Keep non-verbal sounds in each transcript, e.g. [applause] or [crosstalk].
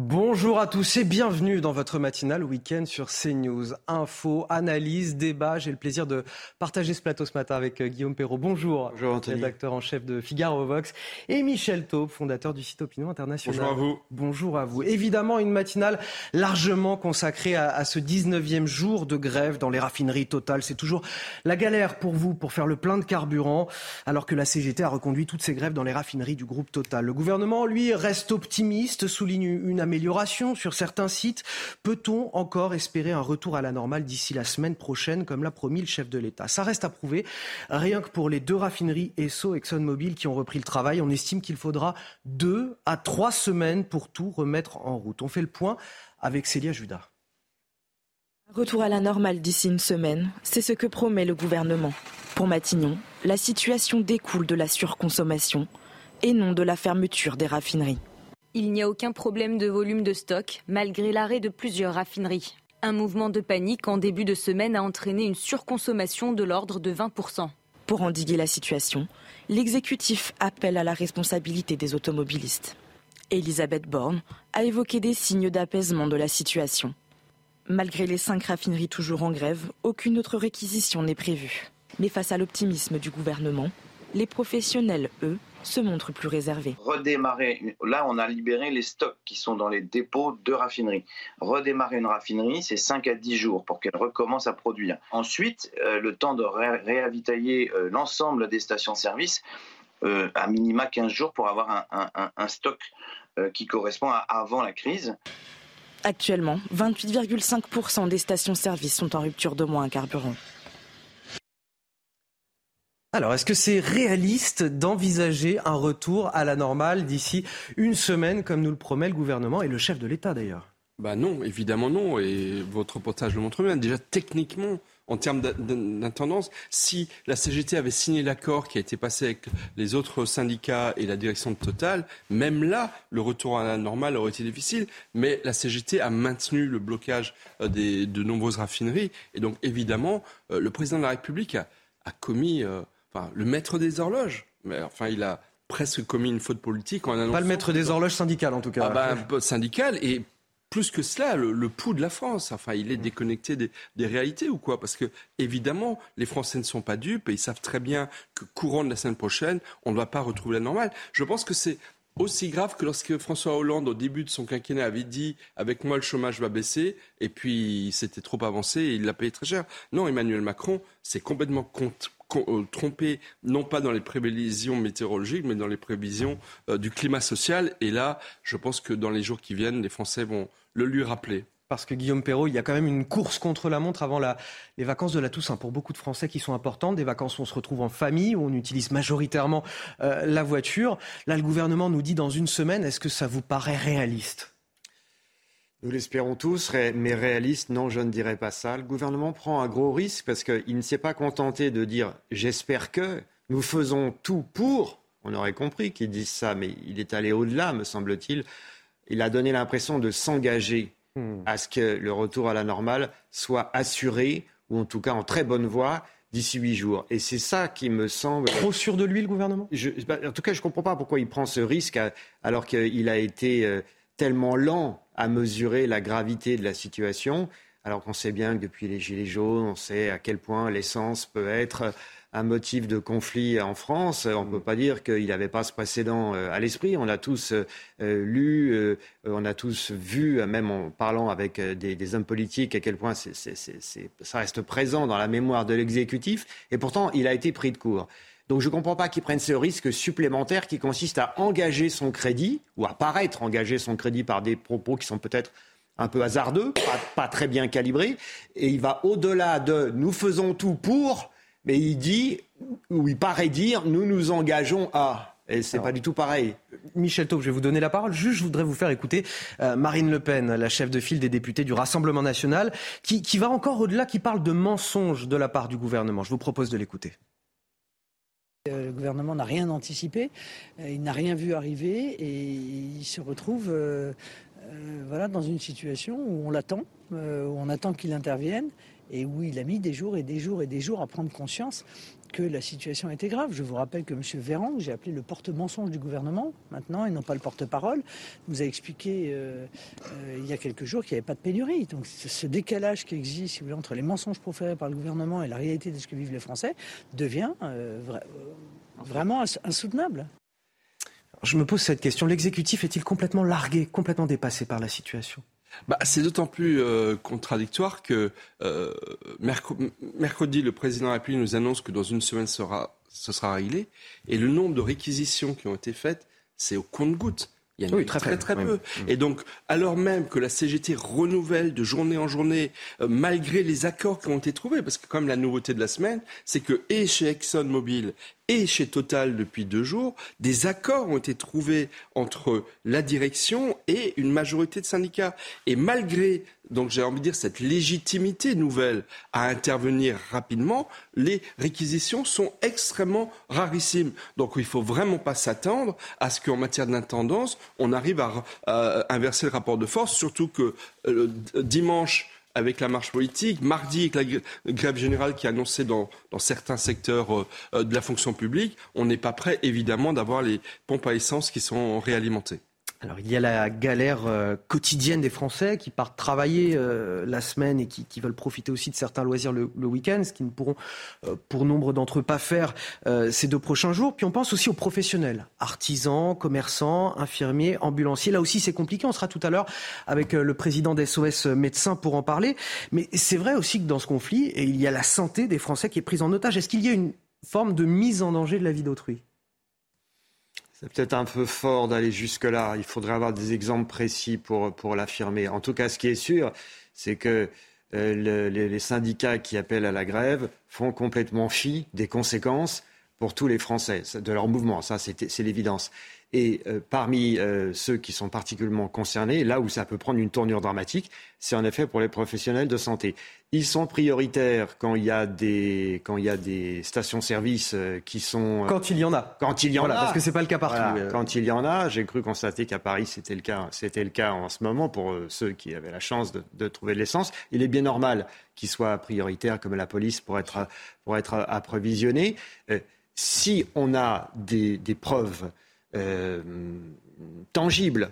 Bonjour à tous et bienvenue dans votre matinale week-end sur CNews. Info, analyse, débat. J'ai le plaisir de partager ce plateau ce matin avec euh, Guillaume Perrault. Bonjour, Bonjour rédacteur en chef de Figaro Vox. Et Michel Taube, fondateur du site Opinion International. Bonjour à vous. Bonjour à vous. Évidemment, une matinale largement consacrée à, à ce 19e jour de grève dans les raffineries totales. C'est toujours la galère pour vous pour faire le plein de carburant, alors que la CGT a reconduit toutes ces grèves dans les raffineries du groupe Total. Le gouvernement, lui, reste optimiste, souligne une amélioration sur certains sites. Peut-on encore espérer un retour à la normale d'ici la semaine prochaine, comme l'a promis le chef de l'État? Ça reste à prouver. Rien que pour les deux raffineries Esso et ExxonMobil qui ont repris le travail, on estime qu'il faudra deux à trois semaines pour tout remettre en route. On fait le point avec Célia Judas. Retour à la normale d'ici une semaine, c'est ce que promet le gouvernement. Pour Matignon, la situation découle de la surconsommation et non de la fermeture des raffineries. Il n'y a aucun problème de volume de stock, malgré l'arrêt de plusieurs raffineries. Un mouvement de panique en début de semaine a entraîné une surconsommation de l'ordre de 20%. Pour endiguer la situation, l'exécutif appelle à la responsabilité des automobilistes. Elisabeth Borne a évoqué des signes d'apaisement de la situation. Malgré les cinq raffineries toujours en grève, aucune autre réquisition n'est prévue. Mais face à l'optimisme du gouvernement, les professionnels, eux, se montrent plus réservés. Redémarrer, là on a libéré les stocks qui sont dans les dépôts de raffinerie. Redémarrer une raffinerie, c'est 5 à 10 jours pour qu'elle recommence à produire. Ensuite, euh, le temps de ré réavitailler euh, l'ensemble des stations-service, euh, à minima 15 jours pour avoir un, un, un stock qui correspond à avant la crise. Actuellement, 28,5% des stations-service sont en rupture de moins un carburant. Alors, est-ce que c'est réaliste d'envisager un retour à la normale d'ici une semaine, comme nous le promet le gouvernement et le chef de l'État d'ailleurs? Bah non, évidemment non. Et votre reportage le montre bien. Déjà, techniquement, en termes d'intendance, si la CGT avait signé l'accord qui a été passé avec les autres syndicats et la direction de Total, même là, le retour à la normale aurait été difficile. Mais la CGT a maintenu le blocage euh, des, de nombreuses raffineries. Et donc, évidemment, euh, le président de la République a, commis... Euh, enfin, le maître des horloges. Mais enfin, il a presque commis une faute politique en annonçant... Pas le maître des horloges syndical, en tout cas. Ah ben, syndical et plus que cela, le, le, pouls de la France. Enfin, il est déconnecté des, des, réalités ou quoi? Parce que, évidemment, les Français ne sont pas dupes et ils savent très bien que courant de la semaine prochaine, on ne va pas retrouver la normale. Je pense que c'est aussi grave que lorsque François Hollande, au début de son quinquennat, avait dit avec moi le chômage va baisser, et puis c'était trop avancé et il l'a payé très cher. Non, Emmanuel Macron, c'est complètement compte trompé, non pas dans les prévisions météorologiques, mais dans les prévisions euh, du climat social. Et là, je pense que dans les jours qui viennent, les Français vont le lui rappeler. Parce que Guillaume Perrault, il y a quand même une course contre la montre avant les vacances de la Toussaint pour beaucoup de Français qui sont importantes, des vacances où on se retrouve en famille, où on utilise majoritairement euh, la voiture. Là, le gouvernement nous dit dans une semaine, est-ce que ça vous paraît réaliste? Nous l'espérons tous, mais réaliste, non, je ne dirais pas ça. Le gouvernement prend un gros risque parce qu'il ne s'est pas contenté de dire j'espère que nous faisons tout pour. On aurait compris qu'il dise ça, mais il est allé au-delà, me semble-t-il. Il a donné l'impression de s'engager hmm. à ce que le retour à la normale soit assuré, ou en tout cas en très bonne voie, d'ici huit jours. Et c'est ça qui me semble. Trop sûr de lui, le gouvernement? Je, En tout cas, je ne comprends pas pourquoi il prend ce risque alors qu'il a été euh, tellement lent à mesurer la gravité de la situation, alors qu'on sait bien que depuis les Gilets jaunes, on sait à quel point l'essence peut être un motif de conflit en France. On ne peut pas dire qu'il n'avait pas ce précédent euh, à l'esprit. On a tous euh, lu, euh, on a tous vu, même en parlant avec des, des hommes politiques, à quel point c est, c est, c est, ça reste présent dans la mémoire de l'exécutif. Et pourtant, il a été pris de court. Donc je ne comprends pas qu'ils prennent ce risque supplémentaire qui consiste à engager son crédit ou à paraître engager son crédit par des propos qui sont peut-être un peu hasardeux, pas, pas, très bien calibrés. Et il va au-delà de nous faisons tout pour, mais il dit, ou il paraît dire, nous nous engageons à. Et c'est pas du tout pareil. Michel Taube, je vais vous donner la parole. Juste, je voudrais vous faire écouter euh, Marine Le Pen, la chef de file des députés du Rassemblement national, qui, qui va encore au-delà, qui parle de mensonges de la part du gouvernement. Je vous propose de l'écouter. Euh, le gouvernement n'a rien anticipé, euh, il n'a rien vu arriver et il se retrouve euh, voilà, dans une situation où on l'attend, où on attend qu'il intervienne et où il a mis des jours et des jours et des jours à prendre conscience que la situation était grave. Je vous rappelle que M. Véran, que j'ai appelé le porte-mensonge du gouvernement, maintenant, et non pas le porte-parole, nous a expliqué euh, euh, il y a quelques jours qu'il n'y avait pas de pénurie. Donc ce décalage qui existe si vous voulez, entre les mensonges proférés par le gouvernement et la réalité de ce que vivent les Français devient euh, vraiment insoutenable. Je me pose cette question. L'exécutif est-il complètement largué, complètement dépassé par la situation? Bah, c'est d'autant plus euh, contradictoire que euh, mercredi, le président de nous annonce que dans une semaine, ce sera réglé. Et le nombre de réquisitions qui ont été faites, c'est au compte-gouttes. Il y a très, très, peu. Et donc, alors même que la CGT renouvelle de journée en journée, euh, malgré les accords qui ont été trouvés, parce que comme la nouveauté de la semaine, c'est que et chez ExxonMobil et chez Total depuis deux jours, des accords ont été trouvés entre la direction et une majorité de syndicats. Et malgré, donc j'ai envie de dire, cette légitimité nouvelle à intervenir rapidement, les réquisitions sont extrêmement rarissimes. Donc il ne faut vraiment pas s'attendre à ce qu'en matière d'intendance, on arrive à, inverser le rapport de force, surtout que euh, dimanche, avec la marche politique, mardi avec la grève générale qui est annoncée dans, certains secteurs euh, de la fonction publique, on n'est pas prêt évidemment d'avoir les pompes à essence qui sont réalimentées. Alors il y a la galère euh, quotidienne des Français qui partent travailler euh, la semaine et qui, veulent profiter aussi de certains loisirs le, week-end, ce qu'ils ne pourront euh, pour nombre d'entre eux pas faire ces deux prochains jours. Puis on pense aussi aux professionnels, artisans, commerçants, infirmiers, ambulanciers. Là aussi c'est compliqué. On sera tout à l'heure avec le président d'SOS médecins pour en parler. Mais c'est vrai aussi que dans ce conflit, il y a la santé des Français qui est prise en otage. Est-ce qu'il y a une forme de mise en danger de la vie d'autrui? C'est peut-être un peu fort d'aller jusque-là. Il faudrait avoir des exemples précis pour, l'affirmer. En tout cas, ce qui est sûr, c'est que euh, les, syndicats qui appellent à la grève font complètement fi des conséquences pour tous les Français de leur mouvement. Ça, c'est l'évidence. Et euh, parmi euh, ceux qui sont particulièrement concernés, là où ça peut prendre une tournure dramatique, c'est en effet pour les professionnels de santé. Ils sont prioritaires quand il y a des, quand il y a des stations-service euh, qui sont... Quand il y en a. Quand il y en a. Parce que c'est pas le cas partout. Quand il y en a, j'ai cru constater qu'à Paris, c'était le cas, c'était le cas en ce moment pour ceux qui avaient la chance de, de trouver de l'essence. Il est bien normal qu'ils soient prioritaires comme la police pour être, pour être approvisionnés. si on a des, des preuves euh, tangible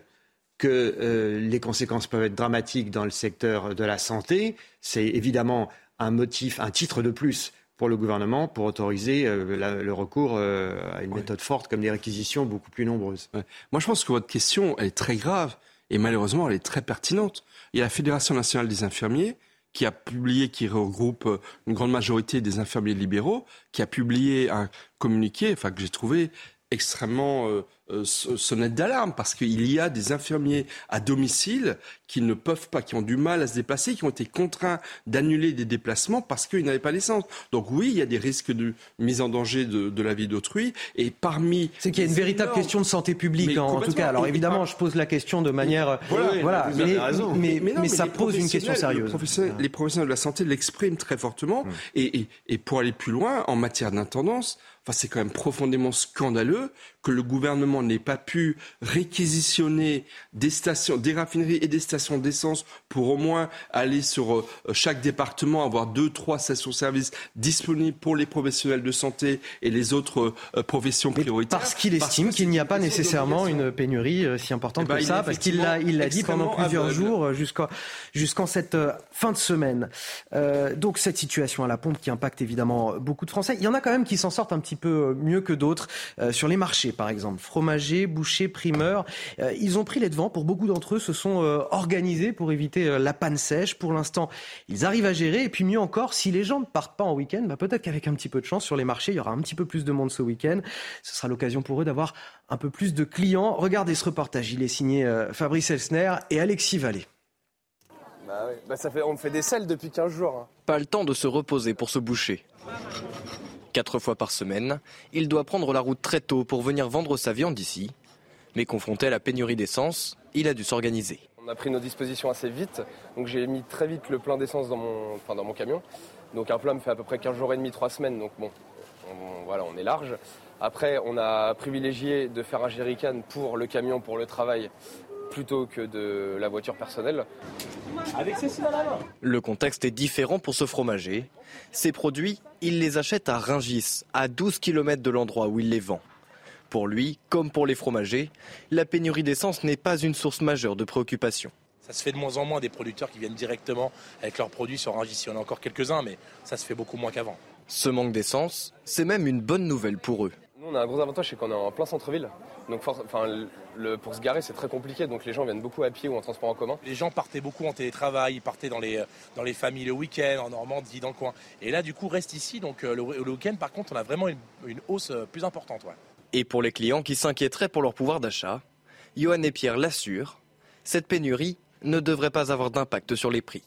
que euh, les conséquences peuvent être dramatiques dans le secteur de la santé, c'est évidemment un motif, un titre de plus pour le gouvernement pour autoriser euh, le recours à une méthode forte comme des réquisitions beaucoup plus nombreuses. Moi, je pense que votre question est très grave et malheureusement, elle est très pertinente. Il y a la Fédération nationale des infirmiers qui a publié, qui regroupe une grande majorité des infirmiers libéraux, qui a publié un communiqué, enfin que j'ai trouvé extrêmement euh, euh, sonnette d'alarme parce qu'il y a des infirmiers à domicile qui ne peuvent pas, qui ont du mal à se déplacer, qui ont été contraints d'annuler des déplacements parce qu'ils n'avaient pas l'essence. Donc oui, il y a des risques de mise en danger de, la vie d'autrui. Et parmi... C'est qu'il y a une véritable question de santé publique en, tout cas. Alors évidemment, je pose la question de manière... Voilà, mais, mais, ça pose une question sérieuse. Les professionnels de la santé l'expriment très fortement. Hum. Et, et pour aller plus loin, en matière d'intendance, Enfin, c'est quand même profondément scandaleux que le gouvernement n'ait pas pu réquisitionner des stations, des raffineries et des stations d'essence pour au moins aller sur euh, chaque département, avoir deux, trois stations-service disponibles pour les professionnels de santé et les autres euh, professions prioritaires. Parce qu'il estime qu'il n'y a pas nécessairement une pénurie euh, si importante eh ben, que ça, parce qu'il l'a, il l'a dit pendant plusieurs jours jusqu'à, jusqu'en cette fin de semaine. donc cette situation à la pompe qui impacte évidemment beaucoup de Français. Il y en a quand même qui s'en sortent un petit peu mieux que d'autres sur les marchés par exemple. Fromagers, bouchers, primeurs, euh, ils ont pris les devants. Pour beaucoup d'entre eux, se sont euh, organisés pour éviter euh, la panne sèche. Pour l'instant, ils arrivent à gérer. Et puis mieux encore, si les gens ne partent pas en week-end, bah, peut-être qu'avec un petit peu de chance sur les marchés, il y aura un petit peu plus de monde ce week-end. Ce sera l'occasion pour eux d'avoir un peu plus de clients. Regardez ce reportage. Il est signé Fabrice Elsner et Alexis Vallée. Bah bah, ça fait, on fait des selles depuis 15 jours. Hein. Pas le temps de se reposer pour se boucher. Quatre fois par semaine, il doit prendre la route très tôt pour venir vendre sa viande ici. Mais confronté à la pénurie d'essence, il a dû s'organiser. On a pris nos dispositions assez vite, donc j'ai mis très vite le plein d'essence dans mon, camion. Donc un plein me fait à peu près 15 jours et demi, 3 semaines, donc bon, on, voilà, on est large. Après, on a privilégié de faire un jerrycan pour le camion, pour le travail, plutôt que de la voiture personnelle. Le contexte est différent pour ce fromager. Ces produits, il les achète à Ringis, à 12 km de l'endroit où il les vend. Pour lui, comme pour les fromagers, la pénurie d'essence n'est pas une source majeure de préoccupation. Ça se fait de moins en moins des producteurs qui viennent directement avec leurs produits sur Rungis. Il y en a encore quelques-uns, mais ça se fait beaucoup moins qu'avant. Ce manque d'essence, c'est même une bonne nouvelle pour eux. Nous, on a un gros avantage, c'est qu'on est en plein centre-ville. Donc, enfin, le, pour se garer, c'est très compliqué. Donc, les gens viennent beaucoup à pied ou en transport en commun. Les gens partaient beaucoup en télétravail, ils partaient dans les, dans les familles le week-end, en Normandie, dans le coin. Et là, du coup, reste ici. Donc, euh, le, week-end, par contre, on a vraiment une, hausse euh, plus importante. Et pour les clients qui s'inquiéteraient pour leur pouvoir d'achat, Johan et Pierre l'assurent, cette pénurie ne devrait pas avoir d'impact sur les prix.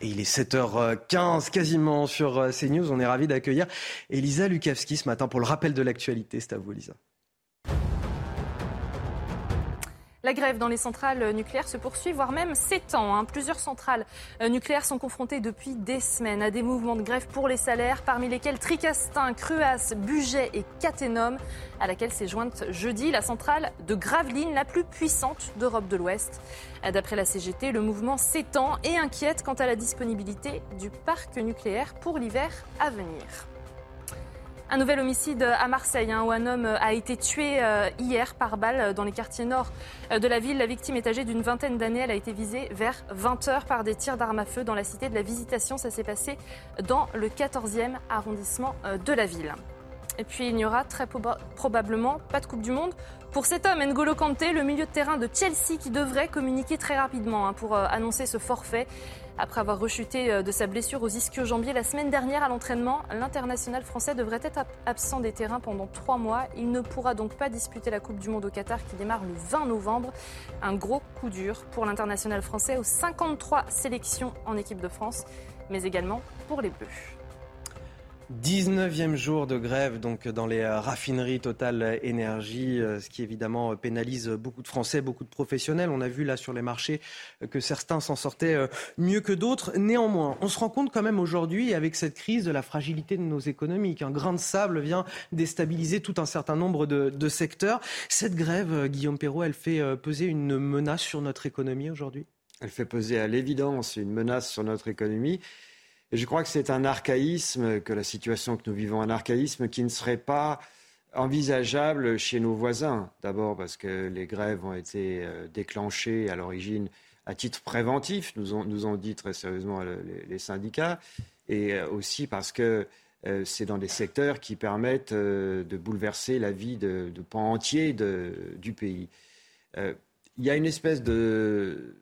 Et il est 7h15 quasiment sur euh, CNews. On est ravi d'accueillir Elisa Lukavski ce matin pour le rappel de l'actualité. C'est à vous, Elisa. La grève dans les centrales nucléaires se poursuit, voire même s'étend. Hein. Plusieurs centrales euh, nucléaires sont confrontées depuis des semaines à des mouvements de grève pour les salaires, parmi lesquels Tricastin, Cruas, Buget et Caténum, à laquelle s'est jointe jeudi la centrale de Gravelines, la plus puissante d'Europe de l'Ouest. D'après la CGT, le mouvement s'étend et inquiète quant à la disponibilité du parc nucléaire pour l'hiver à venir. Un nouvel homicide à Marseille, hein, où un homme a été tué euh, hier par balle dans les quartiers nord euh, de la ville. La victime est âgée d'une vingtaine d'années. Elle a été visée vers 20 h par des tirs d'armes à feu dans la cité de la Visitation. Ça s'est passé dans le 14e arrondissement euh, de la ville. Et puis il n'y aura très probablement pas de Coupe du Monde pour cet homme, N'Golo Kanté, le milieu de terrain de Chelsea, qui devrait communiquer très rapidement hein, pour annoncer ce forfait. Après avoir rechuté euh, de sa blessure aux ischio-jambiers la semaine dernière à l'entraînement, l'international français devrait être absent des terrains pendant trois mois. Il ne pourra donc pas disputer la Coupe du Monde au Qatar qui démarre le 20 novembre. Un gros coup dur pour l'international français aux 53 sélections en équipe de France, mais également pour les Bleus. 19e jour de grève donc dans les euh, raffineries Total Énergie, euh, ce qui évidemment pénalise beaucoup de Français, beaucoup de professionnels. On a vu là sur les marchés que certains s'en sortaient euh, mieux que d'autres. Néanmoins, on se rend compte quand même aujourd'hui avec cette crise de la fragilité de nos économies. Un grain de sable vient déstabiliser tout un certain nombre de, de secteurs. Cette grève, Guillaume Perrault, elle fait peser une menace sur notre économie aujourd'hui? Elle fait peser à l'évidence une menace sur notre économie. Et je crois que c'est un archaïsme, que la situation que nous vivons, un archaïsme qui ne serait pas envisageable chez nos voisins. D'abord parce que les grèves ont été euh, déclenchées à l'origine à titre préventif, nous ont, nous ont dit très sérieusement les, syndicats, et euh, aussi parce que euh, c'est dans des secteurs qui permettent de bouleverser la vie de pans entiers du pays. il y a une espèce de,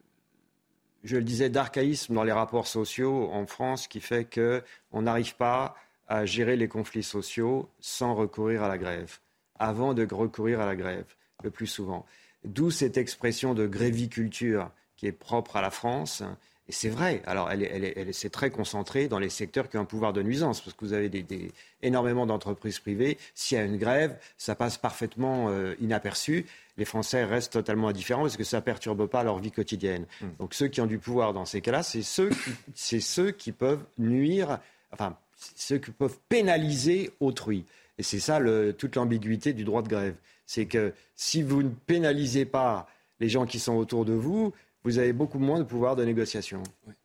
je le disais, d'archaïsme dans les rapports sociaux en France qui fait qu'on n'arrive pas à gérer les conflits sociaux sans recourir à la grève, avant de recourir à la grève, le plus souvent. D'où cette expression de gréviculture qui est propre à la France. Et c'est vrai, alors elle, elle, elle, très concentrée dans les secteurs qui ont un pouvoir de nuisance, parce que vous avez des, énormément d'entreprises privées. S'il y a une grève, ça passe parfaitement euh, inaperçu les Français restent totalement indifférents parce que ça ne perturbe pas leur vie quotidienne. Hmm. Donc ceux qui ont du pouvoir dans ces cas-là, c'est ceux, qui, ceux qui peuvent nuire, enfin, ceux qui peuvent pénaliser autrui. Et c'est ça toute l'ambiguïté du droit de grève. C'est que si vous ne pénalisez pas les gens qui sont autour de vous, vous avez beaucoup moins de pouvoir de négociation.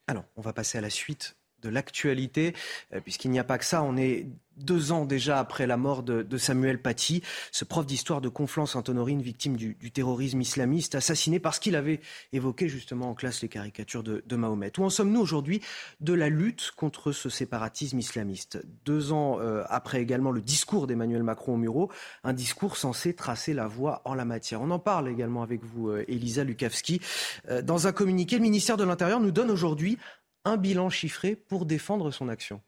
Alors, on va passer à la suite de l'actualité, euh, puisqu'il n'y a pas que ça. On est deux ans déjà après la mort de, Samuel Paty, ce prof d'histoire de Conflans-Sainte-Honorine, victime du, terrorisme islamiste, assassiné parce qu'il avait évoqué justement en classe les caricatures de, Mahomet. Où en sommes-nous aujourd'hui de la lutte contre ce séparatisme islamiste? Deux ans euh, après également le discours d'Emmanuel Macron au Muro, un discours censé tracer la voie en la matière. On en parle également avec vous, euh, Elisa Lukavski. dans un communiqué, le ministère de l'Intérieur nous donne aujourd'hui un bilan chiffré pour défendre son action.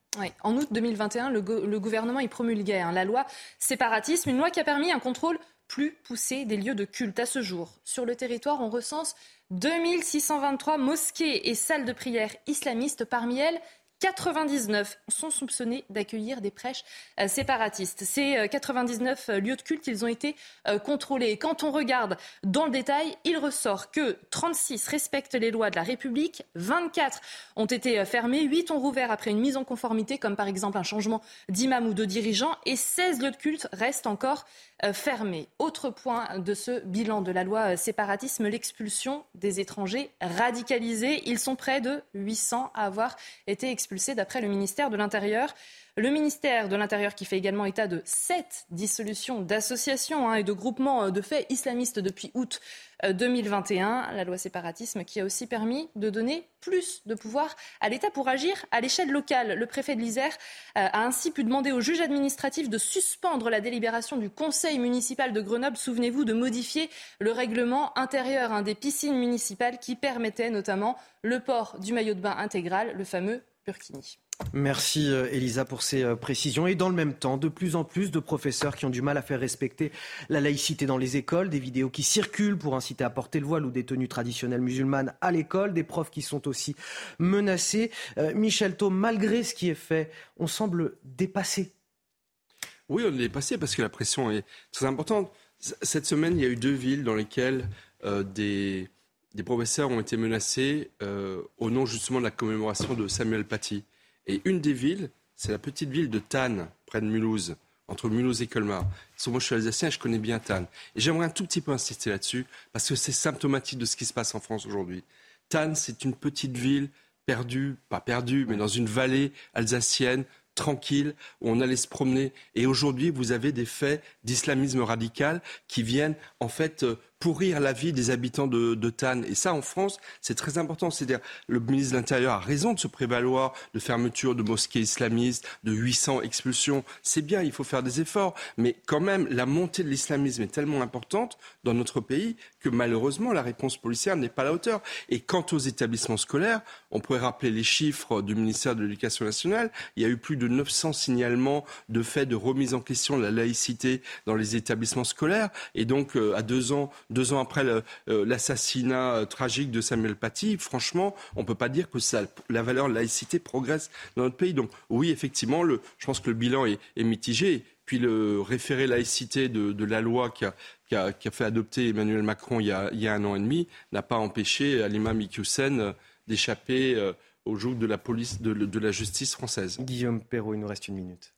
En août 2021, le, gouvernement y promulguait hein, la loi séparatisme, une loi qui a permis un contrôle plus poussé des lieux de culte. À ce jour, sur le territoire, on recense 2623 mosquées et salles de prière islamistes. Parmi elles, 99 sont soupçonnés d'accueillir des prêches euh, séparatistes. Ces 99 lieux de culte, ils ont été contrôlés. Quand on regarde dans le détail, il ressort que 36 respectent les lois de la République, 24 ont été fermés, 8 ont rouvert après une mise en conformité, comme par exemple un changement d'imam ou de dirigeant, et 16 lieux de culte restent encore euh, fermés. Autre point de ce bilan de la loi euh, séparatisme, l'expulsion des étrangers radicalisés. Ils sont près de 800 à avoir été expulsés d'après le ministère de l'Intérieur. Le ministère de l'Intérieur qui fait également état de sept dissolutions d'associations hein, et de groupements euh, de faits islamistes depuis août 2021. Euh, La loi séparatisme qui a aussi permis de donner plus de pouvoir à l'État pour agir à l'échelle locale. Le préfet de l'Isère euh, a ainsi pu demander au juge administratif de suspendre la délibération du conseil municipal de Grenoble, souvenez-vous, de modifier le règlement intérieur hein, des piscines municipales qui permettait notamment le port du maillot de bain intégral, le fameux Burkini. Merci euh, Elisa pour ces euh, précisions. Et dans le même temps, de plus en plus de professeurs qui ont du mal à faire respecter la laïcité dans les écoles, des vidéos qui circulent pour inciter à porter le voile ou des tenues traditionnelles musulmanes à l'école, des profs qui sont aussi menacés. Euh, Michel Thau, malgré ce qui est fait, on semble dépassé. Oui, on est dépassé parce que la pression est très importante. Cette semaine, il y a eu deux villes dans lesquelles des, des, professeurs ont été menacés au nom justement de la commémoration de Samuel Paty. Et une des villes, c'est la petite ville de Tannes, près de Mulhouse, entre Mulhouse et Colmar. Moi, je suis alsacien, je connais bien Tannes. Et j'aimerais un tout petit peu insister là-dessus, parce que c'est symptomatique de ce qui se passe en France aujourd'hui. Tannes, c'est une petite ville perdue, pas perdue, mais dans une vallée alsacienne, tranquille, où on allait se promener. Et aujourd'hui, vous avez des faits d'islamisme radical qui viennent, en fait, euh, pourrir la vie des habitants de, de Tannes. Et ça, en France, c'est très important. C'est-à-dire, le ministre de l'Intérieur a raison de se prévaloir de fermeture de mosquées islamistes, de 800 expulsions. C'est bien, il faut faire des efforts. Mais quand même, la montée de l'islamisme est tellement importante dans notre pays que malheureusement, la réponse policière n'est pas à la hauteur. Et quant aux établissements scolaires, on pourrait rappeler les chiffres du ministère de l'Éducation nationale. Il y a eu plus de 900 signalements de faits de remise en question de la laïcité dans les établissements scolaires. Et donc, euh, à deux ans deux ans après euh, l'assassinat euh, tragique de Samuel Paty, franchement, on ne peut pas dire que la valeur laïcité progresse dans notre pays. Donc oui, effectivement, le, je pense que le bilan est, mitigé. Puis le référé laïcité de, la loi qui a, fait adopter Emmanuel Macron il y a, un an et demi n'a pas empêché à l'imam euh, d'échapper au joug de la police, de, de la justice française. Guillaume Perrault, il nous reste une minute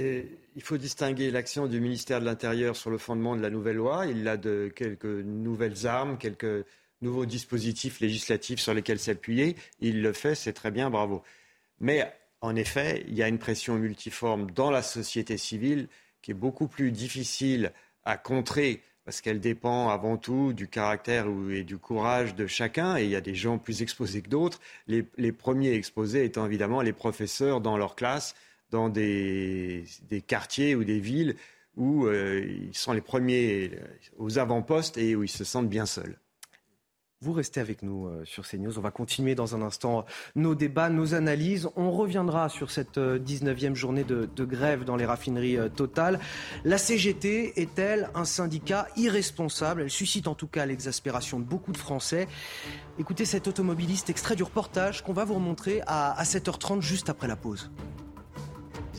il faut distinguer l'action du ministère de l'Intérieur sur le fondement de la nouvelle loi. Il a de quelques nouvelles armes, quelques nouveaux dispositifs législatifs sur lesquels s'appuyer. Il le fait, c'est très bien, bravo. Mais en effet, il y a une pression multiforme dans la société civile qui est beaucoup plus difficile à contrer parce qu'elle dépend avant tout du caractère et du courage de chacun, et il y a des gens plus exposés que d'autres. Les, les premiers exposés étant évidemment les professeurs dans leur classe, dans des, quartiers ou des villes où euh, ils sont les premiers aux avant-postes et où ils se sentent bien seuls. Vous restez avec nous euh, sur CNews. On va continuer dans un instant nos débats, nos analyses. On reviendra sur cette 19e euh, journée de, grève dans les raffineries totales. La CGT est-elle un syndicat irresponsable? Elle suscite en tout cas l'exaspération de beaucoup de Français. Écoutez cet automobiliste extrait du reportage qu'on va vous remontrer à 7h30 juste après la pause.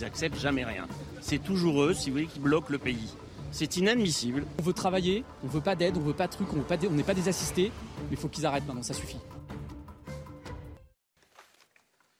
Ils n'acceptent jamais rien. C'est toujours eux, si vous voulez, qui bloquent le pays. C'est inadmissible. On veut travailler, on veut pas d'aide, on veut pas de trucs, on n'est pas des assistés, mais il faut qu'ils arrêtent maintenant, ça suffit.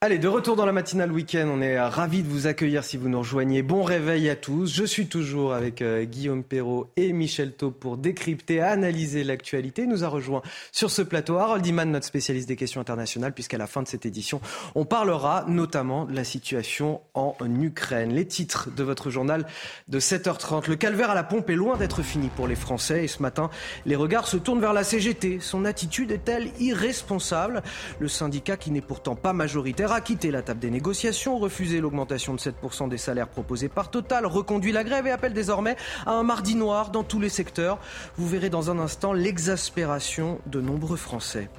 Allez, de retour dans la matinale week-end, on est ravis de vous accueillir si vous nous rejoignez. Bon réveil à tous. Je suis toujours avec euh, Guillaume Perrault et Michel Taub pour décrypter, analyser l'actualité. Nous a rejoint sur ce plateau Harold Iman, notre spécialiste des questions internationales, puisqu'à la fin de cette édition, on parlera notamment de la situation en Ukraine. Les titres de votre journal de 7h30. Le calvaire à la pompe est loin d'être fini pour les Français et ce matin, les regards se tournent vers la CGT. Son attitude est-elle irresponsable? Le syndicat qui n'est pourtant pas majoritaire a quitté la table des négociations, refusé l'augmentation de 7% des salaires proposés par Total, reconduit la grève et appelle désormais à un mardi noir dans tous les secteurs. Vous verrez dans un instant l'exaspération de nombreux Français.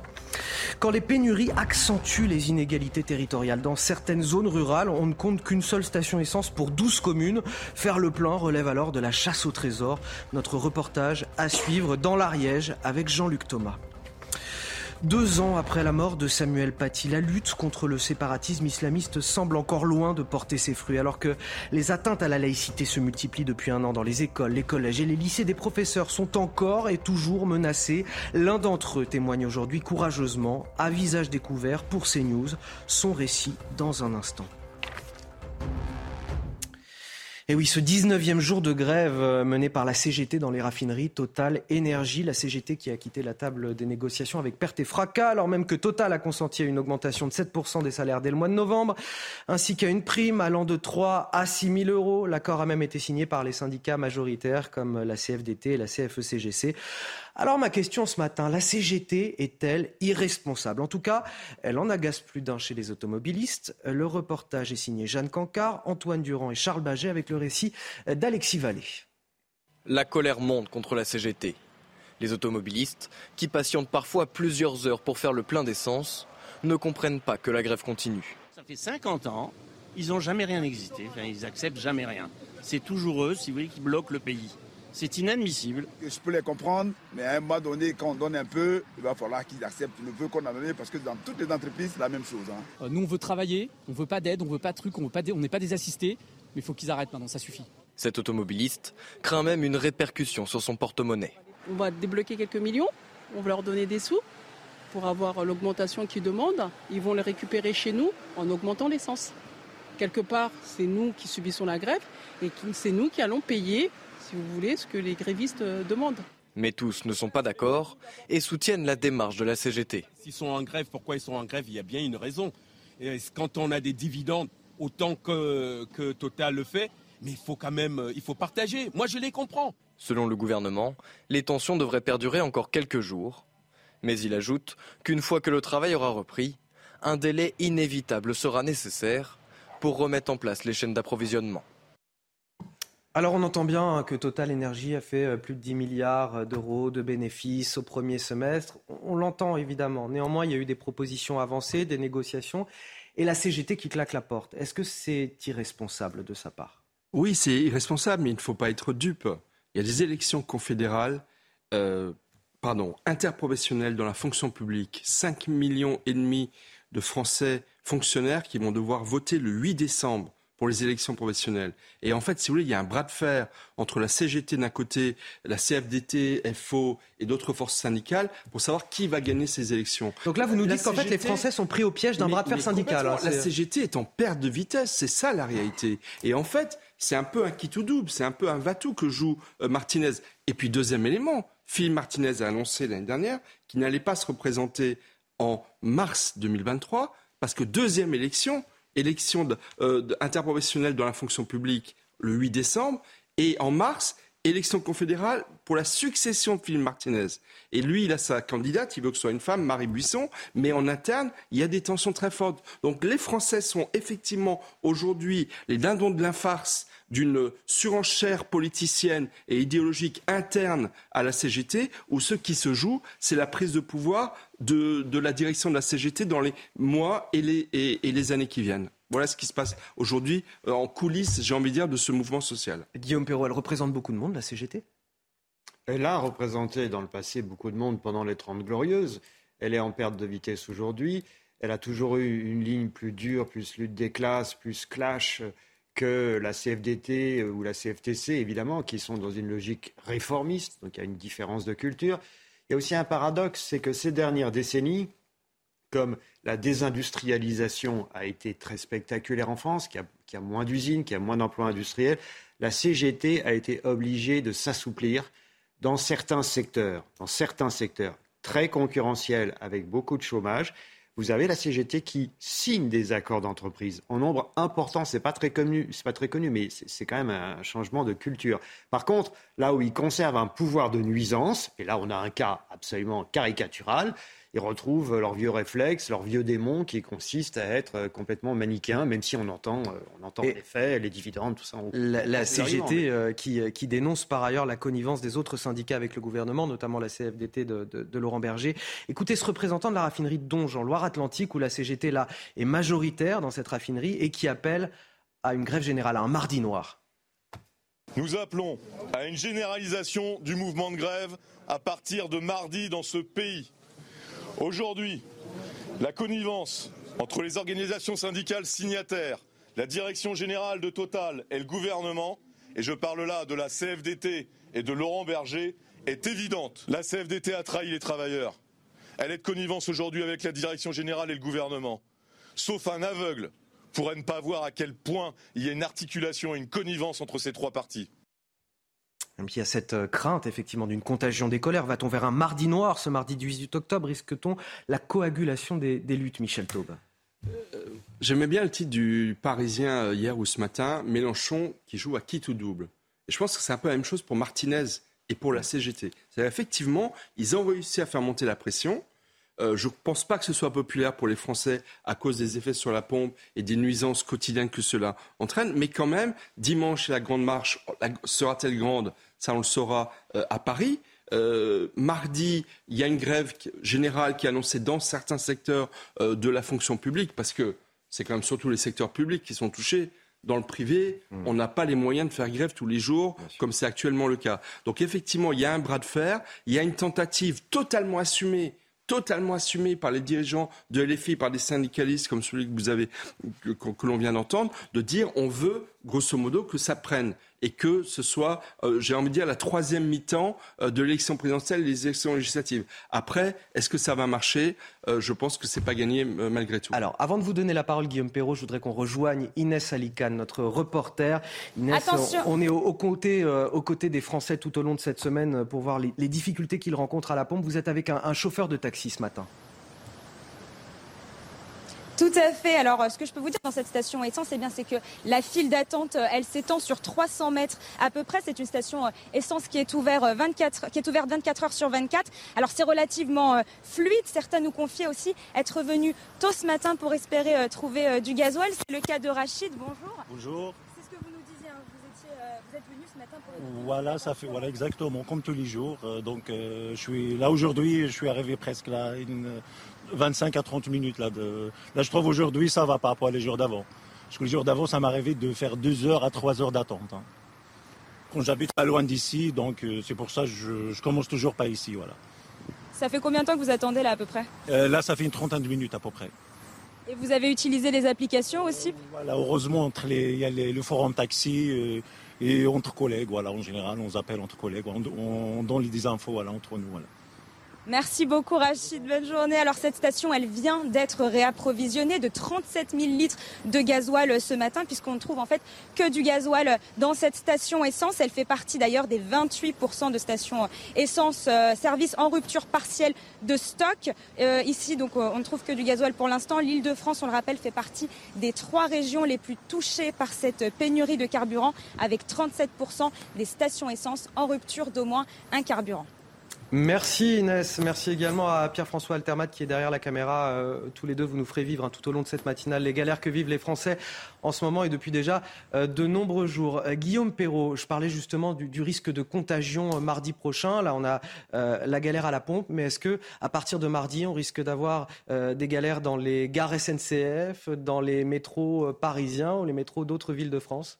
Quand les pénuries accentuent les inégalités territoriales, dans certaines zones rurales, on ne compte qu'une seule station essence pour 12 communes. Faire le plein relève alors de la chasse au trésor. Notre reportage à suivre dans l'Ariège avec Jean-Luc Thomas. Deux ans après la mort de Samuel Paty, la lutte contre le séparatisme islamiste semble encore loin de porter ses fruits. Alors que les atteintes à la laïcité se multiplient depuis un an dans les écoles, les collèges et les lycées, des professeurs sont encore et toujours menacés. L'un d'entre eux témoigne aujourd'hui courageusement, à visage découvert pour CNews, son récit dans un instant. Et oui, ce 19e jour de grève euh, mené par la CGT dans les raffineries Total Énergie, la CGT qui a quitté la table des négociations avec perte et fracas, alors même que Total a consenti à une augmentation de 7% des salaires dès le mois de novembre, ainsi qu'à une prime allant de 3 à 6 000 euros. L'accord a même été signé par les syndicats majoritaires comme la CFDT et la CFECGC. Alors ma question ce matin, la CGT est-elle irresponsable? En tout cas, elle en agace plus d'un chez les automobilistes. Le reportage est signé Jeanne Cancard, Antoine Durand et Charles Baget avec le récit d'Alexis Vallée. La colère monte contre la CGT. Les automobilistes, qui patientent parfois plusieurs heures pour faire le plein d'essence, ne comprennent pas que la grève continue. Ça fait 50 ans, ils n'ont jamais rien existé, enfin, ils acceptent jamais rien. C'est toujours eux, si vous voulez, qui bloquent le pays. C'est inadmissible. Je peux les comprendre, mais à un moment donné, quand on donne un peu, il va falloir qu'ils acceptent le peu qu'on a donné parce que dans toutes les entreprises, c'est la même chose. Hein. Euh, nous, on veut travailler, on veut pas d'aide, on veut pas de trucs, on n'est pas des assistés, mais il faut qu'ils arrêtent maintenant, ça suffit. Cet automobiliste craint même une répercussion sur son porte-monnaie. On va débloquer quelques millions, on va leur donner des sous pour avoir l'augmentation qu'ils demandent. Ils vont les récupérer chez nous en augmentant l'essence. Quelque part, c'est nous qui subissons la grève et c'est nous qui allons payer si vous voulez, ce que les grévistes euh, demandent. Mais tous ne sont pas d'accord et soutiennent la démarche de la CGT. S'ils sont en grève, pourquoi ils sont en grève? Il y a bien une raison. quand on a des dividendes, autant que, que Total le fait, mais il faut quand même euh, il faut partager. Moi, je les comprends. Selon le gouvernement, les tensions devraient perdurer encore quelques jours. Mais il ajoute qu'une fois que le travail aura repris, un délai inévitable sera nécessaire pour remettre en place les chaînes d'approvisionnement. Alors on entend bien que Total Energy a fait euh, plus de 10 milliards d'euros de bénéfices au premier semestre. On l'entend évidemment. Néanmoins, il y a eu des propositions avancées, des négociations, et la CGT qui claque la porte. Est-ce que c'est irresponsable de sa part? Oui, c'est irresponsable, mais il ne faut pas être dupe. Il y a des élections confédérales, euh, pardon, interprofessionnelles dans la fonction publique. 5 millions et demi de Français fonctionnaires qui vont devoir voter le 8 décembre pour les élections professionnelles. Et en fait, si vous voulez, il y a un bras de fer entre la CGT d'un côté, la CFDT, FO et d'autres forces syndicales pour savoir qui va gagner ces élections. Donc là, vous nous dites qu'en fait, les Français sont pris au piège d'un bras de fer syndical. Hein, la CGT est en perte de vitesse, c'est ça la réalité. Et en fait, c'est un peu un qui tout double, c'est un peu un vatou que joue euh, Martinez. Et puis deuxième élément, Philippe Martinez a annoncé l'année dernière qu'il n'allait pas se représenter en mars 2023 parce que deuxième élection, élection euh, interprofessionnelle dans la fonction publique le 8 décembre, et en mars, élection confédérale pour la succession de Philippe Martinez. Et lui, il a sa candidate, il veut que ce soit une femme, Marie Buisson, mais en interne, il y a des tensions très fortes. Donc les Français sont effectivement aujourd'hui les dindons de l'infarce d'une surenchère politicienne et idéologique interne à la CGT, où ce qui se joue, c'est la prise de pouvoir de, la direction de la CGT dans les mois et les, et les années qui viennent. Voilà ce qui se passe aujourd'hui euh, en coulisses, j'ai envie de dire, de ce mouvement social. Guillaume Perrault, elle représente beaucoup de monde, la CGT Elle a représenté dans le passé beaucoup de monde pendant les Trente Glorieuses. Elle est en perte de vitesse aujourd'hui. Elle a toujours eu une ligne plus dure, plus lutte des classes, plus clash que la CFDT ou la CFTC, évidemment, qui sont dans une logique réformiste. Donc il y a une différence de culture. Il y a aussi un paradoxe, c'est que ces dernières décennies, comme la désindustrialisation a été très spectaculaire en France, qui a, moins d'usines, qui a moins d'emplois industriels, la CGT a été obligée de s'assouplir dans certains secteurs, dans certains secteurs très concurrentiels avec beaucoup de chômage. Vous avez la CGT qui signe des accords d'entreprise en nombre important. C'est pas très connu, c'est pas très connu, mais c'est quand même un changement de culture. Par contre, là où ils conservent un pouvoir de nuisance, et là on a un cas absolument caricatural, ils retrouvent leurs vieux réflexes, leurs vieux démons qui consistent à être euh, complètement manichéens, même si on entend, euh, on entend les faits, les dividendes, tout ça. la, CGT euh, qui, qui, dénonce par ailleurs la connivence des autres syndicats avec le gouvernement, notamment la CFDT de, de, Laurent Berger. Écoutez ce représentant de la raffinerie de Donge en Loire-Atlantique, où la CGT là est majoritaire dans cette raffinerie et qui appelle à une grève générale, à un mardi noir. Nous appelons à une généralisation du mouvement de grève à partir de mardi dans ce pays. Aujourd'hui, la connivence entre les organisations syndicales signataires, la direction générale de Total et le gouvernement, et je parle là de la CFDT et de Laurent Berger, est évidente. La CFDT a trahi les travailleurs. Elle est de connivence aujourd'hui avec la direction générale et le gouvernement. Sauf un aveugle pourrait ne pas voir à quel point il y a une articulation et une connivence entre ces trois Il y a cette euh, crainte effectivement d'une contagion des colères. Va-t-on vers un mardi noir ce mardi 18 octobre? Risque-t-on la coagulation des, luttes, Michel Taube? Euh, J'aimais bien le titre du Parisien euh, hier ou ce matin, Mélenchon qui joue à qui tout double. Et je pense que c'est un peu la même chose pour Martinez et pour la CGT. Effectivement, ils ont réussi à faire monter la pression. Euh, je ne pense pas que ce soit populaire pour les Français à cause des effets sur la pompe et des nuisances quotidiennes que cela entraîne. Mais quand même, dimanche, la grande marche sera-t-elle grande? Ça, on le saura euh, à Paris. Euh, mardi, il y a une grève générale qui est annoncée dans certains secteurs de la fonction publique, parce que c'est quand même surtout les secteurs publics qui sont touchés. Dans le privé, mmh. on n'a pas les moyens de faire grève tous les jours, comme c'est actuellement le cas. Donc effectivement, il y a un bras de fer, il y a une tentative totalement assumée totalement assumé par les dirigeants de LFI, par des syndicalistes comme celui que vous avez, que, l'on vient d'entendre, de dire on veut grosso modo que ça prenne et que ce soit, euh, j'ai envie de dire, la troisième mi-temps euh, de l'élection présidentielle et des élections législatives. Après, est-ce que ça va marcher? Euh, Je pense que c'est pas gagné malgré tout. Alors, avant de vous donner la parole, Guillaume Perrault, je voudrais qu'on rejoigne Inès Alicane, notre reporter. Inès, on, est aux côtés, des Français tout au long de cette semaine pour voir les, difficultés qu'ils rencontrent à la pompe. Vous êtes avec un chauffeur de taxi ce matin. Tout à fait. Alors, euh, ce que je peux vous dire dans cette station essence, eh bien, c'est que la file d'attente, euh, elle s'étend sur 300 mètres à peu près. C'est une station euh, essence qui est ouverte 24, qui est ouverte 24 heures sur 24. Alors, c'est relativement fluide. Certains nous confiaient aussi être venus tôt ce matin pour espérer trouver du gasoil. C'est le cas de Rachid. Bonjour. Bonjour. C'est ce que vous nous disiez. Hein. Vous, étiez, vous êtes venu ce matin pour. Voilà, ça fait voilà exactement comme tous les jours. donc, je suis là aujourd'hui. Je suis arrivé presque là. Une, 25 à 30 minutes. Là, de... là je trouve aujourd'hui, ça va pas pour les jours d'avant. Parce que les jours d'avant, ça m'arrivait de faire 2 heures à 3 heures d'attente. Hein. Quand j'habite pas loin d'ici, donc euh, c'est pour ça que je, je commence toujours pas ici. Voilà. Ça fait combien de temps que vous attendez là à peu près? Euh, Là, ça fait une trentaine de minutes à peu près. Et vous avez utilisé les applications aussi? Voilà, heureusement, entre les, il y a le forum taxi euh, et entre collègues. Voilà, en général, on s'appelle entre collègues, on, on, donne des infos voilà, entre nous. Voilà. Merci beaucoup Rachid, bonne journée. Alors cette station, elle vient d'être réapprovisionnée de 37 000 litres de gasoil ce matin, puisqu'on ne trouve en fait que du gasoil dans cette station essence. Elle fait partie d'ailleurs des 28% de stations essence euh, service en rupture partielle de stock. Euh, ici, donc, euh, on ne trouve que du gasoil pour l'instant. L'île de France, on le rappelle, fait partie des trois régions les plus touchées par cette pénurie de carburant, avec 37% des stations essence en rupture d'au moins un carburant. Merci Inès, merci également à Pierre-François Altermat qui est derrière la caméra. Euh, tous les deux, vous nous ferez vivre hein, tout au long de cette matinale les galères que vivent les Français en ce moment et depuis déjà euh, de nombreux jours. Euh, Guillaume Perrault, je parlais justement du, risque de contagion mardi prochain. Là, on a la galère à la pompe, mais est-ce que à partir de mardi, on risque d'avoir des galères dans les gares SNCF, dans les métros parisiens ou les métros d'autres villes de France?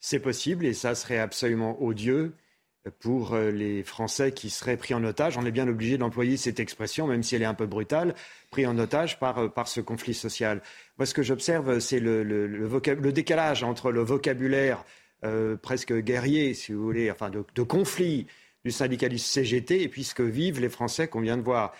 C'est possible et ça serait absolument odieux pour euh, les Français qui seraient pris en otage. On est bien obligé d'employer cette expression, même si elle est un peu brutale, pris en otage par, euh, par ce conflit social. Moi, ce que j'observe, c'est le, le, le, décalage entre le vocabulaire euh, presque guerrier, si vous voulez, enfin de, de, conflit du syndicaliste CGT et puis ce que vivent les Français qu'on vient de voir.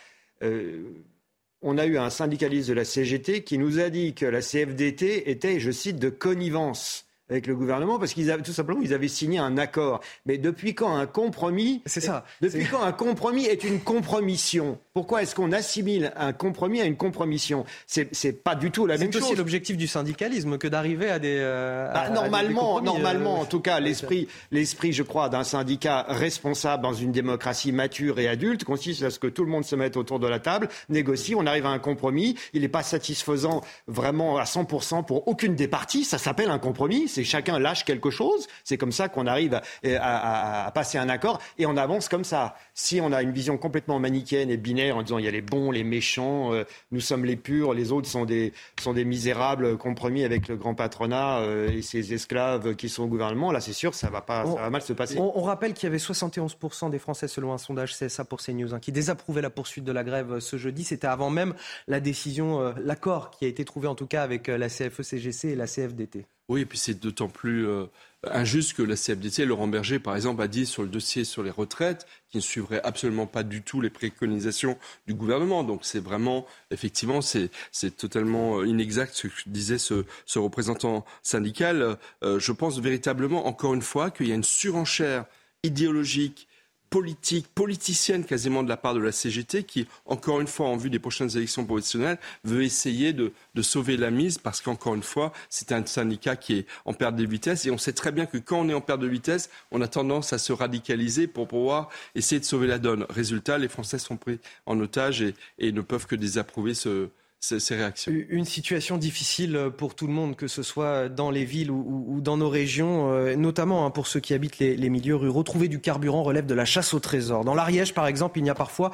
on a eu un syndicaliste de la CGT qui nous a dit que la CFDT était, je cite, de connivence avec le gouvernement parce qu'ils avaient tout simplement ils avaient signé un accord. Mais depuis quand un compromis C'est ça. Depuis quand un compromis est une compromission? Pourquoi est-ce qu'on assimile un compromis à une compromission? C'est pas du tout la même chose. C'est aussi l'objectif du syndicalisme que d'arriver à des euh, bah, normalement normalement euh, en tout cas l'esprit l'esprit je crois d'un syndicat responsable dans une démocratie mature et adulte consiste à ce que tout le monde se mette autour de la table, négocie, on arrive à un compromis, il n'est pas satisfaisant vraiment à 100% pour aucune des parties, ça s'appelle un compromis c'est chacun lâche quelque chose. C'est comme ça qu'on arrive à, passer un accord et on avance comme ça. Si on a une vision complètement manichéenne et binaire en disant il y a les bons, les méchants, euh, nous sommes les purs, les autres sont des, sont des misérables compromis avec le grand patronat euh, et ses esclaves qui sont au gouvernement. Là, c'est sûr, ça va, pas, ça va mal se passer. On, rappelle qu'il y avait 71% des Français, selon un sondage CSA pour CNews, hein, qui désapprouvaient la poursuite de la grève ce jeudi. C'était avant même la décision, l'accord qui a été trouvé en tout cas avec la CFE-CGC et la CFDT. Oui, et puis c'est d'autant plus euh, injuste que la CFDT, Laurent Berger, par exemple, a dit sur le dossier sur les retraites qu'il ne suivrait absolument pas du tout les préconisations du gouvernement. Donc c'est vraiment, effectivement, c'est totalement euh, inexact ce que disait ce, représentant syndical. Euh, je pense véritablement, encore une fois, qu'il y a une surenchère idéologique politique, politicienne quasiment de la part de la CGT qui, encore une fois, en vue des prochaines élections professionnelles, veut essayer de, sauver la mise parce qu'encore une fois, c'est un syndicat qui est en perte de vitesse et on sait très bien que quand on est en perte de vitesse, on a tendance à se radicaliser pour pouvoir essayer de sauver la donne. Résultat, les Français sont pris en otage et, et ne peuvent que désapprouver ce, ces, réactions. Une situation difficile pour tout le monde, que ce soit dans les villes ou, dans nos régions, euh, notamment hein, pour ceux qui habitent les, les, milieux ruraux. Trouver du carburant relève de la chasse au trésor. Dans l'Ariège, par exemple, il n'y a parfois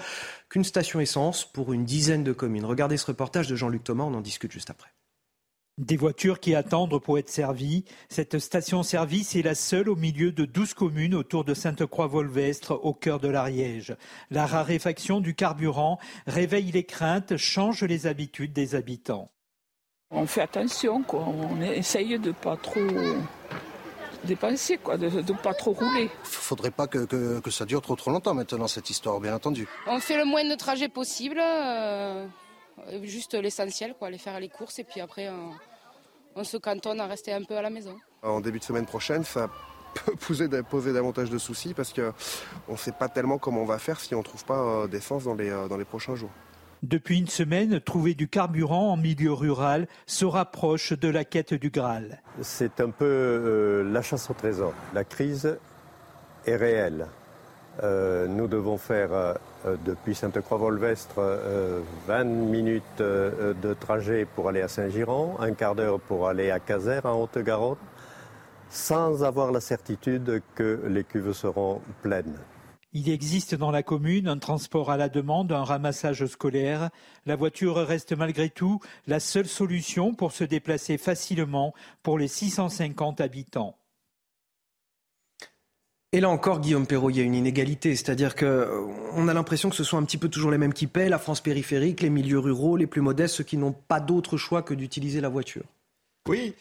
qu'une station essence pour une dizaine de communes. Regardez ce reportage de Jean-Luc Thomas, on en discute juste après. Des voitures qui attendent pour être servies. Cette station-service est la seule au milieu de 12 communes autour de Sainte-Croix-Volvestre, au cœur de l'Ariège. La raréfaction du carburant réveille les craintes, change les habitudes des habitants. On fait attention, quoi. on essaye de pas trop dépenser, quoi, de ne pas trop rouler. Il faudrait pas que, ça dure trop trop longtemps maintenant, cette histoire, bien entendu. On fait le moins de trajets possible, euh, juste l'essentiel, quoi, aller faire les courses et puis après on se cantonne à rester un peu à la maison. En début de semaine prochaine, ça peut [laughs] poser, poser davantage de soucis parce qu'on ne sait pas tellement comment on va faire si on ne trouve pas euh, d'essence dans les, euh, dans les prochains jours. Depuis une semaine, trouver du carburant en milieu rural se rapproche de la quête du Graal. C'est un peu euh, la chasse au trésor. La crise est réelle. Nous devons faire depuis Sainte-Croix-Volvestre 20 minutes de trajet pour aller à Saint-Giron, un quart d'heure pour aller à Caser en Haute-Garonne, sans avoir la certitude que les cuves seront pleines. Il existe dans la commune un transport à la demande, un ramassage scolaire. La voiture reste malgré tout la seule solution pour se déplacer facilement pour les 650 habitants. Et là encore, Guillaume Perrault, il y a une inégalité, c'est-à-dire qu'on euh, a l'impression que ce sont un petit peu toujours les mêmes qui paient, la France périphérique, les milieux ruraux, les plus modestes, ceux qui n'ont pas d'autre choix que d'utiliser la voiture. Oui,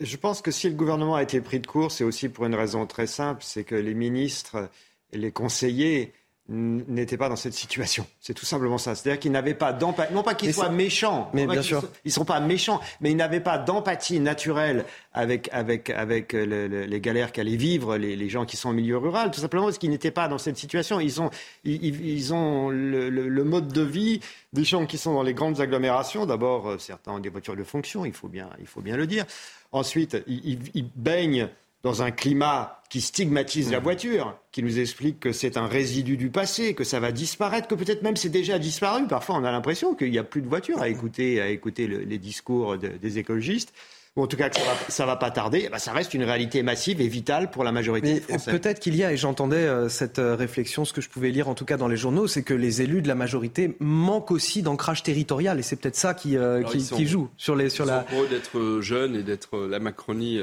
je pense que si le gouvernement a été pris de court, c'est aussi pour une raison très simple, c'est que les ministres et les conseillers n'étaient pas dans cette situation. C'est tout simplement ça. C'est-à-dire qu'ils n'avaient pas d'empathie. Non pas qu'ils soient méchants. Mais bien sûr. Ils ne sont pas méchants, mais ils n'avaient pas d'empathie naturelle avec, avec, avec les galères qu'allaient vivre les, les, gens qui sont au milieu rural. Tout simplement parce qu'ils n'étaient pas dans cette situation. Ils ont, ils, ils ont le, le, mode de vie des gens qui sont dans les grandes agglomérations. D'abord, euh, certains ont des voitures de fonction, il faut bien, il faut bien le dire. Ensuite, ils, ils baignent dans un climat qui stigmatise la mm. voiture, qui nous explique que c'est un résidu du passé, que ça va disparaître, que peut-être même c'est déjà disparu. Parfois, on a l'impression qu'il n'y a plus de voitures à écouter, à écouter les discours des écologistes ou en tout cas que ça va, va pas tarder, eh ben, ça reste une réalité massive et vitale pour la majorité des Français. Peut-être qu'il y a, et j'entendais euh, cette euh, réflexion, ce que je pouvais lire en tout cas dans les journaux, c'est que les élus de la majorité manquent aussi d'ancrage territorial, et c'est peut-être ça qui, euh, qui, joue sur les sur la. Sont d'être jeunes et d'être la Macronie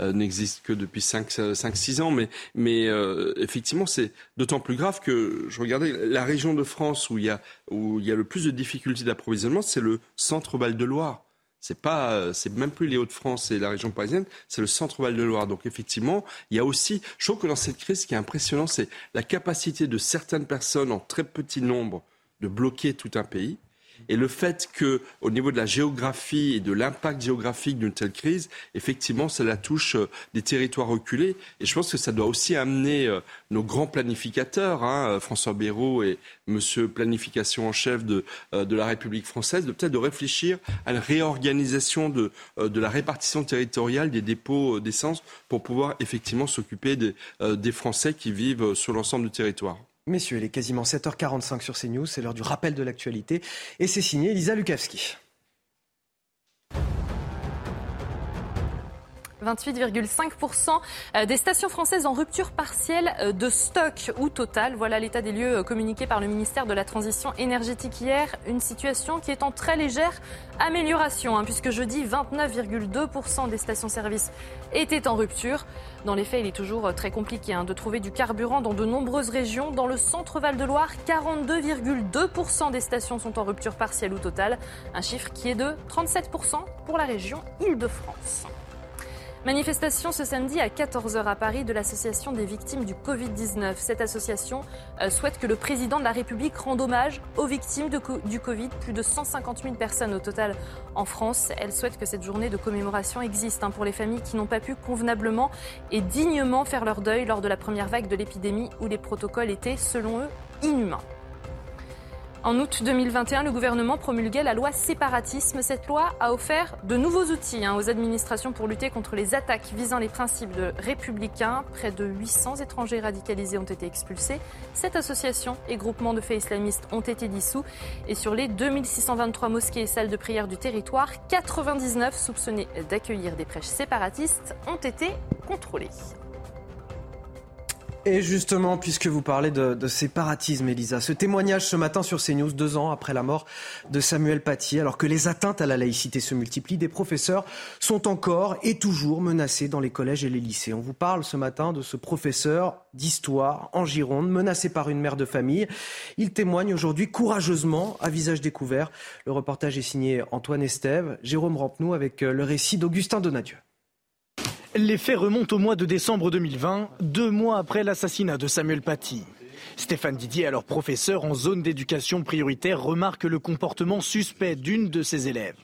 n'existe que depuis 5-6 ans, mais, mais effectivement c'est d'autant plus grave que je regardais la région de France où il y a où il y a le plus de difficultés d'approvisionnement, c'est le centre Val de Loire. C'est pas, euh, c'est même plus les Hauts-de-France et la région parisienne, c'est le centre-val de Loire. Donc effectivement, il y a aussi, je trouve que dans cette crise, ce qui est impressionnant, c'est la capacité de certaines personnes en très petit nombre de bloquer tout un pays. Et le fait que, au niveau de la géographie et de l'impact géographique d'une telle crise, effectivement, cela touche euh, des territoires reculés. Et je pense que ça doit aussi amener euh, nos grands planificateurs, hein, euh, François Bayrou et Monsieur Planification en chef de, la République française, de peut-être de réfléchir à une réorganisation de, la répartition territoriale des dépôts d'essence pour pouvoir effectivement s'occuper des Français qui vivent sur l'ensemble du territoire. Messieurs, il est quasiment 7h45 sur CNews, c'est l'heure du rappel de l'actualité et c'est signé Elisa Lukavski. 28,5% euh, des stations françaises en rupture partielle euh, de stock ou total. Voilà l'état des lieux euh, communiqué par le ministère de la Transition énergétique hier. Une situation qui est en très légère amélioration, hein, puisque jeudi, 29,2% des stations-service étaient en rupture. Dans les faits, il est toujours très compliqué hein, de trouver du carburant dans de nombreuses régions. Dans le centre Val-de-Loire, 42,2% des stations sont en rupture partielle ou totale. Un chiffre qui est de 37% pour la région Île-de-France. Manifestation ce samedi à 14h à Paris de l'Association des victimes du Covid-19. Cette association euh, souhaite que le président de la République rende hommage aux victimes du Covid, plus de 150 000 personnes au total en France. Elle souhaite que cette journée de commémoration existe hein, pour les familles qui n'ont pas pu convenablement et dignement faire leur deuil lors de la première vague de l'épidémie où les protocoles étaient, selon eux, inhumains. En août 2021, le gouvernement promulguait la loi séparatisme. Cette loi a offert de nouveaux outils hein, aux administrations pour lutter contre les attaques visant les principes de républicains. Près de 800 étrangers radicalisés ont été expulsés. Cette association et groupements de faits islamistes ont été dissous. Et sur les 2623 mosquées et salles de prière du territoire, 99 soupçonnés d'accueillir des prêches séparatistes ont été contrôlés. Et justement, puisque vous parlez de, séparatisme, Elisa, ce témoignage ce matin sur CNews, deux ans après la mort de Samuel Paty, alors que les atteintes à la laïcité se multiplient, des professeurs sont encore et toujours menacés dans les collèges et les lycées. On vous parle ce matin de ce professeur d'histoire en Gironde, menacé par une mère de famille. Il témoigne aujourd'hui courageusement à visage découvert. Le reportage est signé Antoine Estève, Jérôme Rampenou avec le récit d'Augustin Donadieu. Les faits remontent au mois de décembre 2020, deux mois après l'assassinat de Samuel Paty. Stéphane Didier, alors professeur en zone d'éducation prioritaire, remarque le comportement suspect d'une de ses élèves.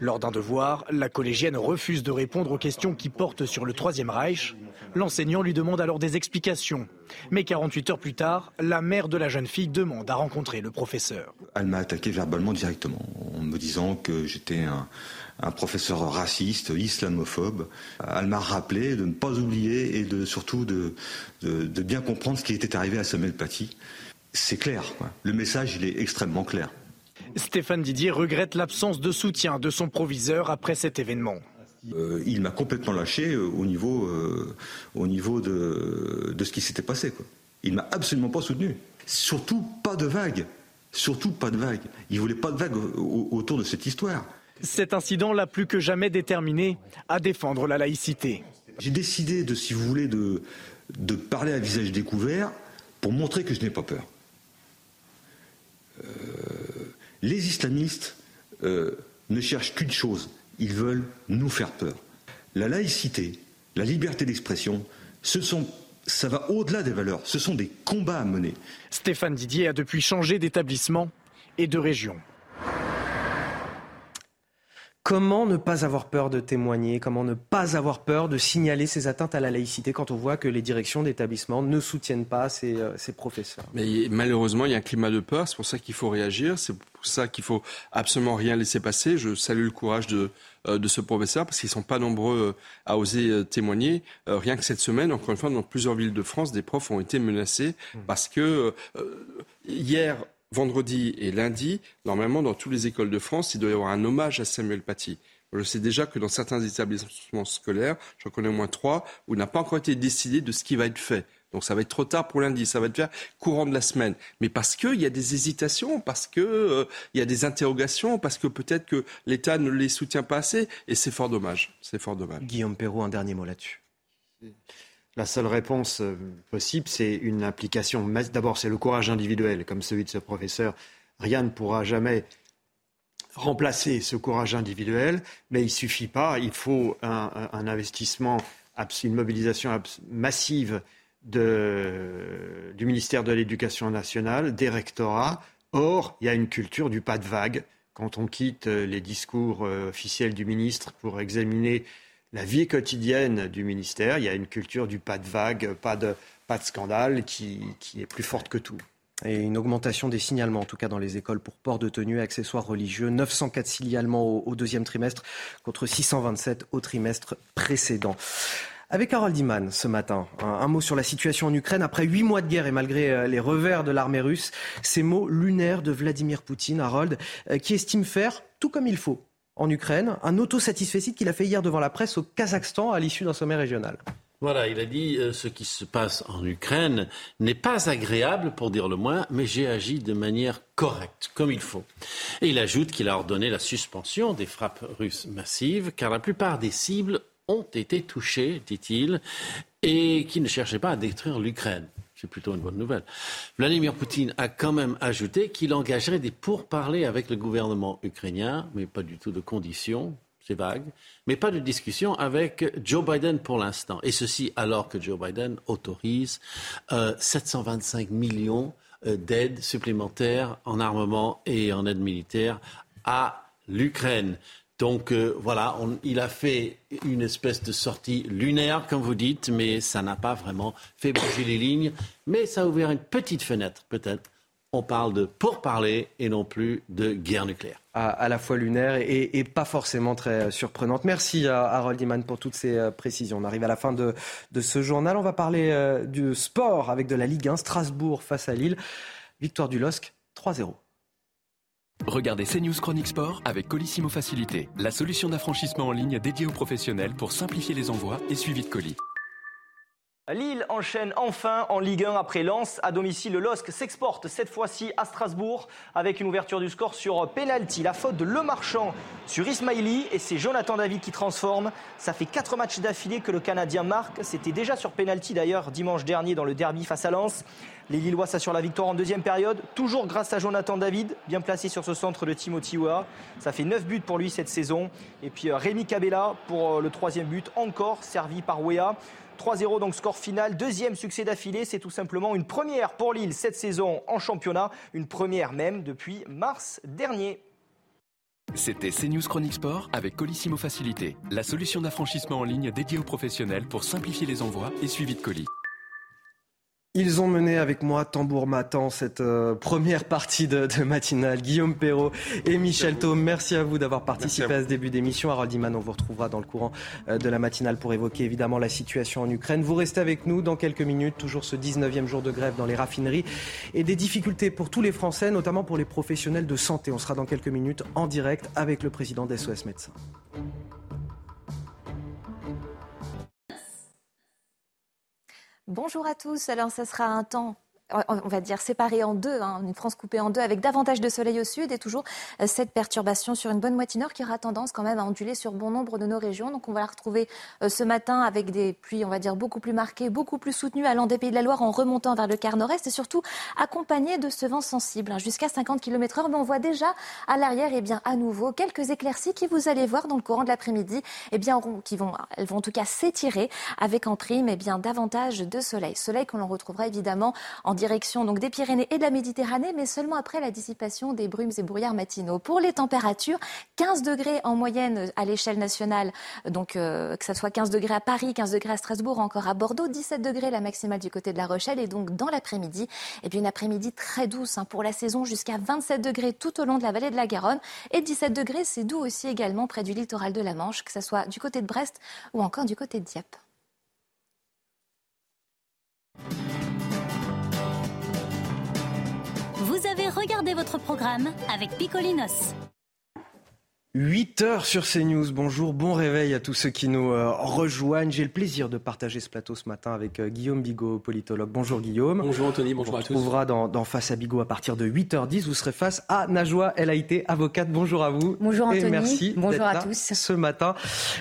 Lors d'un devoir, la collégienne refuse de répondre aux questions qui portent sur le Troisième Reich. L'enseignant lui demande alors des explications. Mais 48 heures plus tard, la mère de la jeune fille demande à rencontrer le professeur. Elle m'a attaqué verbalement directement en me disant que j'étais un, un professeur raciste, islamophobe. Elle m'a rappelé de ne pas oublier et de surtout de, de, bien comprendre ce qui était arrivé à Samuel Paty. C'est clair, le message il est extrêmement clair. Stéphane Didier regrette l'absence de soutien de son proviseur après cet événement. Euh, il m'a complètement lâché euh, au niveau, euh, au niveau de, de, ce qui s'était passé. Quoi. Il m'a absolument pas soutenu. Surtout pas de vague. Surtout pas de vague. Il voulait pas de vague autour de cette histoire. Cet incident l'a plus que jamais déterminé à défendre la laïcité. J'ai décidé de, si vous voulez, de, de parler à visage découvert pour montrer que je n'ai pas peur. Euh, les islamistes euh, ne cherchent qu'une chose, ils veulent nous faire peur. La laïcité, la liberté d'expression, ce sont ça va au-delà des valeurs. Ce sont des combats à mener. Stéphane Didier a depuis changé d'établissement et de région. Comment ne pas avoir peur de témoigner? Comment ne pas avoir peur de signaler ces atteintes à la laïcité quand on voit que les directions d'établissement ne soutiennent pas ces, euh, professeurs? Mais malheureusement, il y a un climat de peur. C'est pour ça qu'il faut réagir. C'est pour ça qu'il faut absolument rien laisser passer. Je salue le courage de, euh, de ce professeur parce qu'ils ne sont pas nombreux euh, à oser témoigner. rien que cette semaine, encore une fois, dans plusieurs villes de France, des profs ont été menacés mmh. parce que hier, vendredi et lundi, normalement, dans toutes les écoles de France, il doit y avoir un hommage à Samuel Paty. Je sais déjà que dans certains établissements scolaires, j'en connais au moins trois, où il n'a pas encore été décidé de ce qui va être fait. Donc ça va être trop tard pour lundi, ça va être fait courant de la semaine. Mais parce qu'il y a des hésitations, parce qu'il euh, y a des interrogations, parce que peut-être que l'État ne les soutient pas assez, et c'est fort dommage. C'est fort dommage. Guillaume Perrault, un dernier mot là-dessus. La seule réponse euh, possible, c'est une application. D'abord, c'est le courage individuel, comme celui de ce professeur. Rien ne pourra jamais remplacer ce courage individuel, mais il ne suffit pas. Il faut un, investissement, une mobilisation massive du ministère de l'Éducation nationale, des rectorats. Or, il y a une culture du pas de vague. Quand on quitte les discours euh, officiels du ministre pour examiner la vie quotidienne du ministère. Il y a une culture du pas de vague, pas de, scandale qui, est plus forte que tout. Et une augmentation des signalements, en tout cas dans les écoles, pour port de tenue et accessoires religieux. 904 signalements au, deuxième trimestre contre 627 au trimestre précédent. Avec Harold Iman ce matin, un, mot sur la situation en Ukraine. Après huit mois de guerre et malgré euh, les revers de l'armée russe, ces mots lunaires de Vladimir Poutine, Harold, euh, qui estime faire tout comme il faut en Ukraine, un autosatisfait qu'il a fait hier devant la presse au Kazakhstan à l'issue d'un sommet régional. Voilà, il a dit euh, ce qui se passe en Ukraine n'est pas agréable, pour dire le moins, mais j'ai agi de manière correcte, comme il faut. Et il ajoute qu'il a ordonné la suspension des frappes russes massives, car la plupart des cibles ont été touchées, dit-il, et qui ne cherchaient pas à détruire l'Ukraine. C'est plutôt une bonne nouvelle. Vladimir Poutine a quand même ajouté qu'il engagerait des pourparlers avec le gouvernement ukrainien, mais pas du tout de conditions, c'est vague, mais pas de discussion avec Joe Biden pour l'instant. Et ceci alors que Joe Biden autorise euh, 725 millions euh, d'aides supplémentaires en armement et en aide militaire à l'Ukraine. Donc euh, voilà, il a fait une espèce de sortie lunaire, comme vous dites, mais ça n'a pas vraiment fait bouger les lignes. Mais ça a ouvert une petite fenêtre, peut-être. On parle de pourparler et non plus de guerre nucléaire. À, la fois lunaire et, pas forcément très surprenante. Merci à Harold Iman pour toutes ces euh, précisions. On arrive à la fin de, ce journal. On va parler euh, du sport avec de la Ligue 1, Strasbourg face à Lille. Victoire du LOSC, 3-0. Regardez CNews Chronique Sport avec Colissimo Facilité, la solution d'affranchissement en ligne dédiée aux professionnels pour simplifier les envois et suivi de colis. Lille enchaîne enfin en Ligue 1 après Lens. À domicile, le LOSC s'exporte cette fois-ci à Strasbourg avec une ouverture du score sur penalty. La faute de Le Marchand sur Ismaili et c'est Jonathan David qui transforme. Ça fait 4 matchs d'affilée que le Canadien marque. C'était déjà sur penalty d'ailleurs dimanche dernier dans le derby face à Lens. Les Lillois s'assurent la victoire en deuxième période, toujours grâce à Jonathan David, bien placé sur ce centre de Timothy Weah. Ça fait 9 buts pour lui cette saison. Et puis Rémi Cabella pour le troisième but, encore servi par Weah. 3-0 donc score final, deuxième succès d'affilée, c'est tout simplement une première pour Lille cette saison en championnat, une première même depuis mars dernier. C'était CNews Chronique Sport avec Colissimo Facilité, la solution d'affranchissement en ligne dédiée aux professionnels pour simplifier les envois et suivi de colis. Ils ont mené avec moi tambour matin cette euh, première partie de, de, matinale. Guillaume Perrault et Michel Thaume, merci à vous d'avoir participé à, à, ce début d'émission. Harold Iman, on vous retrouvera dans le courant euh, de la matinale pour évoquer évidemment la situation en Ukraine. Vous restez avec nous dans quelques minutes, toujours ce 19e jour de grève dans les raffineries et des difficultés pour tous les Français, notamment pour les professionnels de santé. On sera dans quelques minutes en direct avec le président d'SOS Médecins. Bonjour à tous. Alors, ça sera un temps on va dire séparé en deux, hein, une France coupée en deux avec davantage de soleil au sud et toujours euh, cette perturbation sur une bonne moitié nord qui aura tendance quand même à onduler sur bon nombre de nos régions. Donc on va la retrouver euh, ce matin avec des pluies, on va dire, beaucoup plus marquées, beaucoup plus soutenues allant des Pays de la Loire en remontant vers le quart nord-est et surtout accompagnées de ce vent sensible hein, jusqu'à 50 km heure. Mais on voit déjà à l'arrière, et eh bien, à nouveau, quelques éclaircies qui vous allez voir dans le courant de l'après-midi, eh bien, qui vont, elles vont en tout cas s'étirer avec en prime, eh bien, davantage de soleil. Soleil que l'on retrouvera évidemment en direction donc des Pyrénées et de la Méditerranée, mais seulement après la dissipation des brumes et brouillards matinaux. Pour les températures, 15 degrés en moyenne à l'échelle nationale, donc euh, que ce soit 15 degrés à Paris, 15 degrés à Strasbourg, encore à Bordeaux, 17 degrés la maximale du côté de La Rochelle, et donc dans l'après-midi, et bien une après-midi très douce hein, pour la saison, jusqu'à 27 degrés tout au long de la vallée de la Garonne, et 17 degrés, c'est doux aussi également près du littoral de la Manche, que ce soit du côté de Brest ou encore du côté de Dieppe. Vous avez regardé votre programme avec Picolinos. 8 heures sur CNews. Bonjour, bon réveil à tous ceux qui nous euh, rejoignent. J'ai le plaisir de partager ce plateau ce matin avec euh, Guillaume Bigot, politologue. Bonjour Guillaume. Bonjour Anthony, bonjour On à tous. On retrouvera dans, dans, Face à Bigot à partir de 8h10. Vous serez face à Najwa El avocate. Bonjour à vous. Bonjour Anthony. Et merci bonjour à là tous. Ce matin,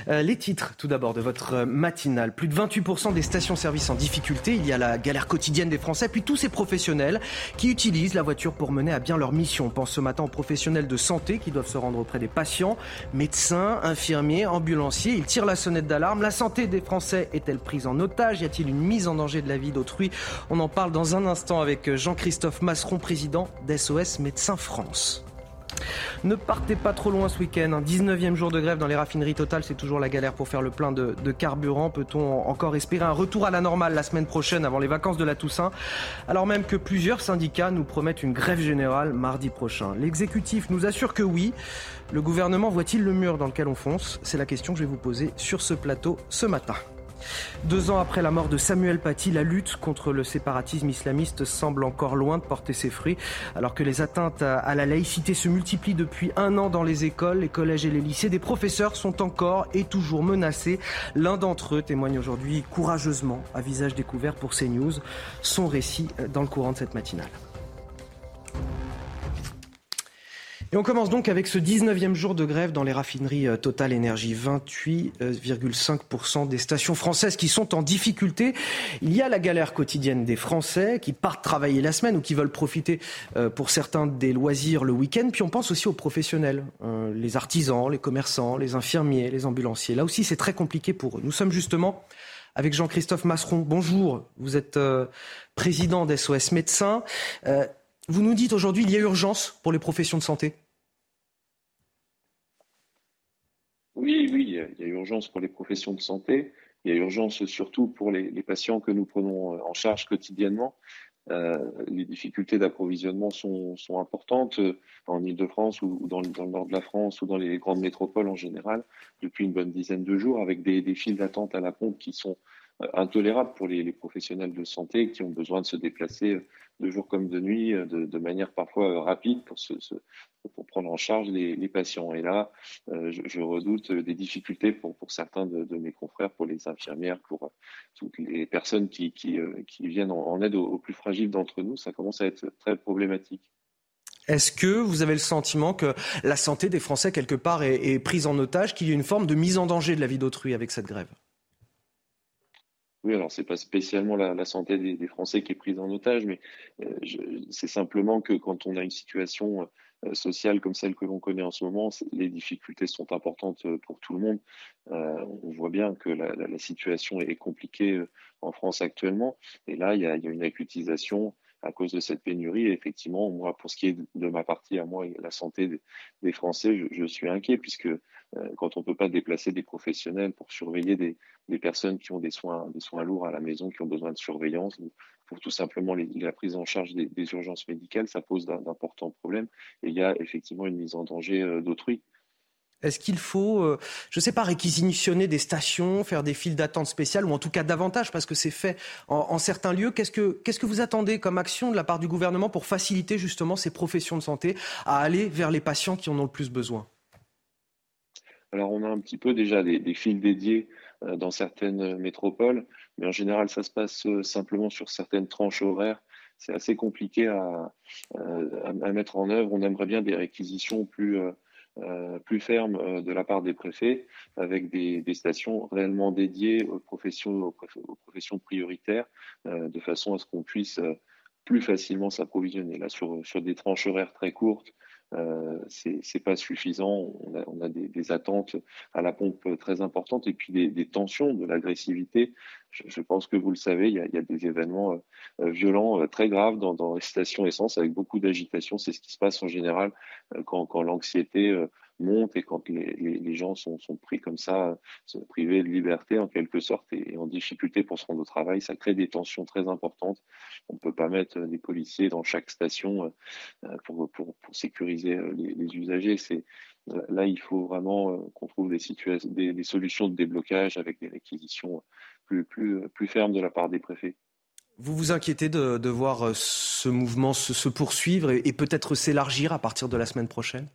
euh, les titres tout d'abord de votre matinale. Plus de 28% des stations-service en difficulté. Il y a la galère quotidienne des Français, puis tous ces professionnels qui utilisent la voiture pour mener à bien leur mission. On pense ce matin aux professionnels de santé qui doivent se rendre auprès des patients, médecins infirmiers, ambulanciers. Ils tirent la sonnette d'alarme. La santé des Français est-elle prise en otage? Y a-t-il une mise en danger de la vie d'autrui? On en parle dans un instant avec Jean-Christophe Masseron, président d'SOS Médecins France. Ne partez pas trop loin ce week-end. Un 19e jour de grève dans les raffineries totales, c'est toujours la galère pour faire le plein de, de carburant. Peut-on encore espérer un retour à la normale la semaine prochaine avant les vacances de la Toussaint? Alors même que plusieurs syndicats nous promettent une grève générale mardi prochain. L'exécutif nous assure que oui. Le gouvernement voit-il le mur dans lequel on fonce? C'est la question que je vais vous poser sur ce plateau ce matin. Deux ans après la mort de Samuel Paty, la lutte contre le séparatisme islamiste semble encore loin de porter ses fruits. Alors que les atteintes à la laïcité se multiplient depuis un an dans les écoles, les collèges et les lycées, des professeurs sont encore et toujours menacés. L'un d'entre eux témoigne aujourd'hui courageusement, à visage découvert pour CNews, son récit dans le courant de cette matinale. Et on commence donc avec ce 19e jour de grève dans les raffineries euh, Total Énergie. 28,5% des stations françaises qui sont en difficulté. Il y a la galère quotidienne des Français qui partent travailler la semaine ou qui veulent profiter euh, pour certains des loisirs le week-end. Puis on pense aussi aux professionnels, euh, les artisans, les commerçants, les infirmiers, les ambulanciers. Là aussi, c'est très compliqué pour eux. Nous sommes justement avec Jean-Christophe Masseron. Bonjour, vous êtes président d'SOS Médecins. vous nous dites aujourd'hui qu'il y a urgence pour les professions de santé? Oui, oui, il y a urgence pour les professions de santé. Il y a urgence surtout pour les, patients que nous prenons en charge quotidiennement. Euh, les difficultés d'approvisionnement sont, importantes euh, en Ile-de-France ou, dans, le nord de la France ou dans les grandes métropoles en général depuis une bonne dizaine de jours avec des, des files d'attente à la pompe qui sont euh, intolérable pour les, professionnels de santé qui ont besoin de se déplacer euh, de jour comme de nuit, euh, de, manière parfois rapide pour, prendre en charge les, patients. Et là, je, redoute des difficultés pour, certains de, mes confrères, pour les infirmières, pour toutes les personnes qui, qui, viennent en, aide aux, plus fragiles d'entre nous. Ça commence à être très problématique. Est-ce que vous avez le sentiment que la santé des Français, quelque part, est prise en otage, qu'il y a une forme de mise en danger de la vie d'autrui avec cette grève? Oui, alors c'est pas spécialement la, santé des, Français qui est prise en otage, mais euh, c'est simplement que quand on a une situation euh, sociale comme celle que l'on connaît en ce moment, les difficultés sont importantes euh, pour tout le monde. on voit bien que la, situation est compliquée en France actuellement, et là il y a, il y a une acutisation à cause de cette pénurie. effectivement, moi, pour ce qui est de ma partie à moi, la santé des, Français, je, suis inquiet puisque euh, quand on ne peut pas déplacer des professionnels pour surveiller des, personnes qui ont des soins, des soins lourds à la maison, qui ont besoin de surveillance, pour tout simplement la prise en charge des, urgences médicales, ça pose d'importants problèmes. Et il y a effectivement une mise en danger euh, d'autrui. Est-ce qu'il faut, euh, je ne sais pas, réquisitionner des stations, faire des files d'attente spéciales, ou en tout cas davantage, parce que c'est fait en, certains lieux. Qu'est-ce que, vous attendez comme action de la part du gouvernement pour faciliter justement ces professions de santé à aller vers les patients qui en ont le plus besoin? Alors on a un petit peu déjà des, des files dédiées euh, dans certaines métropoles, mais en général ça se passe euh, simplement sur certaines tranches horaires. C'est assez compliqué à, mettre en œuvre. On aimerait bien des réquisitions plus, euh, plus ferme euh, de la part des préfets, avec des, des stations réellement dédiées aux professions, aux, professions prioritaires, euh, de façon à ce qu'on puisse plus facilement s'approvisionner. Là, sur, sur des tranches horaires très courtes, euh, c'est pas suffisant. On a, on a des, des, attentes à la pompe très importantes et puis des, des tensions, de l'agressivité. Je, je, pense que vous le savez, il y a, il y a des événements euh, violents euh, très graves dans, dans, les stations essence avec beaucoup d'agitation. C'est ce qui se passe en général euh, quand, quand l'anxiété monte et quand les, gens sont, pris comme ça, privés de liberté en quelque sorte et, en difficulté pour se rendre au travail, ça crée des tensions très importantes. On ne peut pas mettre des policiers dans chaque station pour, pour, pour sécuriser les, les usagers. Là, il faut vraiment qu'on trouve des, solutions de déblocage avec des réquisitions plus, fermes de la part des préfets. Vous vous inquiétez de, voir ce mouvement se, poursuivre et peut-être s'élargir à partir de la semaine prochaine?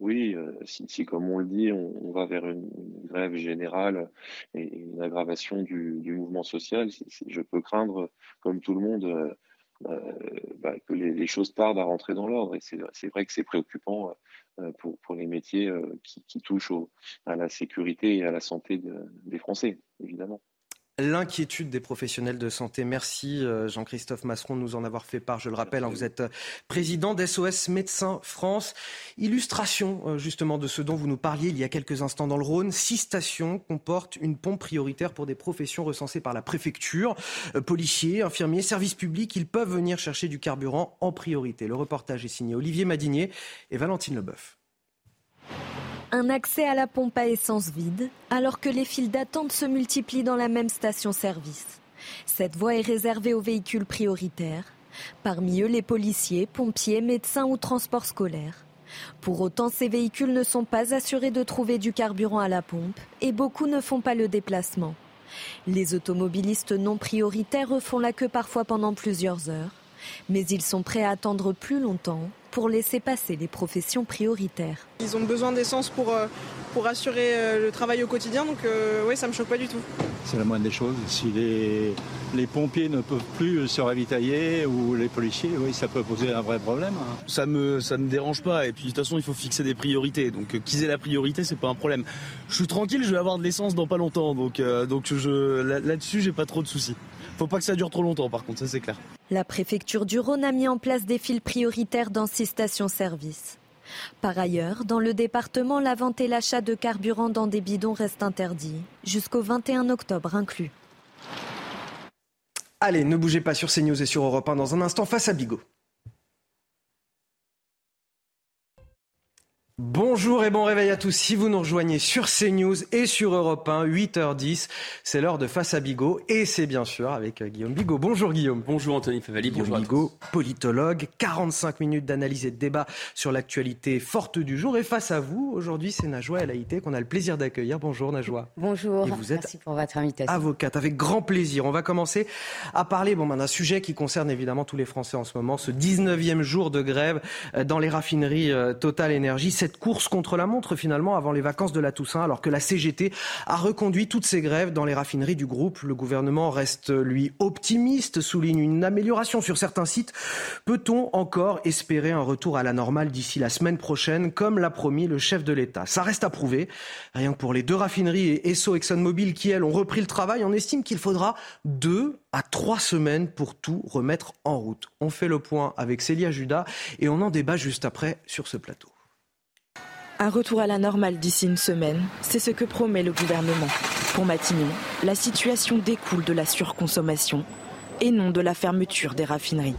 Oui, euh, si, si, comme on le dit, on, on va vers une, grève générale et, une aggravation du, du mouvement social, si, si je peux craindre, comme tout le monde, euh, euh bah, que les, les, choses tardent à rentrer dans l'ordre. Et c'est vrai que c'est préoccupant euh, pour, pour, les métiers euh, qui, qui touchent au, à la sécurité et à la santé de, des Français, évidemment l'inquiétude des professionnels de santé. Merci euh, Jean-Christophe Masseron de nous en avoir fait part. Je le rappelle, hein, vous êtes euh, président d'SOS Médecins France. Illustration euh, justement de ce dont vous nous parliez il y a quelques instants dans le Rhône. Six stations comportent une pompe prioritaire pour des professions recensées par la préfecture. Policiers, infirmiers, services publics, ils peuvent venir chercher du carburant en priorité. Le reportage est signé Olivier Madinier et Valentine Leboeuf. Un accès à la pompe à essence vide, alors que les files d'attente se multiplient dans la même station-service. Cette voie est réservée aux véhicules prioritaires, parmi eux les policiers, pompiers, médecins ou transports scolaires. Pour autant, ces véhicules ne sont pas assurés de trouver du carburant à la pompe et beaucoup ne font pas le déplacement. Les automobilistes non prioritaires font la queue parfois pendant plusieurs heures, mais ils sont prêts à attendre plus longtemps pour laisser passer les professions prioritaires. Ils ont besoin d'essence pour, euh, pour assurer euh, le travail au quotidien, donc euh, oui, ça me choque pas du tout. C'est la moindre des choses. Si les, les pompiers ne peuvent plus se ravitailler ou les policiers, oui, ça peut poser un vrai problème. Ça me, ça me dérange pas. Et puis de toute façon, il faut fixer des priorités. Donc qu'ils aient la priorité, c'est pas un problème. Je suis tranquille, je vais avoir de l'essence dans pas longtemps. Donc, donc je, là-dessus, j'ai pas trop de soucis. Faut pas que ça dure trop longtemps, par contre, ça c'est clair. La préfecture du Rhône a mis en place des fils prioritaires dans six stations-service. Par ailleurs, dans le département, la vente et l'achat de carburant dans des bidons restent interdits, jusqu'au 21 octobre inclus. Allez, ne bougez pas sur CNews et sur Europe 1 dans un instant face à Bigot. Bonjour et bon réveil à tous. Si vous nous rejoignez sur CNews et sur Europe 1, 8h10, c'est l'heure de Face à Bigot et c'est bien sûr avec euh, Guillaume Bigot. Bonjour Guillaume. Bonjour Anthony Favali. Bonjour Bigot, politologue. 45 minutes d'analyse et de débat sur l'actualité forte du jour. Et face à vous, aujourd'hui, c'est Najwa El Haïté qu'on a le plaisir d'accueillir. Bonjour Najwa. Bonjour. Et vous êtes Merci pour votre invitation. Avocate, avec grand plaisir. On va commencer à parler bon, ben, d'un sujet qui concerne évidemment tous les Français en ce moment, ce 19e jour de grève euh, dans les raffineries euh, Total Énergie cette course contre la montre finalement avant les vacances de la Toussaint, alors que la CGT a reconduit toutes ces grèves dans les raffineries du groupe. Le gouvernement reste, lui, optimiste, souligne une amélioration sur certains sites. Peut-on encore espérer un retour à la normale d'ici la semaine prochaine, comme l'a promis le chef de l'État? Ça reste à prouver. Rien que pour les deux raffineries et Esso ExxonMobil qui, elles, ont repris le travail, on estime qu'il faudra deux à trois semaines pour tout remettre en route. On fait le point avec Célia Judas et on en débat juste après sur ce plateau. Un retour à la normale d'ici une semaine, c'est ce que promet le gouvernement. Pour Matignon, la situation découle de la surconsommation et non de la fermeture des raffineries.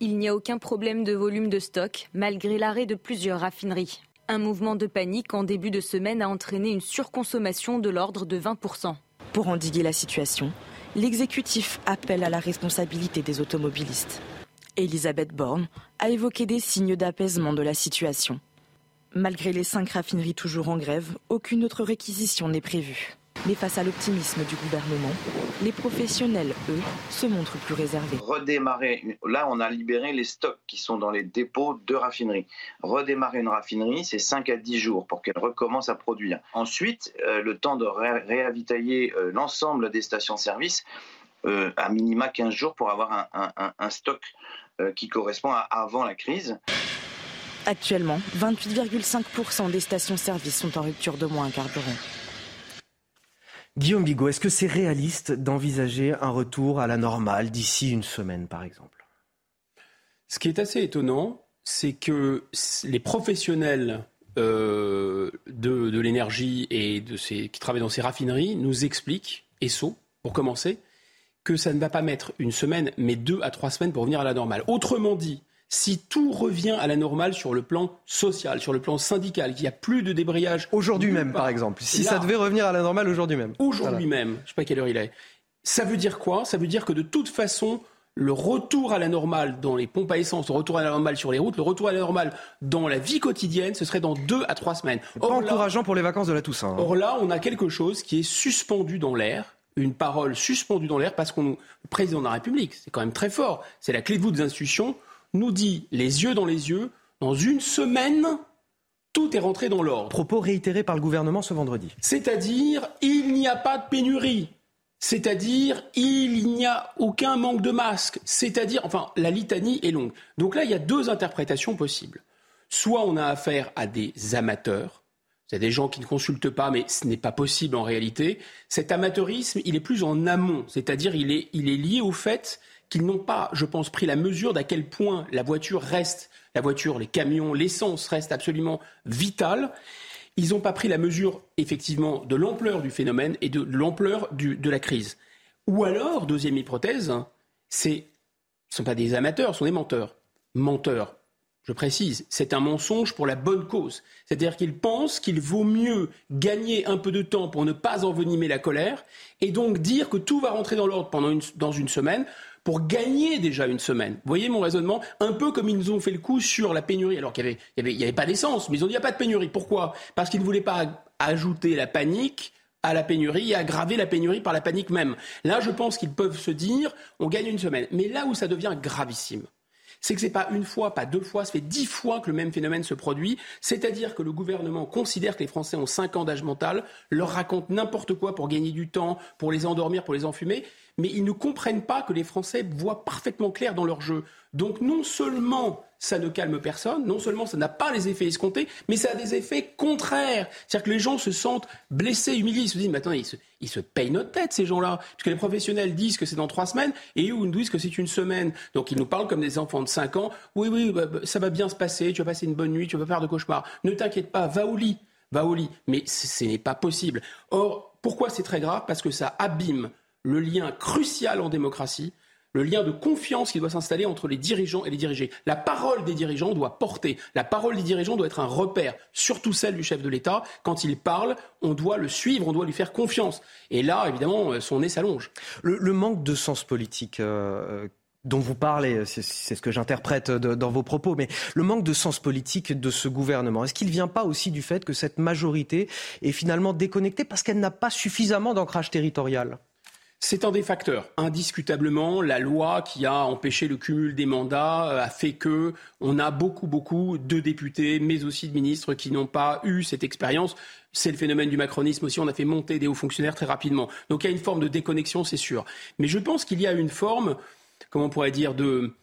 Il n'y a aucun problème de volume de stock malgré l'arrêt de plusieurs raffineries. Un mouvement de panique en début de semaine a entraîné une surconsommation de l'ordre de 20%. Pour endiguer la situation, l'exécutif appelle à la responsabilité des automobilistes. Elisabeth Borne a évoqué des signes d'apaisement de la situation. Malgré les cinq raffineries toujours en grève, aucune autre réquisition n'est prévue. Mais face à l'optimisme du gouvernement, les professionnels, eux, se montrent plus réservés. Redémarrer, là on a libéré les stocks qui sont dans les dépôts de raffineries. Redémarrer une raffinerie, c'est 5 à 10 jours pour qu'elle recommence à produire. Ensuite, euh, le temps de ré réavitailler euh, l'ensemble des stations-service, euh, à minima 15 jours pour avoir un, stock qui correspond à avant la crise. Actuellement, 28,5% des stations-service sont en rupture de moins un carburant. Guillaume Bigot, est-ce que c'est réaliste d'envisager un retour à la normale d'ici une semaine, par exemple? Ce qui est assez étonnant, c'est que les professionnels euh, de, de l'énergie et de ces, qui travaillent dans ces raffineries nous expliquent, ESSO, pour commencer, que ça ne va pas mettre une semaine, mais deux à trois semaines pour revenir à la normale. Autrement dit, si tout revient à la normale sur le plan social, sur le plan syndical, qu'il n'y a plus de débrayage. Aujourd'hui même, par exemple. Si Là, ça devait revenir à la normale aujourd'hui même. Aujourd'hui même, je ne sais pas quelle heure il est. Ça veut dire quoi? Ça veut dire que de toute façon, le retour à la normale dans les pompes à essence, le retour à la normale sur les routes, le retour à la normale dans la vie quotidienne, ce serait dans deux à trois semaines. Pas encourageant pour les vacances de la Toussaint. hein. Or là, on a quelque chose qui est suspendu dans l'air, une parole suspendue dans l'air, parce qu'on le président de la République, c'est quand même très fort, c'est la clé de voûte des institutions, nous dit les yeux dans les yeux, dans une semaine, tout est rentré dans l'ordre. Propos réitérés par le gouvernement ce vendredi. C'est-à-dire, il n'y a pas de pénurie. C'est-à-dire, il n'y a aucun manque de masques. C'est-à-dire, enfin, la litanie est longue. Donc là, il y a deux interprétations possibles. Soit on a affaire à des amateurs, c'est des gens qui ne consultent pas, mais ce n'est pas possible en réalité. Cet amateurisme, il est plus en amont, c'est-à-dire il est, il est lié au fait qu'ils n'ont pas, je pense, pris la mesure d'à quel point la voiture reste, la voiture, les camions, l'essence reste absolument vitale. Ils n'ont pas pris la mesure, effectivement, de l'ampleur du phénomène et de l'ampleur de la crise. Ou alors, deuxième hypothèse, ce ne sont pas des amateurs, ce sont des menteurs. Menteurs, Je précise, c'est un mensonge pour la bonne cause. C'est-à-dire qu'il pense qu'il vaut mieux gagner un peu de temps pour ne pas envenimer la colère et donc dire que tout va rentrer dans l'ordre pendant dans une semaine pour gagner déjà une semaine. Vous voyez mon raisonnement Un peu comme ils nous ont fait le coup sur la pénurie, alors qu'il n'y avait, avait, avait pas d'essence, mais ils ont dit il n'y a pas de pénurie. Pourquoi? Parce qu'ils ne voulaient pas ajouter la panique à la pénurie et aggraver la pénurie par la panique même. Là, je pense qu'ils peuvent se dire on gagne une semaine. Mais là où ça devient gravissime, c'est que ce n'est pas une fois, pas deux fois, ça fait dix fois que le même phénomène se produit. C'est-à-dire que le gouvernement considère que les Français ont cinq ans d'âge mental, leur raconte n'importe quoi pour gagner du temps, pour les endormir, pour les enfumer, mais ils ne comprennent pas que les Français voient parfaitement clair dans leur jeu. Donc non seulement ça ne calme personne, non seulement ça n'a pas les effets escomptés, mais ça a des effets contraires. C'est-à-dire que les gens se sentent blessés, humiliés. Ils se disent, mais attendez, ils se, payent notre tête, ces gens-là. Puisque les professionnels disent que c'est dans trois semaines et ils nous disent que c'est une semaine. Donc ils nous parlent comme des enfants de 5 ans. Oui, oui, bah, bah, ça va bien se passer, tu vas passer une bonne nuit, tu vas pas faire de cauchemar. Ne t'inquiète pas, va au lit. Va au lit. Mais ce n'est pas possible. Or, pourquoi c'est très grave? Parce que ça abîme le lien crucial en démocratie le lien de confiance qui doit s'installer entre les dirigeants et les dirigés. La parole des dirigeants doit porter, la parole des dirigeants doit être un repère, surtout celle du chef de l'État. Quand il parle, on doit le suivre, on doit lui faire confiance. Et là, évidemment, euh, son nez s'allonge. Le, manque de sens politique. Euh, dont vous parlez, c'est ce que j'interprète dans vos propos, mais le manque de sens politique de ce gouvernement, est-ce qu'il ne vient pas aussi du fait que cette majorité est finalement déconnectée parce qu'elle n'a pas suffisamment d'ancrage territorial? C'est un des facteurs. Indiscutablement, la loi qui a empêché le cumul des mandats euh, a fait que on a beaucoup, beaucoup de députés, mais aussi de ministres qui n'ont pas eu cette expérience. C'est le phénomène du macronisme aussi. On a fait monter des hauts fonctionnaires très rapidement. Donc il y a une forme de déconnexion, c'est sûr. Mais je pense qu'il y a une forme, comment on pourrait dire, de,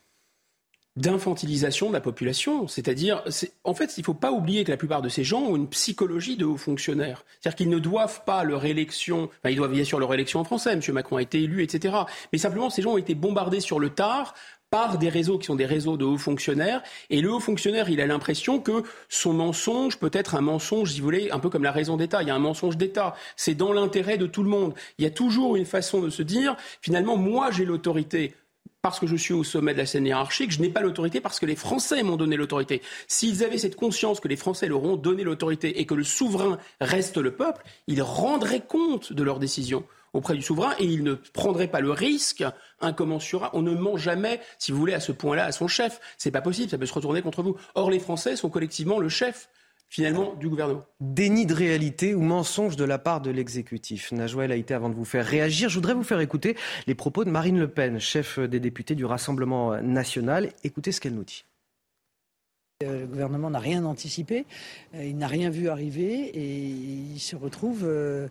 d'infantilisation de la population. C'est-à-dire, en fait, il ne faut pas oublier que la plupart de ces gens ont une psychologie de hauts fonctionnaires. C'est-à-dire qu'ils ne doivent pas leur élection, enfin, ils doivent bien sûr leur élection en français, M. Macron a été élu, etc. Mais simplement, ces gens ont été bombardés sur le tard par des réseaux qui sont des réseaux de hauts fonctionnaires. Et le haut fonctionnaire, il a l'impression que son mensonge peut être un mensonge, si vous voulez, un peu comme la raison d'État. Il y a un mensonge d'État. C'est dans l'intérêt de tout le monde. Il y a toujours une façon de se dire, finalement, moi j'ai l'autorité parce que je suis au sommet de la scène hiérarchique, je n'ai pas l'autorité parce que les Français m'ont donné l'autorité. S'ils avaient cette conscience que les Français leur ont donné l'autorité et que le souverain reste le peuple, ils rendraient compte de leurs décisions auprès du souverain et ils ne prendraient pas le risque incommensurable. On ne ment jamais, si vous voulez, à ce point-là, à son chef. C'est pas possible, ça peut se retourner contre vous. Or, les Français sont collectivement le chef finalement du gouvernement. Déni de réalité ou mensonge de la part de l'exécutif. Najouel a été avant de vous faire réagir. Je voudrais vous faire écouter les propos de Marine Le Pen, chef des députés du Rassemblement national. Écoutez ce qu'elle nous dit. Euh, le gouvernement n'a rien anticipé, euh, il n'a rien vu arriver et il se retrouve euh,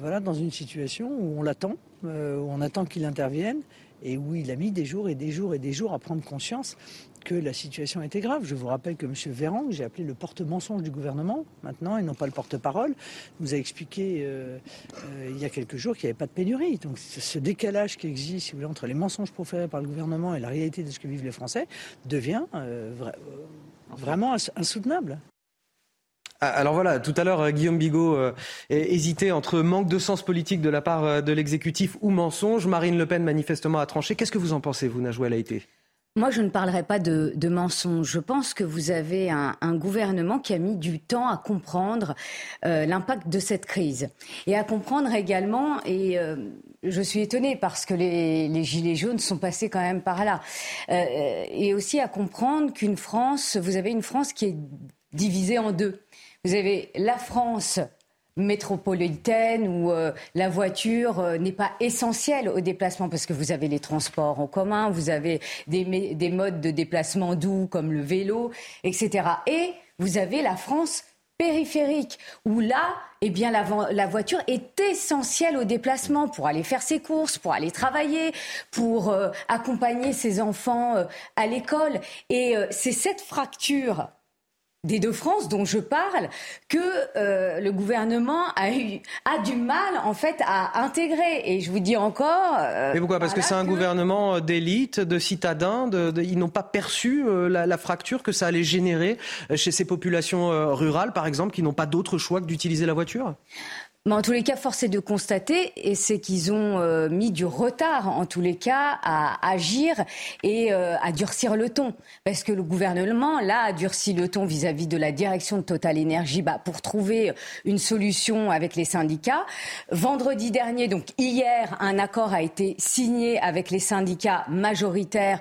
voilà, dans une situation où on l'attend, où on attend qu'il intervienne et où il a mis des jours et des jours et des jours à prendre conscience que la situation était grave. Je vous rappelle que M. Véran, que j'ai appelé le porte-mensonge du gouvernement maintenant, et non pas le porte-parole, nous a expliqué euh, euh, il y a quelques jours qu'il n'y avait pas de pénurie. Donc ce décalage qui existe entre les mensonges proférés par le gouvernement et la réalité de ce que vivent les Français devient euh, vraiment insoutenable. Ah, alors voilà, tout à l'heure, Guillaume Bigot hésitait entre manque de sens politique de la part de l'exécutif ou mensonge. Marine Le Pen, manifestement, a tranché. Qu'est-ce que vous en pensez, vous, Najouel été moi, je ne parlerai pas de, de mensonges. Je pense que vous avez un, gouvernement qui a mis du temps à comprendre euh, l'impact de cette crise et à comprendre également. Et euh, je suis étonnée parce que les, gilets jaunes sont passés quand même par là. Euh, et aussi à comprendre qu'une France, vous avez une France qui est divisée en deux. Vous avez la France métropolitaine où euh, la voiture euh, n'est pas essentielle au déplacement parce que vous avez les transports en commun, vous avez des, des modes de déplacement doux comme le vélo, etc. Et vous avez la France périphérique où là, eh bien, la, voiture est essentielle au déplacement pour aller faire ses courses, pour aller travailler, pour euh, accompagner ses enfants à l'école. Et c'est cette fracture des deux France dont je parle que euh, le gouvernement a eu a du mal en fait à intégrer. Et je vous dis encore euh, mais pourquoi? Parce que c'est un gouvernement d'élite de citadins de, ils n'ont pas perçu euh, la, la, fracture que ça allait générer chez ces populations rurales par exemple qui n'ont pas d'autre choix que d'utiliser la voiture? Mais en tous les cas, force est de constater, et c'est qu'ils ont euh, mis du retard, en tous les cas, à agir et euh, à durcir le ton. Parce que le gouvernement, là, a durci le ton vis-à-vis de la direction de Total Energy bah, pour trouver une solution avec les syndicats. Vendredi dernier, donc hier, un accord a été signé avec les syndicats majoritaires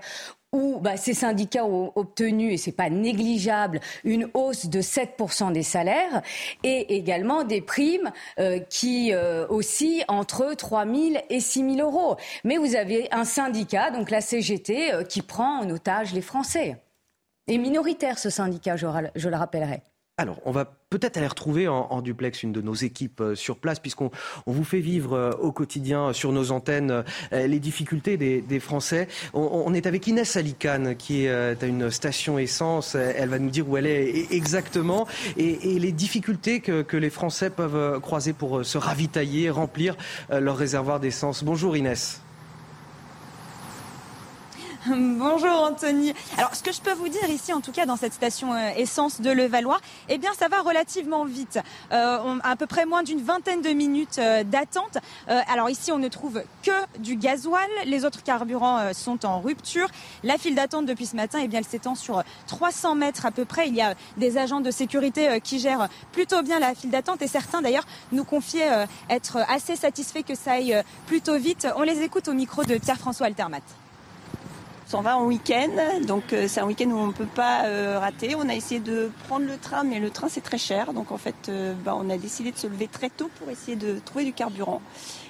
où bah, ces syndicats ont obtenu, et c'est pas négligeable, une hausse de 7% des salaires et également des primes euh, qui euh, oscillent entre 3 000 et 6 000 euros. Mais vous avez un syndicat, donc la CGT, euh, qui prend en otage les Français. Et minoritaire, ce syndicat, je, je le rappellerai. Alors, on va peut-être aller retrouver en, duplex une de nos équipes euh, sur place, puisqu'on vous fait vivre euh, au quotidien euh, sur nos antennes les difficultés des, Français. On, est avec Inès Alicane, qui est à une station essence. Elle va nous dire où elle est exactement et, les difficultés que, que, les Français peuvent croiser pour se ravitailler, remplir leur réservoir d'essence. Bonjour Inès. [laughs] Bonjour Anthony. Alors ce que je peux vous dire ici, en tout cas dans cette station euh, essence de Levallois, eh bien ça va relativement vite. Euh, à peu près moins d'une vingtaine de minutes euh, d'attente. alors ici on ne trouve que du gasoil. Les autres carburants sont en rupture. La file d'attente depuis ce matin, eh bien elle s'étend sur 300 mètres à peu près. Il y a des agents de sécurité qui gèrent plutôt bien la file d'attente et certains d'ailleurs nous confiaient être assez satisfaits que ça aille plutôt vite. On les écoute au micro de Pierre-François Altermat s'en va en week-end, donc euh, c'est un week-end où on ne peut pas euh, rater. On a essayé de prendre le train, mais le train c'est très cher, donc en fait euh, bah, on a décidé de se lever très tôt pour essayer de trouver du carburant.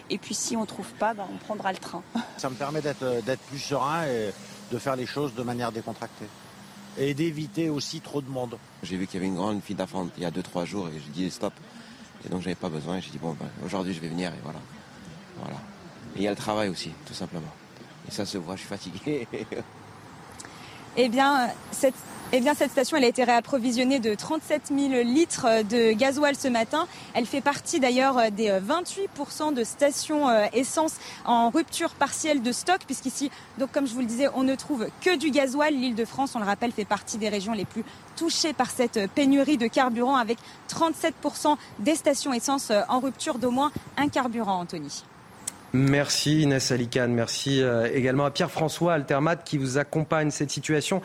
Et puis si on ne trouve pas, bah, on prendra le train. [laughs] Ça me permet d'être plus serein et de faire les choses de manière décontractée. Et d'éviter aussi trop de monde. J'ai vu qu'il y avait une grande file d'attente il y a 2-3 jours et j'ai dit stop. Et donc j'avais pas besoin et j'ai dit bon ben, aujourd'hui je vais venir et voilà. voilà. Et il y a le travail aussi, tout simplement. Et ça se voit, je suis fatigué. [laughs] eh bien, cette, eh bien, cette station elle a été réapprovisionnée de 37 000 litres de gasoil ce matin. Elle fait partie d'ailleurs des 28% de stations euh, essence en rupture partielle de stock, puisqu'ici, comme je vous le disais, on ne trouve que du gasoil. L'île de France, on le rappelle, fait partie des régions les plus touchées par cette pénurie de carburant, avec 37% des stations essence en rupture d'au moins un carburant, Anthony. Merci Inès Alicane, merci euh, également à Pierre-François Altermat qui vous accompagne cette situation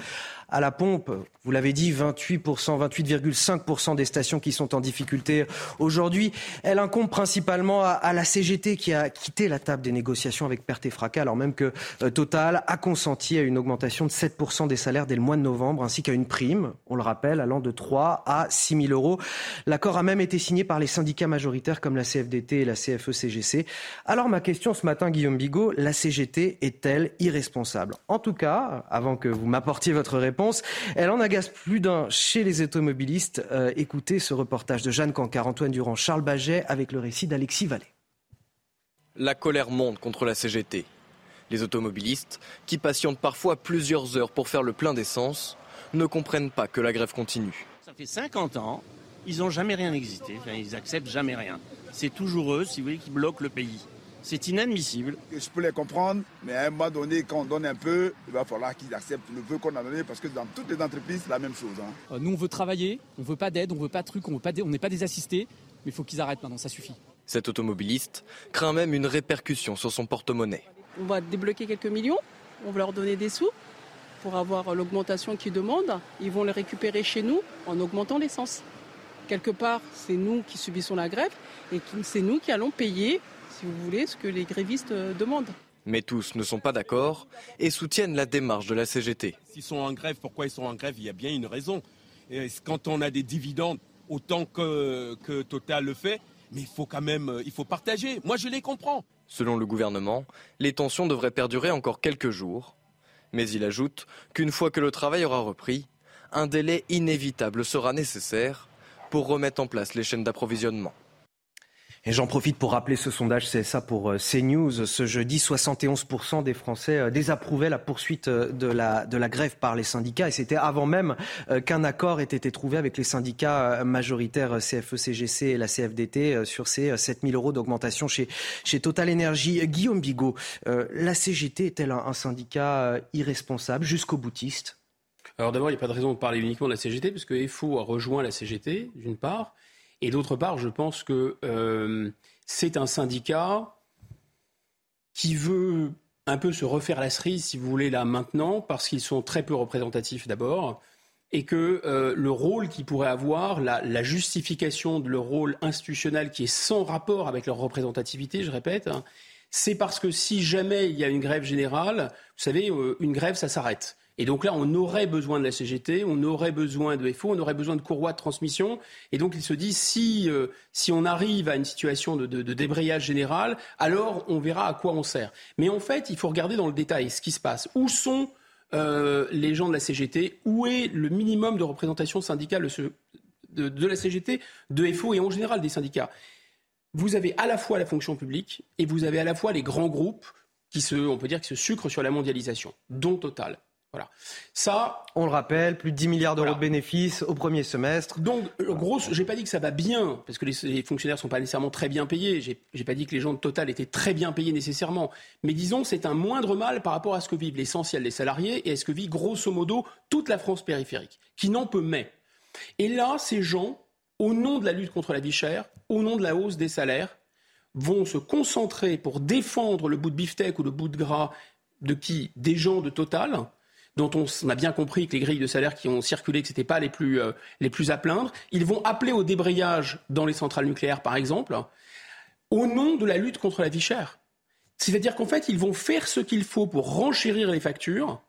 à la pompe. Vous l'avez dit, 28%, 28,5% des stations qui sont en difficulté aujourd'hui. Elle incombe principalement à, la CGT qui a quitté la table des négociations avec perte et fracas, alors même que euh, Total a consenti à une augmentation de 7% des salaires dès le mois de novembre, ainsi qu'à une prime, on le rappelle, allant de 3 à 6 000 euros. L'accord a même été signé par les syndicats majoritaires comme la CFDT et la CFE-CGC. Alors ma question ce matin, Guillaume Bigot, la CGT est-elle irresponsable? En tout cas, avant que vous m'apportiez votre réponse, elle en a plus d'un chez les automobilistes. Euh, écoutez ce reportage de Jeanne Cancard, Antoine Durand, Charles Baget avec le récit d'Alexis Vallée. La colère monte contre la CGT. Les automobilistes, qui patientent parfois plusieurs heures pour faire le plein d'essence, ne comprennent pas que la grève continue. Ça fait 50 ans, ils n'ont jamais rien existé, ils acceptent jamais rien. C'est toujours eux, si vous voulez, qui bloquent le pays. C'est inadmissible. Je peux les comprendre, mais à un moment donné, quand on donne un peu, il va falloir qu'ils acceptent le peu qu'on a donné parce que dans toutes les entreprises, c'est la même chose. Hein. Euh, nous, on veut travailler, on veut pas d'aide, on veut pas de trucs, on n'est pas des assistés, mais il faut qu'ils arrêtent maintenant, ça suffit. Cet automobiliste craint même une répercussion sur son porte-monnaie. On va débloquer quelques millions, on va leur donner des sous pour avoir l'augmentation qu'ils demandent. Ils vont les récupérer chez nous en augmentant l'essence. Quelque part, c'est nous qui subissons la grève et c'est nous qui allons payer si vous voulez, ce que les grévistes euh, demandent. Mais tous ne sont pas d'accord et soutiennent la démarche de la CGT. S'ils sont en grève, pourquoi ils sont en grève? Il y a bien une raison. quand on a des dividendes, autant que, que Total le fait, mais il faut quand même euh, il faut partager. Moi, je les comprends. Selon le gouvernement, les tensions devraient perdurer encore quelques jours. Mais il ajoute qu'une fois que le travail aura repris, un délai inévitable sera nécessaire pour remettre en place les chaînes d'approvisionnement. Et j'en profite pour rappeler ce sondage CSA pour euh, CNews. Ce jeudi, 71% des Français euh, désapprouvaient la poursuite euh, de la, grève par les syndicats. Et c'était avant même qu'un accord ait été trouvé avec les syndicats majoritaires CFE-CGC et la CFDT sur ces 7000 euros d'augmentation chez, Total Energy. Guillaume Bigot, la CGT est-elle un, syndicat irresponsable jusqu'au boutiste? Alors d'abord, il n'y a pas de raison de parler uniquement de la CGT, puisque FO a rejoint la CGT, d'une part, Et d'autre part, je pense que euh, c'est un syndicat qui veut un peu se refaire la cerise, si vous voulez, là maintenant, parce qu'ils sont très peu représentatifs d'abord, et que euh, le rôle qu'ils pourraient avoir, la, justification de leur rôle institutionnel qui est sans rapport avec leur représentativité, je répète, hein, c'est parce que si jamais il y a une grève générale, vous savez, euh, une grève, ça s'arrête. Et donc là, on aurait besoin de la CGT, on aurait besoin de FO, on aurait besoin de courroies de transmission. Et donc il se dit, si, euh, si on arrive à une situation de, débrayage général, alors on verra à quoi on sert. Mais en fait, il faut regarder dans le détail ce qui se passe. Où sont euh, les gens de la CGT Où est le minimum de représentation syndicale de, de la CGT, de FO et en général des syndicats? Vous avez à la fois la fonction publique et vous avez à la fois les grands groupes qui se, on peut dire, qui se sucrent sur la mondialisation, dont Total. Voilà. Ça, on le rappelle, plus de 10 milliards d'euros voilà. de bénéfices au premier semestre. Donc, gros, j'ai pas dit que ça va bien, parce que les, les fonctionnaires sont pas nécessairement très bien payés. J'ai, j'ai pas dit que les gens de Total étaient très bien payés nécessairement. Mais disons, c'est un moindre mal par rapport à ce que vivent l'essentiel des salariés et à ce que vit grosso modo toute la France périphérique, qui n'en peut mais. Et là, ces gens, au nom de la lutte contre la vie chère, au nom de la hausse des salaires, vont se concentrer pour défendre le bout de beefsteak ou le bout de gras de qui? Des gens de Total dont on a bien compris que les grilles de salaire qui ont circulé, que ce n'étaient pas les plus, euh, les plus à plaindre. Ils vont appeler au débrayage dans les centrales nucléaires, par exemple, au nom de la lutte contre la vie chère. C'est-à-dire qu'en fait, ils vont faire ce qu'il faut pour renchérir les factures,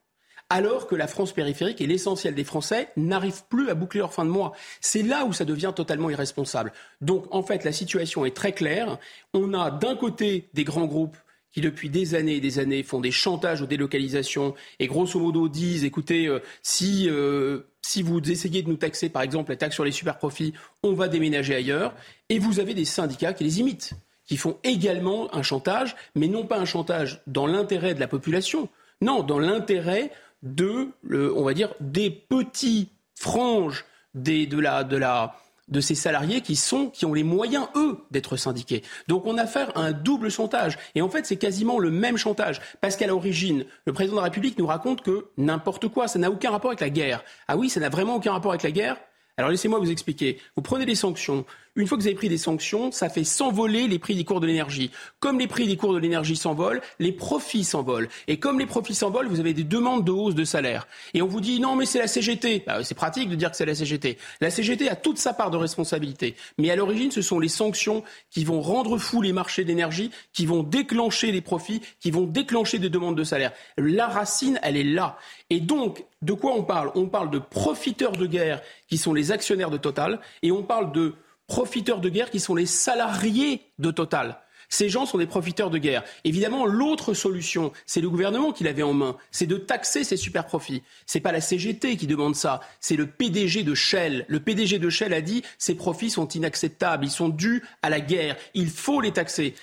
alors que la France périphérique et l'essentiel des Français n'arrivent plus à boucler leur fin de mois. C'est là où ça devient totalement irresponsable. Donc, en fait, la situation est très claire. On a d'un côté des grands groupes qui depuis des années et des années font des chantages aux délocalisations et grosso modo disent écoutez, euh, si, euh, si vous essayez de nous taxer par exemple la taxe sur les super profits, on va déménager ailleurs. Et vous avez des syndicats qui les imitent, qui font également un chantage, mais non pas un chantage dans l'intérêt de la population, non, dans l'intérêt de, le, on va dire, des petits franges des, de la, de la, de ces salariés qui sont, qui ont les moyens, eux, d'être syndiqués. Donc on a affaire à un double chantage. Et en fait, c'est quasiment le même chantage. Parce qu'à l'origine, le président de la République nous raconte que n'importe quoi, ça n'a aucun rapport avec la guerre. Ah oui, ça n'a vraiment aucun rapport avec la guerre? Alors laissez-moi vous expliquer. Vous prenez des sanctions. Une fois que vous avez pris des sanctions, ça fait s'envoler les prix des cours de l'énergie. Comme les prix des cours de l'énergie s'envolent, les profits s'envolent. Et comme les profits s'envolent, vous avez des demandes de hausse de salaire. Et on vous dit non mais c'est la CGT. Bah, c'est pratique de dire que c'est la CGT. La CGT a toute sa part de responsabilité. Mais à l'origine, ce sont les sanctions qui vont rendre fous les marchés d'énergie, qui vont déclencher les profits, qui vont déclencher des demandes de salaire. La racine, elle est là. Et donc, de quoi on parle? On parle de profiteurs de guerre qui sont les actionnaires de Total, et on parle de profiteurs de guerre qui sont les salariés de Total. Ces gens sont des profiteurs de guerre. Évidemment, l'autre solution, c'est le gouvernement qui l'avait en main, c'est de taxer ces super profits. C'est pas la CGT qui demande ça, c'est le PDG de Shell. Le PDG de Shell a dit ces profits sont inacceptables, ils sont dus à la guerre, il faut les taxer.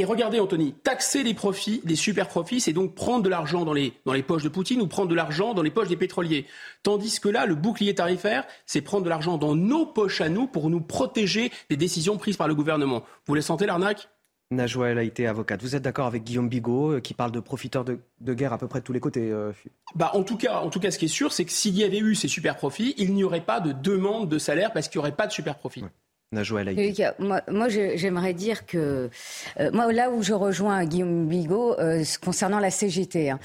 Et regardez, Anthony, taxer les profits, les super profits, c'est donc prendre de l'argent dans les, dans les poches de Poutine ou prendre de l'argent dans les poches des pétroliers. Tandis que là, le bouclier tarifaire, c'est prendre de l'argent dans nos poches à nous pour nous protéger des décisions prises par le gouvernement. Vous les sentez, l'arnaque? Najwa a été avocate. Vous êtes d'accord avec Guillaume Bigot euh, qui parle de profiteurs de, de, guerre à peu près de tous les côtés euh... bah, en, tout cas, en tout cas, ce qui est sûr, c'est que s'il y avait eu ces super profits, il n'y aurait pas de demande de salaire parce qu'il n'y aurait pas de super profits. Ouais. Moi, moi j'aimerais dire que euh, moi, là où je rejoins Guillaume Bigot euh, concernant la CGT, hein.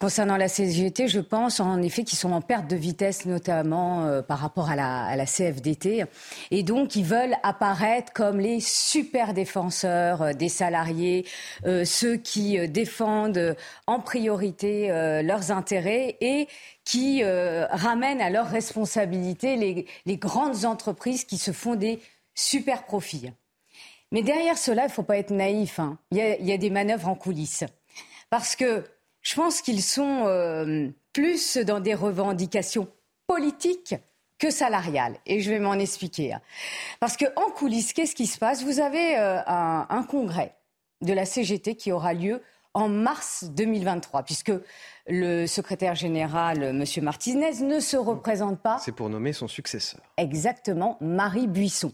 concernant la CGT, je pense en effet qu'ils sont en perte de vitesse, notamment euh, par rapport à la, à la, CFDT, et donc ils veulent apparaître comme les super défenseurs euh, des salariés, ceux qui défendent en priorité leurs intérêts et qui ramènent à leur responsabilité les, les grandes entreprises qui se font des super profit. Mais derrière cela, il ne faut pas être naïf. Hein. Il, y a, des manœuvres en coulisses. Parce que je pense qu'ils sont euh, plus dans des revendications politiques que salariales. Et je vais m'en expliquer. Hein. Parce qu'en coulisses, qu'est-ce qui se passe? Vous avez euh, un, un congrès de la CGT qui aura lieu en mars 2023, puisque le secrétaire général, M. Martinez, ne se représente pas. C'est pour nommer son successeur. Exactement, Marie Buisson.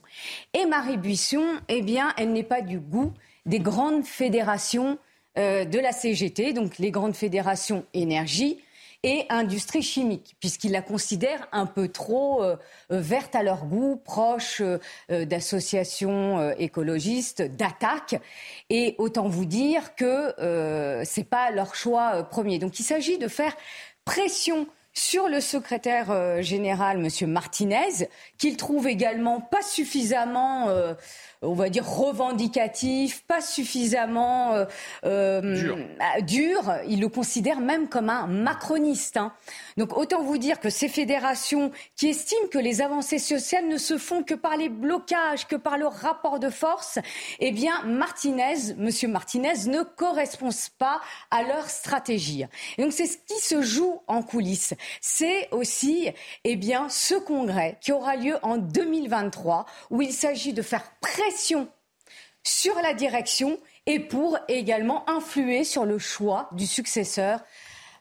Et Marie Buisson, eh bien, elle n'est pas du goût des grandes fédérations euh, de la CGT, donc les grandes fédérations énergie, et industrie chimique, puisqu'ils la considèrent un peu trop euh, verte à leur goût, proche d'associations écologistes, d'attaques. Et autant vous dire que ce n'est pas leur choix premier. Donc il s'agit de faire pression sur le secrétaire euh, général, M. Martinez, qu'il trouve également pas suffisamment euh, on va dire, revendicatif, pas suffisamment euh, euh dur. Il le considère même comme un macroniste. Hein. Donc autant vous dire que ces fédérations qui estiment que les avancées sociales ne se font que par les blocages, que par le rapport de force, eh bien Martinez, Monsieur Martinez, ne correspond pas à leur stratégie. Et donc c'est ce qui se joue en coulisses. C'est aussi, eh ce congrès qui aura lieu en 2023 où il s'agit de faire pression sur la direction et pour également influer sur le choix du successeur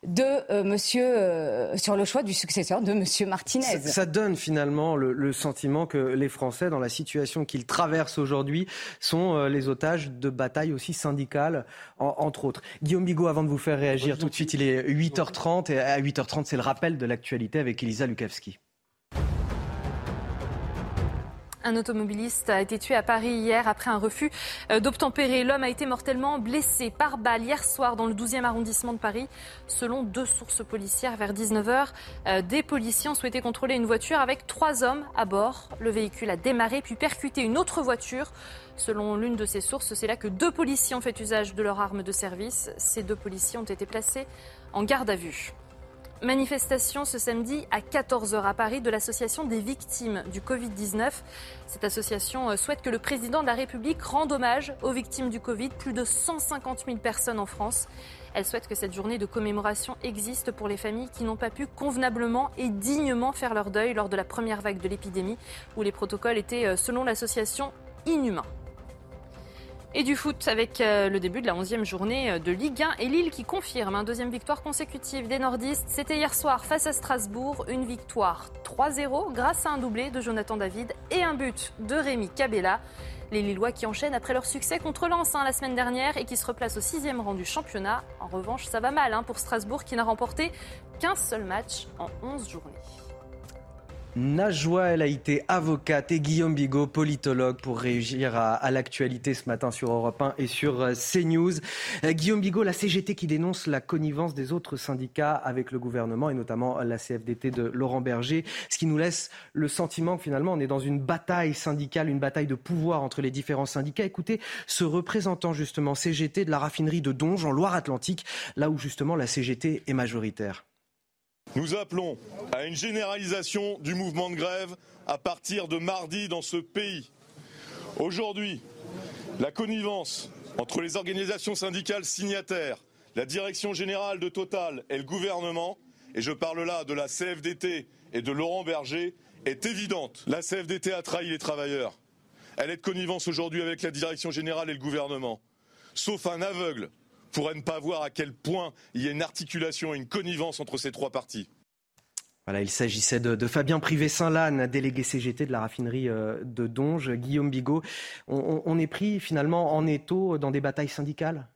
de euh, monsieur euh, sur le choix du successeur de monsieur Martinez. Ça, donne finalement le, sentiment que les Français, dans la situation qu'ils traversent aujourd'hui, sont euh, les otages de batailles aussi syndicales, entre autres. Guillaume Bigot, avant de vous faire réagir, tout de suite, il est 8h30 et à 8h30, c'est le rappel de l'actualité avec Elisa Lukavski. Un automobiliste a été tué à Paris hier après un refus euh, d'obtempérer. L'homme a été mortellement blessé par balle hier soir dans le 12e arrondissement de Paris. Selon deux sources policières, vers 19h, euh, des policiers ont souhaité contrôler une voiture avec trois hommes à bord. Le véhicule a démarré puis percuté une autre voiture. Selon l'une de ces sources, c'est là que deux policiers ont fait usage de leur arme de service. Ces deux policiers ont été placés en garde à vue. Manifestation ce samedi à 14h à Paris de l'association des victimes du Covid-19. Cette association euh, souhaite que le président de la République rende hommage aux victimes du Covid, plus de 150 000 personnes en France. Elle souhaite que cette journée de commémoration existe pour les familles qui n'ont pas pu convenablement et dignement faire leur deuil lors de la première vague de l'épidémie, où les protocoles étaient, euh, selon l'association, inhumains. Et du foot avec euh, le début de la 11e journée euh, de Ligue 1 et Lille qui confirme une deuxième victoire consécutive des nordistes. C'était hier soir face à Strasbourg, une victoire 3-0 grâce à un doublé de Jonathan David et un but de Rémi Cabella. Les Lillois qui enchaînent après leur succès contre Lens hein, la semaine dernière et qui se replacent au sixième rang du championnat. En revanche, ça va mal hein, pour Strasbourg qui n'a remporté qu'un seul match en 11 journées. Najwa El Haïté, avocate, et Guillaume Bigot, politologue, pour réagir à, l'actualité ce matin sur Europe 1 et sur euh, CNews. Euh, Guillaume Bigot, la CGT qui dénonce la connivence des autres syndicats avec le gouvernement et notamment la CFDT de Laurent Berger, ce qui nous laisse le sentiment que finalement on est dans une bataille syndicale, une bataille de pouvoir entre les différents syndicats. Écoutez, ce représentant justement CGT de la raffinerie de Donge en Loire-Atlantique, là où justement la CGT est majoritaire. Nous appelons à une généralisation du mouvement de grève à partir de mardi dans ce pays. Aujourd'hui, la connivence entre les organisations syndicales signataires, la direction générale de Total et le gouvernement, et je parle là de la CFDT et de Laurent Berger, est évidente. La CFDT a trahi les travailleurs. Elle est de connivence aujourd'hui avec la direction générale et le gouvernement. Sauf un aveugle pourrait ne pas voir à quel point il y a une articulation et une connivence entre ces trois partis. Voilà, il s'agissait de, Fabien Privé-Saint-Lanne, délégué CGT de la raffinerie euh, de Donge. Guillaume Bigot, on, est pris finalement en étau dans des batailles syndicales?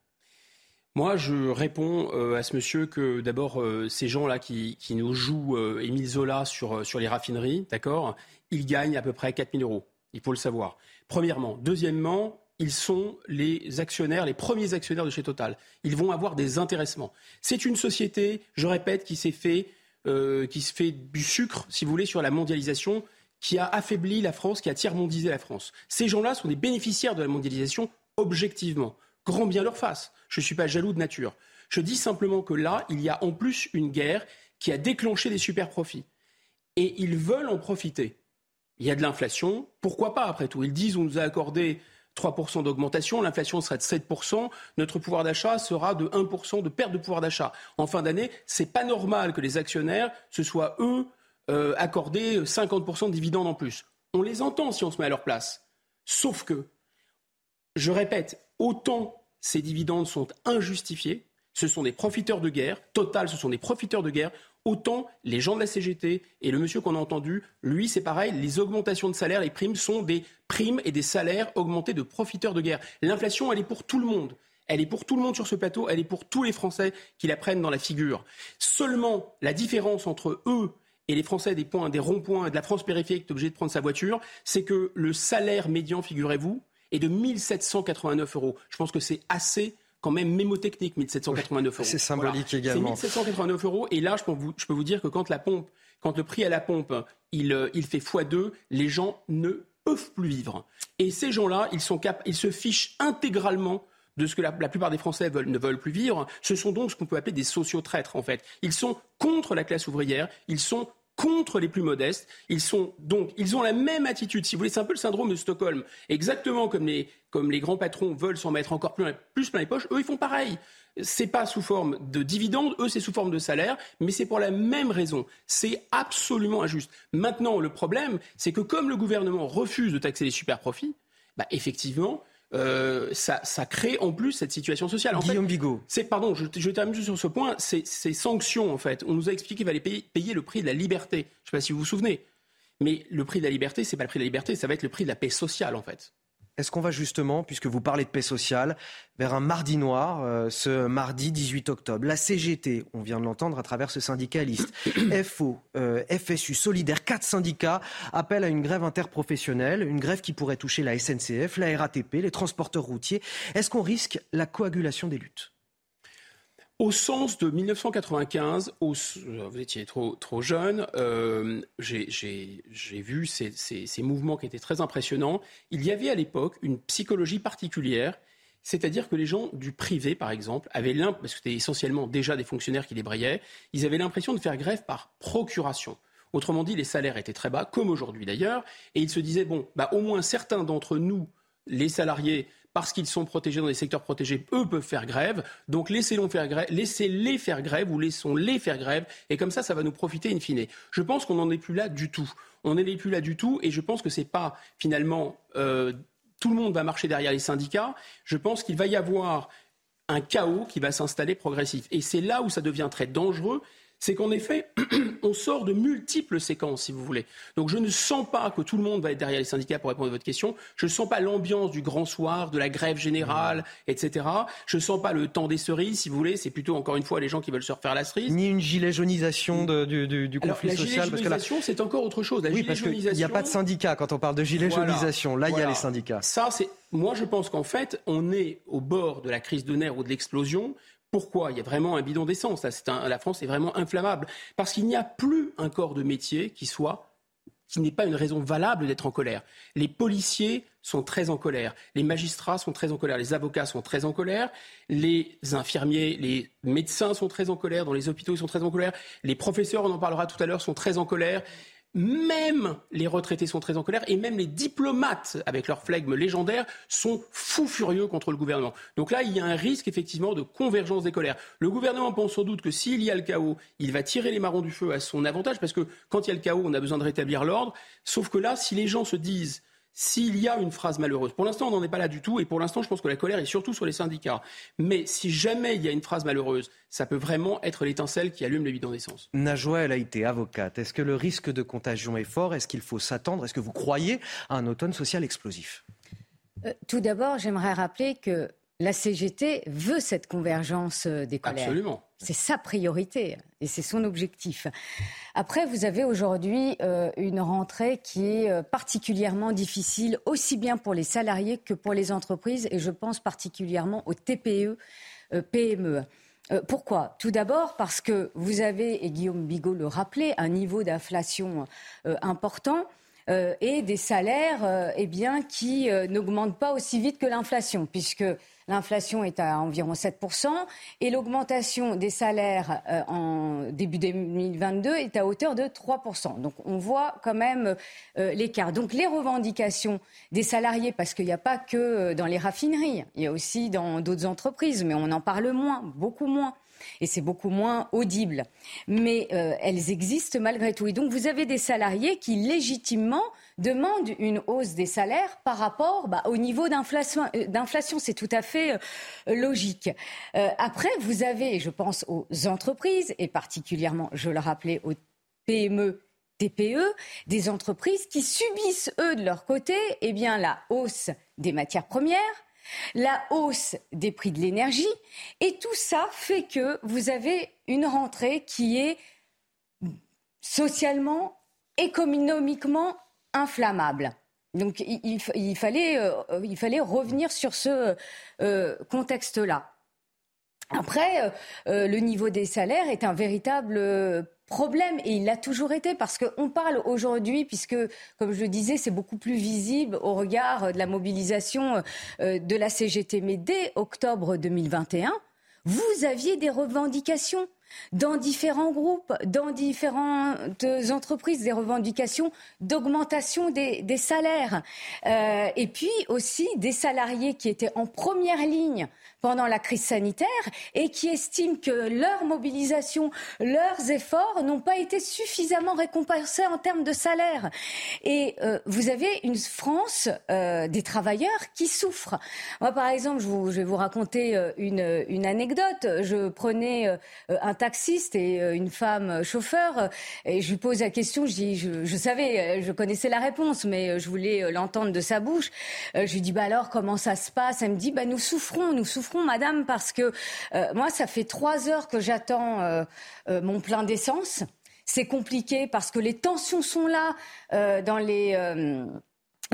Moi, je réponds euh, à ce monsieur que d'abord, euh, ces gens-là qui, nous jouent Émile Zola sur, sur les raffineries, d'accord, ils gagnent à peu près 4 000 euros. Il faut le savoir. Premièrement. Deuxièmement, ils sont les actionnaires, les premiers actionnaires de chez Total. Ils vont avoir des intéressements. C'est une société, je répète, qui s'est fait, euh, qui se fait du sucre, si vous voulez, sur la mondialisation, qui a affaibli la France, qui a tiers-mondisé la France. Ces gens-là sont des bénéficiaires de la mondialisation objectivement. Grand bien leur face. Je ne suis pas jaloux de nature. Je dis simplement que là, il y a en plus une guerre qui a déclenché des super profits. Et ils veulent en profiter. Il y a de l'inflation. Pourquoi pas, après tout? Ils disent on nous a accordé 3% d'augmentation, l'inflation sera de 7%, notre pouvoir d'achat sera de 1% de perte de pouvoir d'achat. En fin d'année, c'est pas normal que les actionnaires se soient, eux, euh, accordés 50% de dividendes en plus. On les entend si on se met à leur place. Sauf que, je répète, autant ces dividendes sont injustifiés, ce sont des profiteurs de guerre, Total, ce sont des profiteurs de guerre, Autant les gens de la CGT et le monsieur qu'on a entendu, lui, c'est pareil, les augmentations de salaire, les primes sont des primes et des salaires augmentés de profiteurs de guerre. L'inflation, elle est pour tout le monde. Elle est pour tout le monde sur ce plateau, elle est pour tous les Français qui la prennent dans la figure. Seulement, la différence entre eux et les Français des points, des ronds-points, de la France périphérique, obligé de prendre sa voiture, c'est que le salaire médian, figurez-vous, est de 1789 euros. Je pense que c'est assez quand même mémotechnique, 1789 euros. C'est symbolique également. C'est 1789 euros. Et là, je peux, vous, je peux vous dire que quand la pompe, quand le prix à la pompe, il, euh, il fait x2, les gens ne peuvent plus vivre. Et ces gens-là, ils, sont cap ils se fichent intégralement de ce que la, plupart des Français veulent, ne veulent plus vivre. Ce sont donc ce qu'on peut appeler des sociotraîtres, en fait. Ils sont contre la classe ouvrière, ils sont contre les plus modestes. Ils sont donc, ils ont la même attitude. Si vous voulez, c'est un peu le syndrome de Stockholm. Exactement comme les, comme les grands patrons veulent s'en mettre encore plus, plus plein les poches, eux, ils font pareil. C'est pas sous forme de dividendes, eux, c'est sous forme de salaire, mais c'est pour la même raison. C'est absolument injuste. Maintenant, le problème, c'est que comme le gouvernement refuse de taxer les super profits, bah, effectivement, euh, ça, crée en plus cette situation sociale. Guillaume Bigot. C'est, pardon, je, je termine juste sur ce point. Ces, sanctions, en fait, on nous a expliqué qu'il fallait payer, payer, le prix de la liberté. Je ne sais pas si vous vous souvenez. Mais le prix de la liberté, c'est pas le prix de la liberté, ça va être le prix de la paix sociale, en fait. Est-ce qu'on va justement, puisque vous parlez de paix sociale, vers un mardi noir, euh, ce mardi 18 octobre? La CGT, on vient de l'entendre à travers ce syndicaliste, [clears throat] FO, euh, FSU, Solidaire, quatre syndicats appellent à une grève interprofessionnelle, une grève qui pourrait toucher la SNCF, la RATP, les transporteurs routiers. Est-ce qu'on risque la coagulation des luttes? Au sens de 1995, vous étiez trop, jeune, euh, j'ai vu ces, mouvements qui étaient très impressionnants. Il y avait à l'époque une psychologie particulière, c'est-à-dire que les gens du privé, par exemple, avaient l'impression, parce que c'était essentiellement déjà des fonctionnaires qui les brillaient, ils avaient l'impression de faire grève par procuration. Autrement dit, les salaires étaient très bas, comme aujourd'hui d'ailleurs, et ils se disaient, bon, bah, au moins certains d'entre nous, les salariés, parce qu'ils sont protégés dans des secteurs protégés, eux peuvent faire grève. Donc laissez-les faire grève, laissez-les faire grève ou laissons-les faire grève. Et comme ça, ça va nous profiter in fine. Je pense qu'on n'en est plus là du tout. On n'en est plus là du tout. Et je pense que c'est pas finalement euh, tout le monde va marcher derrière les syndicats. Je pense qu'il va y avoir un chaos qui va s'installer progressif. Et c'est là où ça devient très dangereux c'est qu'en effet, [clears throat] on sort de multiples séquences, si vous voulez. Donc je ne sens pas que tout le monde va être derrière les syndicats pour répondre à votre question. Je ne sens pas l'ambiance du grand soir, de la grève générale, mmh. etc. Je ne sens pas le temps des cerises, si vous voulez. C'est plutôt, encore une fois, les gens qui veulent se refaire la cerise. Ni une gilet jaunisation du, du, conflit Alors, la social. La gilet c'est encore autre chose. La oui, parce qu'il n'y a pas de syndicat quand on parle de gilet jaunisation. Là, il y a les syndicats. Ça, c'est... Moi, je pense qu'en fait, on est au bord de la crise de nerfs ou de l'explosion pourquoi Il y a vraiment un bidon d'essence. la France est vraiment inflammable. Parce qu'il n'y a plus un corps de métier qui soit qui n'est pas une raison valable d'être en colère. Les policiers sont très en colère, les magistrats sont très en colère, les avocats sont très en colère, les infirmiers, les médecins sont très en colère, dans les hôpitaux ils sont très en colère, les professeurs, on en parlera tout à l'heure, sont très en colère, même les retraités sont très en colère et même les diplomates, avec leur flegme légendaire, sont fous furieux contre le gouvernement. Donc là, il y a un risque effectivement de convergence des colères. Le gouvernement pense sans doute que s'il y a le chaos, il va tirer les marrons du feu à son avantage parce que quand il y a le chaos, on a besoin de rétablir l'ordre. Sauf que là, si les gens se disent s'il y a une phrase malheureuse. Pour l'instant, on n'en est pas là du tout, et pour l'instant, je pense que la colère est surtout sur les syndicats. Mais si jamais il y a une phrase malheureuse, ça peut vraiment être l'étincelle qui allume les bidons d'essence. Najwa, elle a été avocate. Est-ce que le risque de contagion est fort? Est-ce qu'il faut s'attendre? Est-ce que vous croyez à un automne social explosif? Euh, Tout d'abord, j'aimerais rappeler que la CGT veut cette convergence euh, des colères. Absolument. C'est sa priorité et c'est son objectif. Après, vous avez aujourd'hui euh, une rentrée qui est euh, particulièrement difficile, aussi bien pour les salariés que pour les entreprises, et je pense particulièrement aux TPE, PME. pourquoi? Tout d'abord parce que vous avez, et Guillaume Bigot le rappelait, un niveau d'inflation important. et des salaires eh bien, qui n'augmentent pas aussi vite que l'inflation, puisque L'inflation est à environ 7% et l'augmentation des salaires euh, en début 2022 est à hauteur de 3%. Donc on voit quand même euh, l'écart. Donc les revendications des salariés, parce qu'il n'y a pas que euh, dans les raffineries, il y a aussi dans d'autres entreprises, mais on en parle moins, beaucoup moins et c'est beaucoup moins audible. Mais elles existent malgré tout. Et donc vous avez des salariés qui légitimement demande une hausse des salaires par rapport bah, au niveau d'inflation. Euh, d'inflation, c'est tout à fait euh, logique. Euh, après, vous avez, je pense aux entreprises, et particulièrement, je le rappelais, aux PME TPE, des entreprises qui subissent, eux, de leur côté, eh bien, la hausse des matières premières, la hausse des prix de l'énergie, et tout ça fait que vous avez une rentrée qui est socialement, économiquement inflammable. Donc il, fallait, euh, fallait revenir sur ce euh, contexte-là. Après, euh, le niveau des salaires est un véritable problème et il l'a toujours été parce qu'on parle aujourd'hui, puisque, comme je le disais, c'est beaucoup plus visible au regard de la mobilisation de la CGT. Mais dès octobre 2021, vous aviez des revendications dans différents groupes, dans différentes entreprises, des revendications d'augmentation des, salaires. Euh, et puis aussi des salariés qui étaient en première ligne pendant la crise sanitaire et qui estiment que leur mobilisation, leurs efforts n'ont pas été suffisamment récompensés en termes de salaire. Et euh, vous avez une France euh, des travailleurs qui souffrent. Moi, par exemple, je, je vais vous raconter euh, une, une anecdote. Je prenais euh, un taxiste et une femme chauffeur et je lui pose la question. Je dis, je, je savais, je connaissais la réponse, mais je voulais l'entendre de sa bouche. je lui dis, bah alors comment ça se passe? Elle me dit, bah nous souffrons, nous souffrons madame, parce que euh, moi, ça fait trois heures que j'attends euh, euh, mon plein d'essence. C'est compliqué parce que les tensions sont là dans les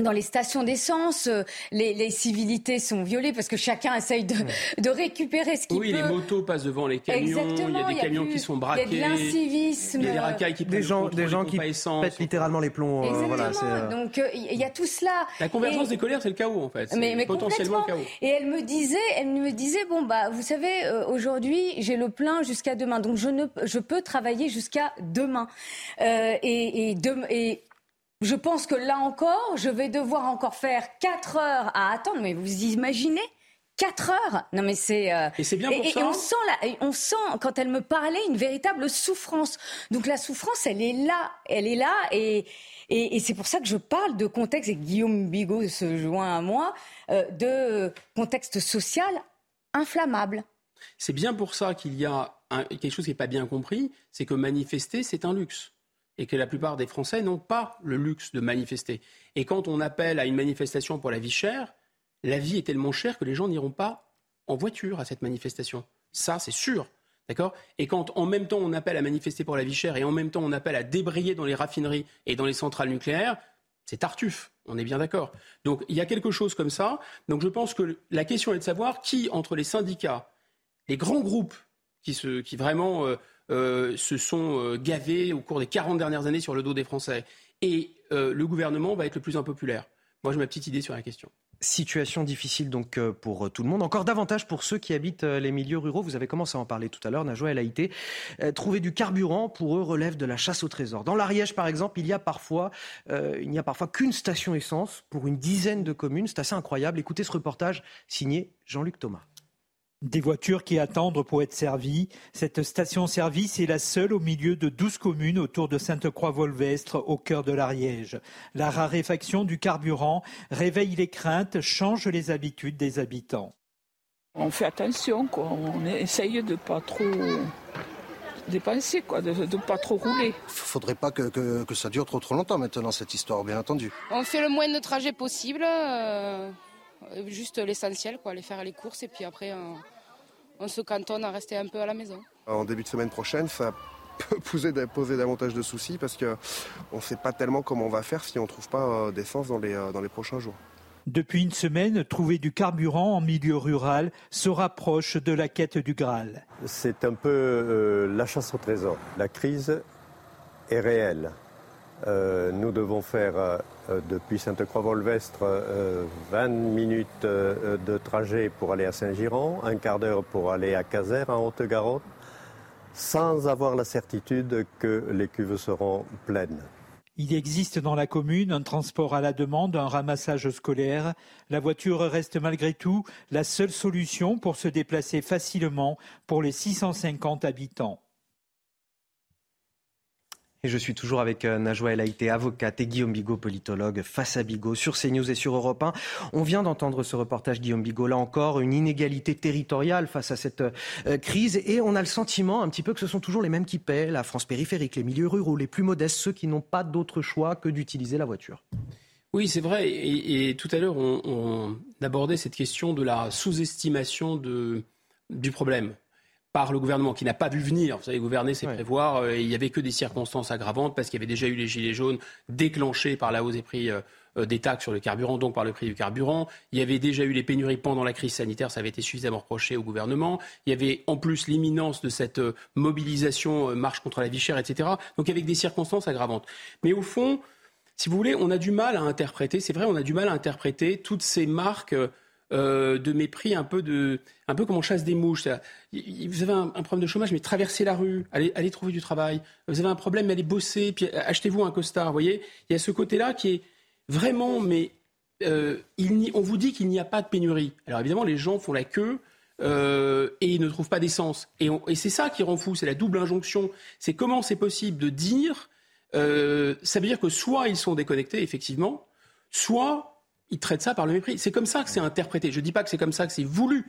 dans les stations d'essence, euh, les, civilités sont violées parce que chacun essaye de, de récupérer ce qu'il oui, peut. Oui, les motos passent devant les camions. Il y a des camions qui sont braqués. Il y a de l'incivisme. Il y a des racailles qui des gens, des gens qui pètent littéralement les plombs. Euh, Exactement. Euh, Donc il y a tout cela. La convergence des colères, c'est le chaos en fait. Mais, mais potentiellement le chaos. Et elle me disait, elle me disait, bon bah, vous savez, aujourd'hui, j'ai le plein jusqu'à demain, donc je ne, je peux travailler jusqu'à demain. et, et, de, et je pense que là encore, je vais devoir encore faire 4 heures à attendre. Mais vous imaginez 4 heures? Non mais c'est euh, et c'est bien pour ça. Et on sent là, on sent quand elle me parlait une véritable souffrance. Donc la souffrance, elle est là, elle est là et et, et c'est pour ça que je parle de contexte et Guillaume Bigot se joint à moi euh, de contexte social inflammable. C'est bien pour ça qu'il y a quelque chose qui n'est pas bien compris, c'est que manifester c'est un luxe et que la plupart des Français n'ont pas le luxe de manifester. Et quand on appelle à une manifestation pour la vie chère, la vie est tellement chère que les gens n'iront pas en voiture à cette manifestation. Ça, c'est sûr. D'accord? Et quand en même temps on appelle à manifester pour la vie chère et en même temps on appelle à débrayer dans les raffineries et dans les centrales nucléaires, c'est Tartuffe, on est bien d'accord. Donc il y a quelque chose comme ça. Donc je pense que la question est de savoir qui, entre les syndicats, les grands groupes qui, se, qui vraiment euh, euh, se sont euh, gavés au cours des 40 dernières années sur le dos des Français. Et euh, le gouvernement va être le plus impopulaire. Moi, j'ai ma petite idée sur la question. Situation difficile donc pour tout le monde, encore davantage pour ceux qui habitent les milieux ruraux. Vous avez commencé à en parler tout à l'heure, Najwa El Haïté. Trouver du carburant pour eux relève de la chasse au trésor. Dans l'Ariège, par exemple, il y a parfois, il n'y a parfois qu'une station essence pour une dizaine de communes. C'est assez incroyable. Écoutez ce reportage signé Jean-Luc Thomas. Des voitures qui attendent pour être servies. Cette station-service est la seule au milieu de 12 communes autour de Sainte-Croix-Volvestre, au cœur de l'Ariège. La raréfaction du carburant réveille les craintes, change les habitudes des habitants. On fait attention, quoi. on essaye de pas trop dépenser, quoi, de ne pas trop rouler. Il faudrait pas que, que, ça dure trop trop longtemps maintenant, cette histoire, bien entendu. On fait le moins de trajets possible. Euh, juste l'essentiel, quoi, aller faire les courses et puis après on, se cantonne à rester un peu à la maison. En début de semaine prochaine, ça peut [laughs] poser, poser davantage de soucis parce qu'on ne sait pas tellement comment on va faire si on ne trouve pas euh, d'essence dans les, euh, dans les prochains jours. Depuis une semaine, trouver du carburant en milieu rural se rapproche de la quête du Graal. C'est un peu la chasse au trésor. La crise est réelle. Nous devons faire euh, depuis Sainte-Croix-Volvestre 20 euh, minutes euh, de trajet pour aller à Saint-Giron, un quart d'heure pour aller à Caser en Haute-Garonne, sans avoir la certitude que les cuves seront pleines. Il existe dans la commune un transport à la demande, un ramassage scolaire. La voiture reste malgré tout la seule solution pour se déplacer facilement pour les 650 habitants. Et je suis toujours avec euh, Najwa El Haïté, avocate, et Guillaume Bigot, politologue, face à Bigot, sur CNews et sur Europe 1. On vient d'entendre ce reportage, Guillaume Bigot, là encore, une inégalité territoriale face à cette euh, crise. Et on a le sentiment un petit peu que ce sont toujours les mêmes qui paient, la France périphérique, les milieux ruraux, les plus modestes, ceux qui n'ont pas d'autre choix que d'utiliser la voiture. Oui, c'est vrai. Et, tout à l'heure, on, abordait cette question de la sous-estimation du problème par le gouvernement qui n'a pas vu venir. Vous savez, gouverner, c'est prévoir. Euh, il n'y avait que des circonstances aggravantes parce qu'il y avait déjà eu les gilets jaunes déclenchés par la hausse des prix euh, euh, des taxes sur le carburant, donc par le prix du carburant. Il y avait déjà eu les pénuries pendant la crise sanitaire, ça avait été suffisamment reproché au gouvernement. Il y avait en plus l'imminence de cette mobilisation marche contre la vie chère, etc. Donc avec des circonstances aggravantes. Mais au fond, si vous voulez, on a du mal à interpréter, c'est vrai, on a du mal à interpréter toutes ces marques euh, de mépris, un peu, de, un peu comme on chasse des mouches. Vous avez un, problème de chômage, mais traversez la rue, allez, trouver du travail. Vous avez un problème, mais allez bosser, puis achetez-vous un costard. Vous voyez, il y a ce côté-là qui est vraiment, mais euh, on vous dit qu'il n'y a pas de pénurie. Alors évidemment, les gens font la queue. Euh, et ils ne trouvent pas d'essence. Et, et c'est ça qui rend fou, c'est la double injonction. C'est comment c'est possible de dire, euh, ça veut dire que soit ils sont déconnectés, effectivement, soit il traite ça par le mépris. C'est comme ça que c'est interprété. Je ne dis pas que c'est comme ça que c'est voulu.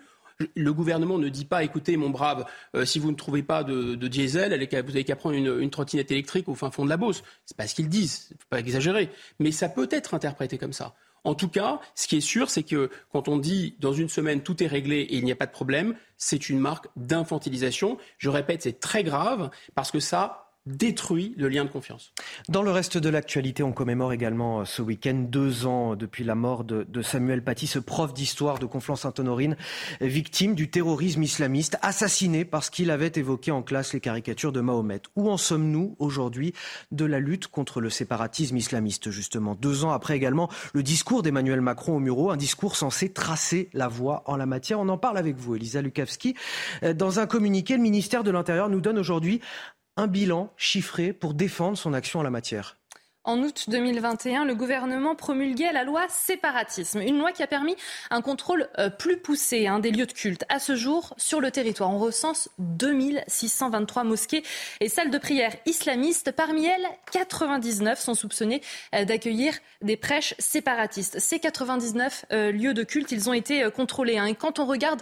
Le gouvernement ne dit pas, écoutez, mon brave, euh, si vous ne trouvez pas de, diesel, vous avez qu'à prendre une, trottinette électrique au fin fond de la Beauce. C'est pas ce qu'ils disent, faut pas exagérer. Mais ça peut être interprété comme ça. En tout cas, ce qui est sûr, c'est que quand on dit dans une semaine tout est réglé et il n'y a pas de problème, c'est une marque d'infantilisation. Je répète, c'est très grave parce que ça détruit le lien de confiance. Dans le reste de l'actualité, on commémore également euh, ce week-end deux ans depuis la mort de, Samuel Paty, ce prof d'histoire de Conflans-Sainte-Honorine, victime du terrorisme islamiste, assassiné parce qu'il avait évoqué en classe les caricatures de Mahomet. Où en sommes-nous aujourd'hui de la lutte contre le séparatisme islamiste, justement? Deux ans après également le discours d'Emmanuel Macron au Muro, un discours censé tracer la voie en la matière. On en parle avec vous, Elisa Lukavski. Euh, dans un communiqué, le ministère de l'Intérieur nous donne aujourd'hui un bilan chiffré pour défendre son action en la matière. En août 2021, le gouvernement promulguait la loi séparatisme, une loi qui a permis un contrôle euh, plus poussé hein, des lieux de culte. À ce jour, sur le territoire, on recense 2623 mosquées et salles de prière islamistes. Parmi elles, 99 sont soupçonnées euh, d'accueillir des prêches séparatistes. Ces 99 euh, lieux de culte, ils ont été contrôlés. Hein. Et quand on regarde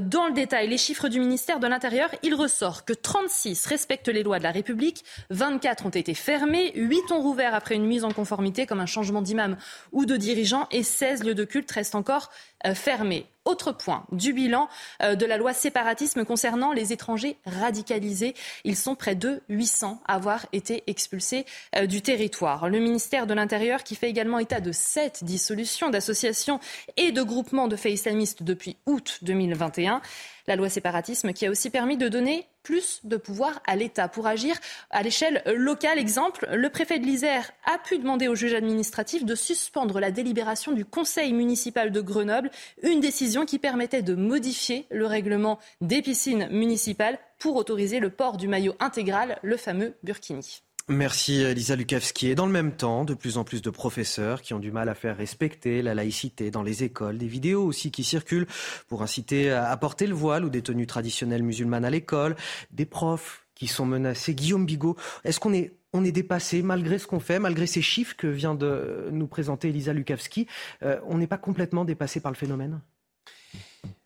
dans le détail les chiffres du ministère de l'Intérieur, il ressort que 36 respectent les lois de la République, 24 ont été fermés, 8 ont rouvert après une mise en conformité comme un changement d'imam ou de dirigeant et 16 lieux de culte restent encore euh, fermés. Autre point du bilan euh, de la loi séparatisme concernant les étrangers radicalisés. Ils sont près de 800 à avoir été expulsés euh, du territoire. Le ministère de l'Intérieur qui fait également état de sept dissolutions d'associations et de groupements de faits islamistes depuis août 2021. La loi séparatisme qui a aussi permis de donner plus de pouvoir à l'État pour agir à l'échelle locale. Exemple, le préfet de l'Isère a pu demander au juge administratif de suspendre la délibération du conseil municipal de Grenoble, une décision qui permettait de modifier le règlement des piscines municipales pour autoriser le port du maillot intégral, le fameux burkini. Merci Lisa Lukavski. Et dans le même temps, de plus en plus de professeurs qui ont du mal à faire respecter la laïcité dans les écoles, des vidéos aussi qui circulent pour inciter à porter le voile ou des tenues traditionnelles musulmanes à l'école, des profs qui sont menacés. Guillaume Bigot, est-ce qu'on est dépassé malgré ce qu'on fait, malgré ces chiffres que vient de nous présenter Elisa Lukavski. Euh, on n'est pas complètement dépassé par le phénomène?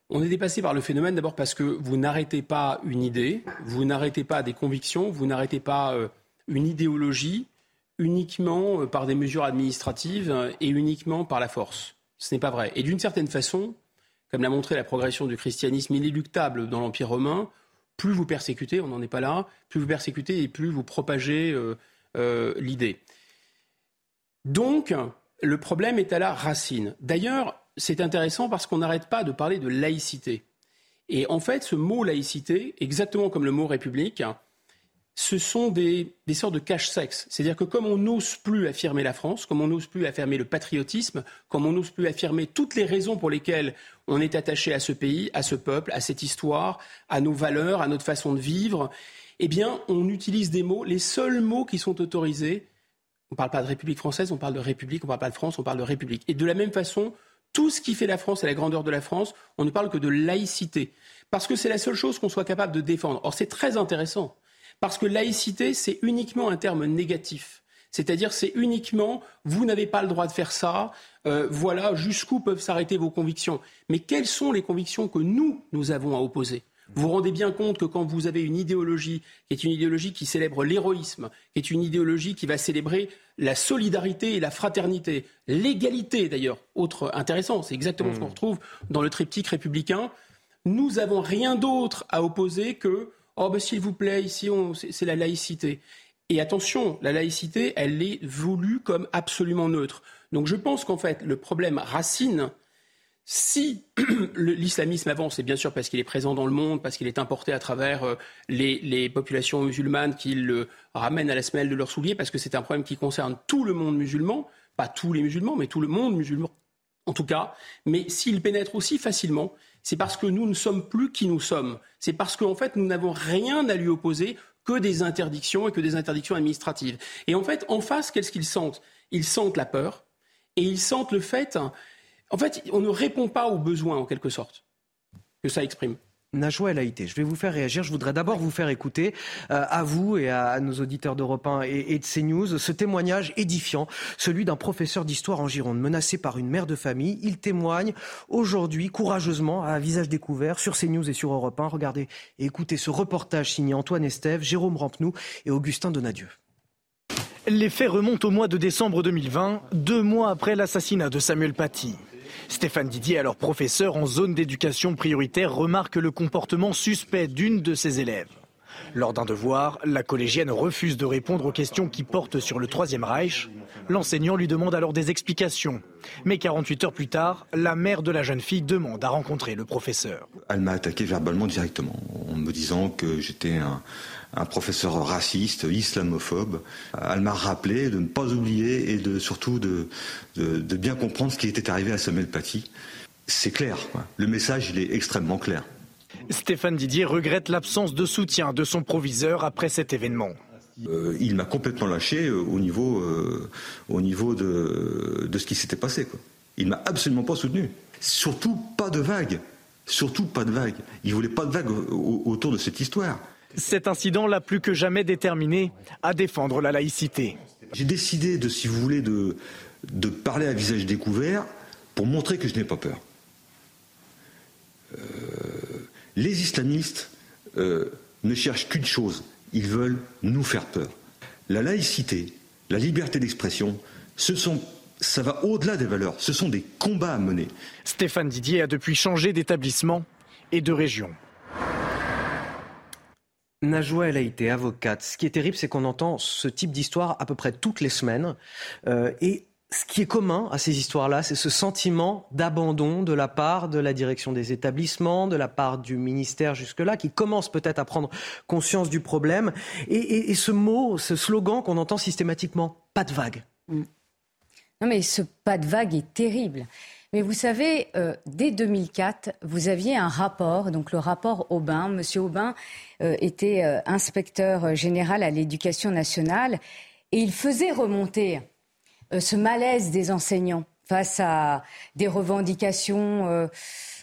On est dépassé par le phénomène d'abord parce que vous n'arrêtez pas une idée, vous n'arrêtez pas des convictions, vous n'arrêtez pas euh, une idéologie uniquement euh, par des mesures administratives euh, et uniquement par la force. Ce n'est pas vrai. Et d'une certaine façon, comme l'a montré la progression du christianisme inéluctable dans l'Empire romain, plus vous persécutez, on n'en est pas là, plus vous persécutez et plus vous propagez euh, l'idée. Donc, le problème est à la racine. D'ailleurs, c'est intéressant parce qu'on n'arrête pas de parler de laïcité. Et en fait, ce mot laïcité, exactement comme le mot république, ce sont des, sortes de cache-sexe. C'est-à-dire que comme on n'ose plus affirmer la France, comme on n'ose plus affirmer le patriotisme, comme on n'ose plus affirmer toutes les raisons pour lesquelles on est attaché à ce pays, à ce peuple, à cette histoire, à nos valeurs, à notre façon de vivre, eh bien, on utilise des mots, les seuls mots qui sont autorisés. On ne parle pas de République française, on parle de République, on ne parle pas de France, on parle de République. Et de la même façon, tout ce qui fait la France et la grandeur de la France, on ne parle que de laïcité. Parce que c'est la seule chose qu'on soit capable de défendre. Or, c'est très intéressant parce que laïcité, c'est uniquement un terme négatif. C'est-à-dire, c'est uniquement, vous n'avez pas le droit de faire ça, euh, voilà jusqu'où peuvent s'arrêter vos convictions. Mais quelles sont les convictions que nous, nous avons à opposer? Vous vous rendez bien compte que quand vous avez une idéologie qui est une idéologie qui célèbre l'héroïsme, qui est une idéologie qui va célébrer la solidarité et la fraternité, l'égalité d'ailleurs, autre intéressant, c'est exactement ce qu'on retrouve dans le triptyque républicain, nous avons rien d'autre à opposer que oh ben s'il vous plaît ici c'est la laïcité. Et attention, la laïcité, elle est voulue comme absolument neutre. Donc je pense qu'en fait, le problème racine, si [clears throat] l'islamisme avance, c'est bien sûr parce qu'il est présent dans le monde, parce qu'il est importé à travers euh, les, populations musulmanes qui le ramènent à la semelle de leurs souliers, parce que c'est un problème qui concerne tout le monde musulman, pas tous les musulmans, mais tout le monde musulman en tout cas. Mais s'il pénètre aussi facilement, c'est parce que nous ne sommes plus qui nous sommes. C'est parce qu'en fait, nous n'avons rien à lui opposer que des interdictions et que des interdictions administratives. Et en fait, en face, qu'est-ce qu'ils sentent? Ils sentent la peur et ils sentent le fait en fait, on ne répond pas aux besoins, en quelque sorte, que ça exprime. Najwa El Haïté, je vais vous faire réagir. Je voudrais d'abord vous faire écouter euh, à vous et à, nos auditeurs d'Europe 1 et, de CNews ce témoignage édifiant, celui d'un professeur d'histoire en Gironde menacé par une mère de famille. Il témoigne aujourd'hui courageusement à visage découvert sur CNews et sur Europe 1. Regardez et écoutez ce reportage signé Antoine Estève, Jérôme Rampenou et Augustin Donadieu. Les faits remontent au mois de décembre 2020, deux mois après l'assassinat de Samuel Paty. Stéphane Didier, alors professeur en zone d'éducation prioritaire, remarque le comportement suspect d'une de ses élèves. Lors d'un devoir, la collégienne refuse de répondre aux questions qui portent sur le Troisième Reich. L'enseignant lui demande alors des explications. Mais 48 heures plus tard, la mère de la jeune fille demande à rencontrer le professeur. Elle m'a attaqué verbalement directement, en me disant que j'étais un, un professeur raciste, islamophobe. Elle m'a rappelé de ne pas oublier et de surtout de, de, bien comprendre ce qui était arrivé à Samuel Paty. C'est clair, le message il est extrêmement clair. Stéphane Didier regrette l'absence de soutien de son proviseur après cet événement. Euh, il m'a complètement lâché euh, au niveau, euh, au niveau de, de, ce qui s'était passé. Quoi. Il m'a absolument pas soutenu. Surtout pas de vague. Surtout pas de vague. Il voulait pas de vague autour de cette histoire. Cet incident l'a plus que jamais déterminé à défendre la laïcité. J'ai décidé de, si vous voulez, de, de parler à visage découvert pour montrer que je n'ai pas peur. Euh, les islamistes euh, ne cherchent qu'une chose, ils veulent nous faire peur. La laïcité, la liberté d'expression, ce sont ça va au-delà des valeurs, ce sont des combats à mener. Stéphane Didier a depuis changé d'établissement et de région. Najwa El été avocate. Ce qui est terrible, c'est qu'on entend ce type d'histoire à peu près toutes les semaines. Euh, et ce qui est commun à ces histoires-là, c'est ce sentiment d'abandon de la part de la direction des établissements, de la part du ministère jusque-là, qui commence peut-être à prendre conscience du problème. Et, ce mot, ce slogan qu'on entend systématiquement, pas de vague. Mm. Non mais ce pas de vague est terrible. Mais vous savez, euh, dès 2004, vous aviez un rapport, donc le rapport Aubin. Monsieur Aubin euh, était euh, inspecteur général à l'éducation nationale et il faisait remonter ce malaise des enseignants face à des revendications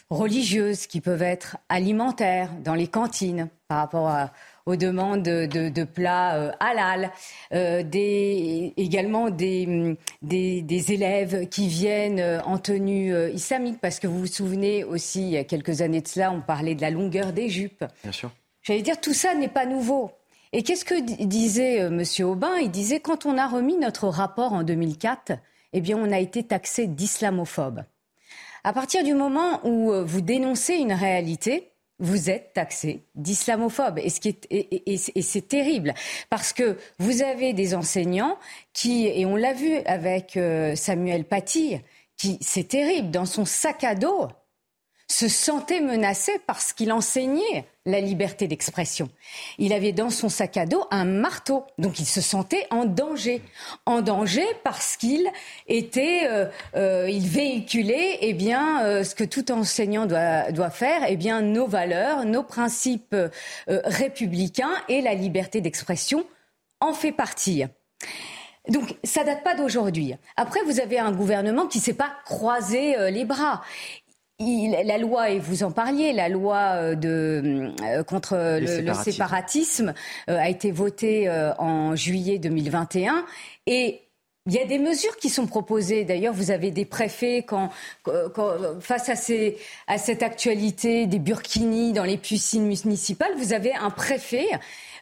religieuses qui peuvent être alimentaires dans les cantines par rapport à, aux demandes de, plats euh, halal, euh, des, également des, des, élèves qui viennent euh, en tenue islamique, parce que vous vous souvenez aussi, il y a quelques années de cela, on parlait de la longueur des jupes. Bien sûr. J'allais dire, tout ça n'est pas nouveau. Et qu'est-ce que disait M. Aubin? Il disait, quand on a remis notre rapport en 2004, eh bien, on a été taxé d'islamophobe. À partir du moment où vous dénoncez une réalité, vous êtes taxé d'islamophobe. Et, c'est terrible parce que vous avez des enseignants qui, et on l'a vu avec euh, Samuel Paty, qui, c'est terrible, dans son sac à dos, se sentait menacé parce qu'il enseignait la liberté d'expression. Il avait dans son sac à dos un marteau, donc il se sentait en danger. En danger parce qu'il était, euh, euh, il véhiculait, eh bien, euh, ce que tout enseignant doit, doit faire, eh bien, nos valeurs, nos principes républicains et la liberté d'expression en fait partie. Donc ça date pas d'aujourd'hui. Après, vous avez un gouvernement qui ne s'est pas croisé les bras la loi, et vous en parliez, la loi euh, de, euh, contre le, séparatisme, euh, a été votée en juillet 2021 et Il y a des mesures qui sont proposées. D'ailleurs, vous avez des préfets quand, face à, ces, à cette actualité des burkinis dans les piscines municipales, vous avez un préfet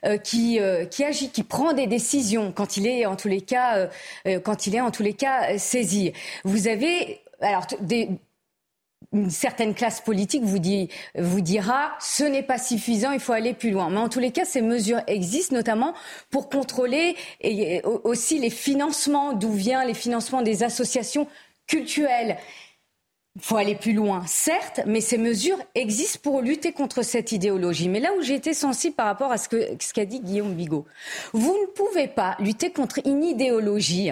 euh, qui, euh, qui agit, qui prend des décisions quand il est en tous les cas, euh, quand il est en tous les cas saisi. Vous avez alors des, une certaine classe politique vous, dit, vous dira ce n'est pas suffisant, il faut aller plus loin. Mais en tous les cas, ces mesures existent notamment pour contrôler et aussi les financements, d'où viennent les financements des associations culturelles. Il faut aller plus loin, certes, mais ces mesures existent pour lutter contre cette idéologie. Mais là où j'ai été sensible par rapport à ce qu'a ce dit Guillaume Bigot, vous ne pouvez pas lutter contre une idéologie.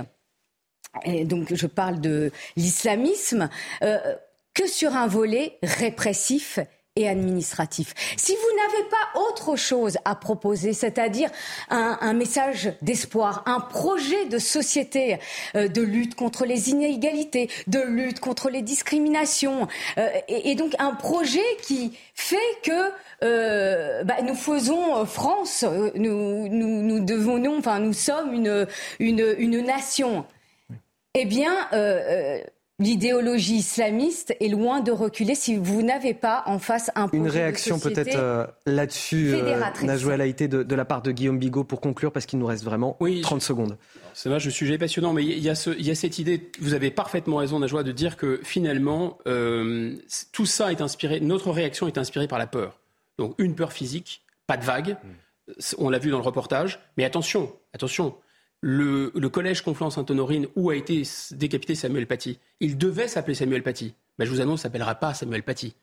Et donc je parle de l'islamisme. Euh, que sur un volet répressif et administratif. Si vous n'avez pas autre chose à proposer, c'est-à-dire un, message d'espoir, un projet de société euh, de lutte contre les inégalités, de lutte contre les discriminations, euh, et, donc un projet qui fait que euh, bah, nous faisons France, nous, nous, nous devenons, enfin nous sommes une, une, une nation. Eh bien, L'idéologie islamiste est loin de reculer si vous n'avez pas en face un projet Une réaction peut-être euh, là-dessus, euh, Najwa Laïté, de, de, la part de Guillaume Bigot pour conclure, parce qu'il nous reste vraiment 30 secondes. C'est vrai, je suis sujet passionnant, mais il y, a ce, il y, a cette idée, vous avez parfaitement raison, Najwa, de dire que finalement, euh, tout ça est inspiré, notre réaction est inspirée par la peur. Donc une peur physique, pas de vague, mm. on l'a vu dans le reportage, mais attention, attention, le, collège Conflans-Sainte-Honorine où a été décapité Samuel Paty, il devait s'appeler Samuel Paty. Ben, je vous annonce, ça s'appellera pas Samuel Paty.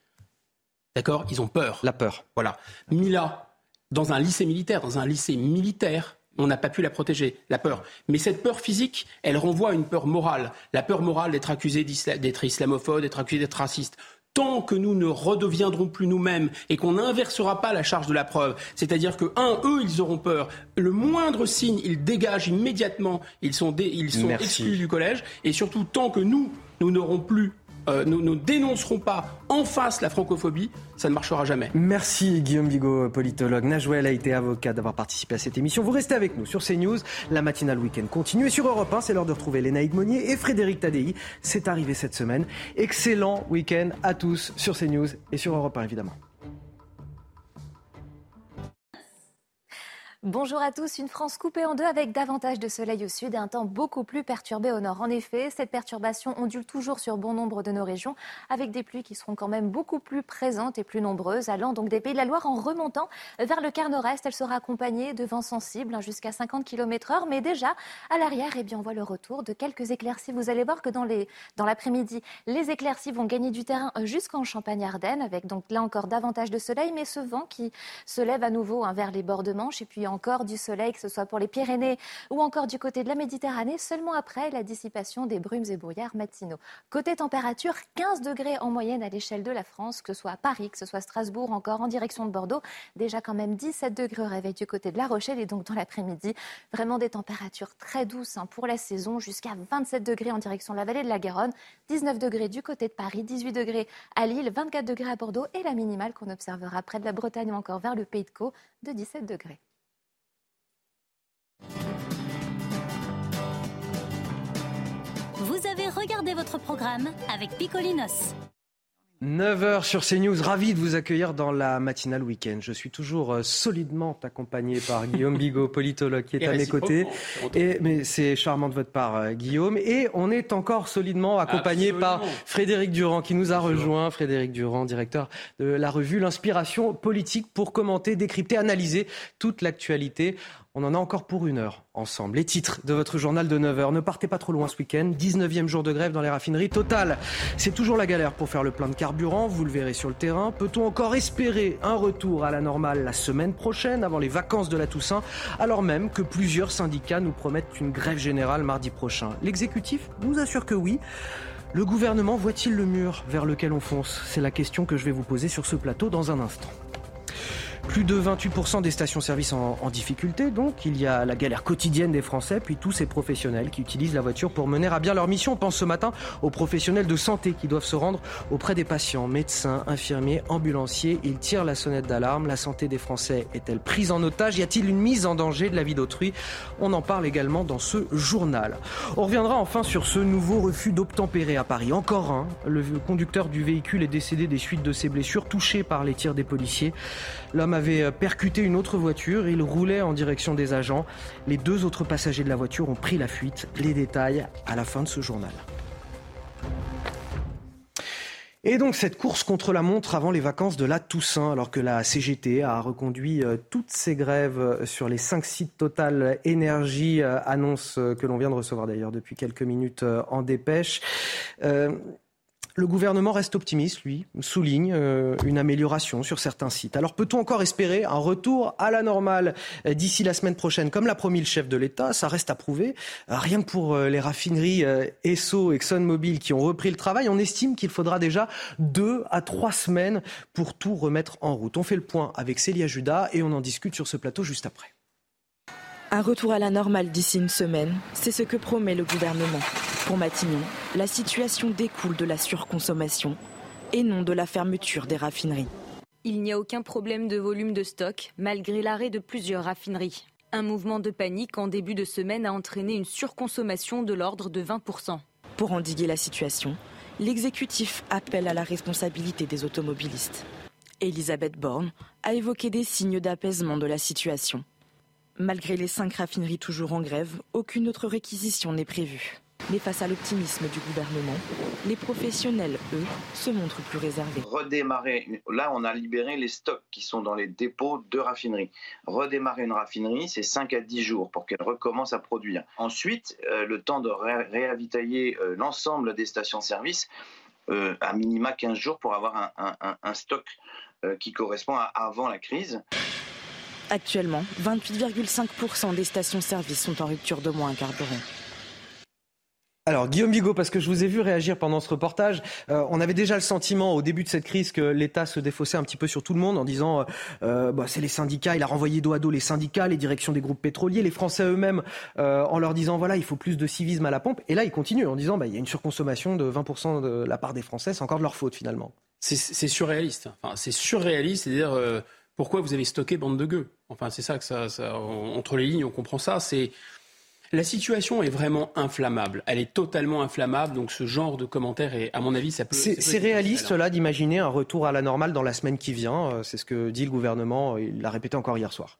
D'accord? Ils ont peur. La peur. Voilà. Mila, dans un lycée militaire, dans un lycée militaire, on n'a pas pu la protéger, la peur. Mais cette peur physique, elle renvoie à une peur morale. La peur morale d'être accusé d'être islamophobe, d'être accusé d'être raciste tant que nous ne redeviendrons plus nous-mêmes et qu'on n'inversera pas la charge de la preuve, c'est-à-dire que, un, eux, ils auront peur, le moindre signe, ils dégagent immédiatement, ils sont, ils sont exclus du collège, et surtout, tant que nous, nous n'aurons plus euh, nous ne dénoncerons pas en face la francophobie, ça ne marchera jamais. Merci Guillaume Bigot, politologue. Najouel a été avocat d'avoir participé à cette émission. Vous restez avec nous sur CNews. La matinale week-end continue. Et sur Europe 1, c'est l'heure de retrouver Léna Monnier et Frédéric Tadei. C'est arrivé cette semaine. Excellent week-end à tous sur CNews et sur Europe 1 évidemment. Bonjour à tous, une France coupée en deux avec davantage de soleil au sud et un temps beaucoup plus perturbé au nord. En effet, cette perturbation ondule toujours sur bon nombre de nos régions avec des pluies qui seront quand même beaucoup plus présentes et plus nombreuses, allant donc des Pays de la Loire en remontant vers le quart nord-est. Elle sera accompagnée de vents sensibles hein, jusqu'à 50 km heure, mais déjà à l'arrière, eh bien, on voit le retour de quelques éclaircies. Vous allez voir que dans, l'après-midi, les éclaircies vont gagner du terrain jusqu'en Champagne-Ardenne avec donc là encore davantage de soleil, mais ce vent qui se lève à nouveau hein, vers les bords de Manche et puis encore du soleil, que ce soit pour les Pyrénées ou encore du côté de la Méditerranée, seulement après la dissipation des brumes et brouillards matinaux. Côté température, 15 degrés en moyenne à l'échelle de la France, que ce soit à Paris, que ce soit à Strasbourg, encore en direction de Bordeaux. Déjà quand même 17 degrés au réveil du côté de La Rochelle et donc dans l'après-midi, vraiment des températures très douces hein, pour la saison, jusqu'à 27 degrés en direction de la vallée de la Garonne, 19 degrés du côté de Paris, 18 degrés à Lille, 24 degrés à Bordeaux et la minimale qu'on observera près de la Bretagne ou encore vers le Pays de Caux de 17 degrés. Vous avez regardé votre programme avec Picolinos. 9h sur CNews, ravi de vous accueillir dans la matinale week-end. Je suis toujours euh, solidement accompagné par [laughs] Guillaume Bigot, politologue, qui est à mes côtés. Et, mais c'est charmant de votre part, euh, Guillaume. Et on est encore solidement accompagné par Frédéric Durand, qui nous a rejoint. Frédéric Durand, directeur de la revue L'Inspiration politique, pour commenter, décrypter, analyser toute l'actualité on en a encore pour une heure ensemble. Les titres de votre journal de 9h. Ne partez pas trop loin ce week-end. 19e jour de grève dans les raffineries. Total, c'est toujours la galère pour faire le plein de carburant. Vous le verrez sur le terrain. Peut-on encore espérer un retour à la normale la semaine prochaine, avant les vacances de la Toussaint, alors même que plusieurs syndicats nous promettent une grève générale mardi prochain? L'exécutif nous assure que oui. Le gouvernement voit-il le mur vers lequel on fonce? C'est la question que je vais vous poser sur ce plateau dans un instant. Plus de 28% des stations-service en, difficulté, donc il y a la galère quotidienne des Français, puis tous ces professionnels qui utilisent la voiture pour mener à bien leur mission. On pense ce matin aux professionnels de santé qui doivent se rendre auprès des patients, médecins, infirmiers, ambulanciers. Ils tirent la sonnette d'alarme. La santé des Français est-elle prise en otage? Y a-t-il une mise en danger de la vie d'autrui? On en parle également dans ce journal. On reviendra enfin sur ce nouveau refus d'obtempérer à Paris. Encore un. Le conducteur du véhicule est décédé des suites de ses blessures, touché par les tirs des policiers. Avait percuté une autre voiture. Il roulait en direction des agents. Les deux autres passagers de la voiture ont pris la fuite. Les détails à la fin de ce journal. Et donc cette course contre la montre avant les vacances de la Toussaint, alors que la CGT a reconduit euh, toutes ses grèves euh, sur les cinq sites Total Énergie, euh, annonce que l'on vient de recevoir d'ailleurs depuis quelques minutes en dépêche. Le gouvernement reste optimiste, lui, souligne euh, une amélioration sur certains sites. Alors peut-on encore espérer un retour à la normale euh, d'ici la semaine prochaine, comme l'a promis le chef de l'État Ça reste à prouver. Euh, rien que pour les raffineries Esso, ExxonMobil qui ont repris le travail, on estime qu'il faudra déjà deux à trois semaines pour tout remettre en route. On fait le point avec Célia Judas et on en discute sur ce plateau juste après. Un retour à la normale d'ici une semaine, c'est ce que promet le gouvernement. Pour Matignon, la situation découle de la surconsommation et non de la fermeture des raffineries. Il n'y a aucun problème de volume de stock malgré l'arrêt de plusieurs raffineries. Un mouvement de panique en début de semaine a entraîné une surconsommation de l'ordre de 20%. Pour endiguer la situation, l'exécutif appelle à la responsabilité des automobilistes. Elisabeth Borne a évoqué des signes d'apaisement de la situation. Malgré les cinq raffineries toujours en grève, aucune autre réquisition n'est prévue. Mais face à l'optimisme du gouvernement, les professionnels, eux, se montrent plus réservés. Redémarrer, là on a libéré les stocks qui sont dans les dépôts de raffinerie. Redémarrer une raffinerie, c'est 5 à 10 jours pour qu'elle recommence à produire. Ensuite, euh, le temps de réavitailler euh, l'ensemble des stations-service, euh, à minima 15 jours pour avoir un, stock qui correspond à avant la crise. Actuellement, 28,5% des stations-service sont en rupture de moins un carburant. Alors Guillaume Bigot, parce que je vous ai vu réagir pendant ce reportage, euh, on avait déjà le sentiment au début de cette crise que l'État se défaussait un petit peu sur tout le monde en disant euh, euh, bah, c'est les syndicats, il a renvoyé dos à dos les syndicats, les directions des groupes pétroliers, les Français eux-mêmes en leur disant voilà il faut plus de civisme à la pompe. Et là il continue en disant bah, il y a une surconsommation de 20% de la part des Français, c'est encore de leur faute finalement. C'est surréaliste. Enfin, c'est surréaliste, c'est-à-dire pourquoi vous avez stocké bande de gueux? Enfin, c'est ça que ça, entre les lignes, on comprend ça. C'est la situation est vraiment inflammable. Elle est totalement inflammable. Donc, ce genre de commentaire, est, à mon avis, ça peut. C'est réaliste, là, d'imaginer un retour à la normale dans la semaine qui vient. Euh, c'est ce que dit le gouvernement. Il l'a répété encore hier soir.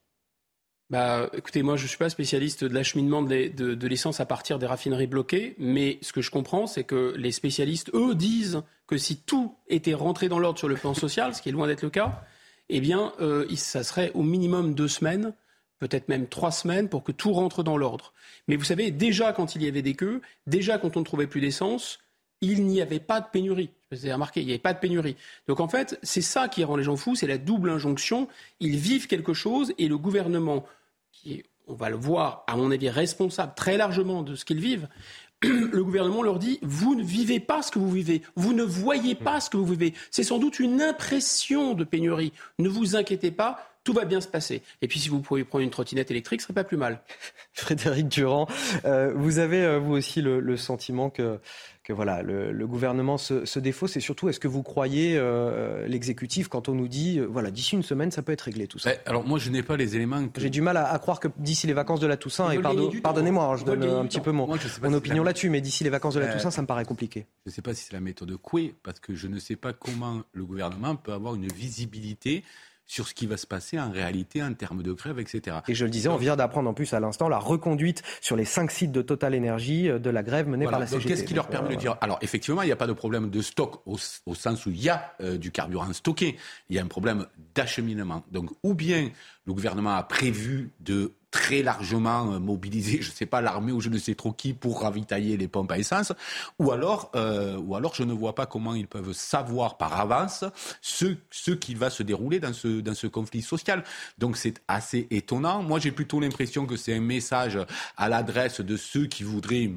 Bah, écoutez, moi, je ne suis pas spécialiste de l'acheminement de, de l'essence à partir des raffineries bloquées, mais ce que je comprends, c'est que les spécialistes, eux, disent que si tout était rentré dans l'ordre sur le plan social, ce qui est loin d'être le cas, eh bien, euh, ça serait au minimum deux semaines, peut-être même trois semaines, pour que tout rentre dans l'ordre. Mais vous savez, déjà quand il y avait des queues, déjà quand on ne trouvait plus d'essence, il n'y avait pas de pénurie. Vous avez remarqué, il n'y avait pas de pénurie. Donc en fait, c'est ça qui rend les gens fous, c'est la double injonction. Ils vivent quelque chose et le gouvernement, qui est, on va le voir, à mon avis, responsable très largement de ce qu'ils vivent, [clears throat] le gouvernement leur dit vous ne vivez pas ce que vous vivez, vous ne voyez pas ce que vous vivez. C'est sans doute une impression de pénurie. Ne vous inquiétez pas, tout va bien se passer. Et puis si vous pouvez prendre une trottinette électrique, ce serait pas plus mal. [laughs] Frédéric Durand, euh, vous avez euh, vous aussi le, sentiment que, que voilà, le, gouvernement se, se défausse et surtout, est-ce que vous croyez euh, l'exécutif quand on nous dit, voilà, d'ici une semaine, ça peut être réglé tout ça? Ben, Alors moi, je n'ai pas les éléments. J'ai du mal à, croire que d'ici les vacances de la Toussaint, et pardonnez-moi, hein, je donne un petit peu mon, mon opinion là-dessus, mais d'ici les vacances de la Toussaint, ça me paraît compliqué. Je ne sais pas si c'est la méthode Coué, parce que je ne sais pas comment le gouvernement peut avoir une visibilité sur ce qui va se passer en réalité en termes de grève, etc. Et je le disais, on vient d'apprendre en plus à l'instant la reconduite sur les cinq sites de Total Énergie euh, de la grève menée par la CGT. Qu'est-ce qui leur permet de dire Alors effectivement, il n'y a pas de problème de stock au, sens où il y a euh, du carburant stocké. Il y a un problème d'acheminement. Donc ou bien le gouvernement a prévu de très largement euh, mobiliser, je ne sais pas, l'armée ou je ne sais trop qui pour ravitailler les pompes à essence, ou alors, euh, ou alors je ne vois pas comment ils peuvent savoir par avance ce, ce qui va se dérouler dans ce, dans ce conflit social. Donc c'est assez étonnant. Moi j'ai plutôt l'impression que c'est un message à l'adresse de ceux qui voudraient,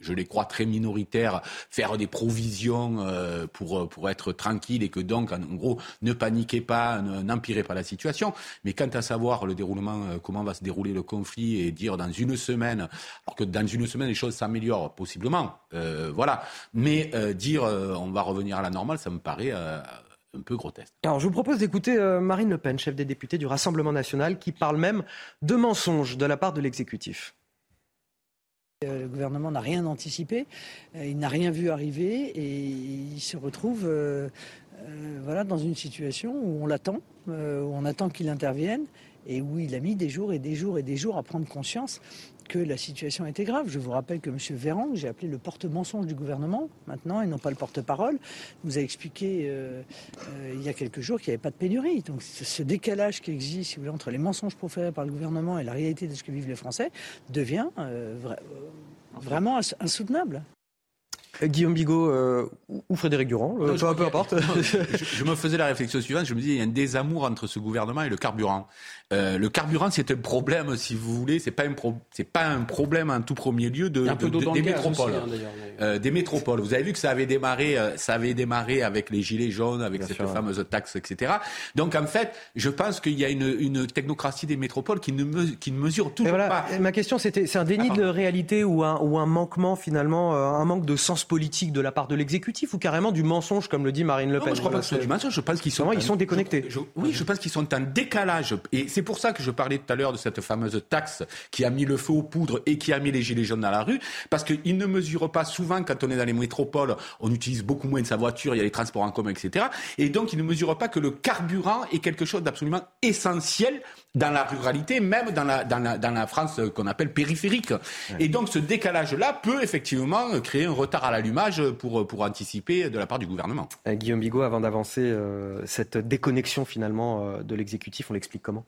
je, les crois très minoritaires, faire des provisions euh, pour, pour être tranquille et que donc en gros ne paniquez pas, n'empirez pas la situation. Mais quant à savoir le déroulement, comment va se dérouler le conflit et dire dans une semaine, alors que dans une semaine les choses s'améliorent possiblement, euh, voilà. Mais euh, dire euh, on va revenir à la normale, ça me paraît euh, un peu grotesque. Alors je vous propose d'écouter euh, Marine Le Pen, chef des députés du Rassemblement national, qui parle même de mensonges de la part de l'exécutif. Le gouvernement n'a rien anticipé, il n'a rien vu arriver et il se retrouve euh, euh, voilà, dans une situation où on l'attend, euh, où on attend qu'il intervienne et où il a mis des jours et des jours et des jours à prendre conscience que la situation était grave. Je vous rappelle que M. Véran, que j'ai appelé le porte-mensonge du gouvernement maintenant et non pas le porte-parole, nous a expliqué euh, euh, il y a quelques jours qu'il n'y avait pas de pénurie. Donc ce décalage qui existe si vous voulez, entre les mensonges proférés par le gouvernement et la réalité de ce que vivent les Français devient euh, vra- vraiment ins- insoutenable. Guillaume Bigot euh, ou Frédéric Durand, euh, Non, je peu, a- importe. Je, je me faisais la réflexion suivante, je me disais, il y a un désamour entre ce gouvernement et le carburant. Euh, le carburant, c'est un problème, si vous voulez, c'est pas un pro- c'est pas un problème en tout premier lieu de, des métropoles. aussi, hein, Euh, des métropoles. Vous avez vu que ça avait démarré, euh, ça avait démarré avec les gilets jaunes, avec cette fameuse taxe, etc. Donc en fait, je pense qu'il y a une, une technocratie des métropoles qui ne, me- qui ne mesure toujours voilà, pas. ma question c'était, c'est un déni de réalité ou un, ou un manquement finalement, euh, un manque de sens politique de la part de l'exécutif ou carrément du mensonge comme le dit Marine Le Non, Pen moi, je crois pas que ce soit du mensonge, je pense qu'ils sont, ils sont déconnectés. Je- je- oui, je pense qu'ils sont en décalage. Et c'est pour ça que je parlais tout à l'heure de cette fameuse taxe qui a mis le feu aux poudres et qui a mis les gilets jaunes dans la rue. Parce qu'ils ne mesurent pas souvent, quand on est dans les métropoles, on utilise beaucoup moins de sa voiture, il y a les transports en commun, etc. Et donc, ils ne mesurent pas que le carburant est quelque chose d'absolument essentiel dans la ruralité, même dans la, dans la, dans la France qu'on appelle périphérique. Et donc, ce décalage-là peut effectivement créer un retard à l'allumage pour, pour anticiper de la part du gouvernement. Euh, Guillaume Bigot, avant d'avancer, euh, cette déconnexion finalement euh, de l'exécutif, on l'explique comment?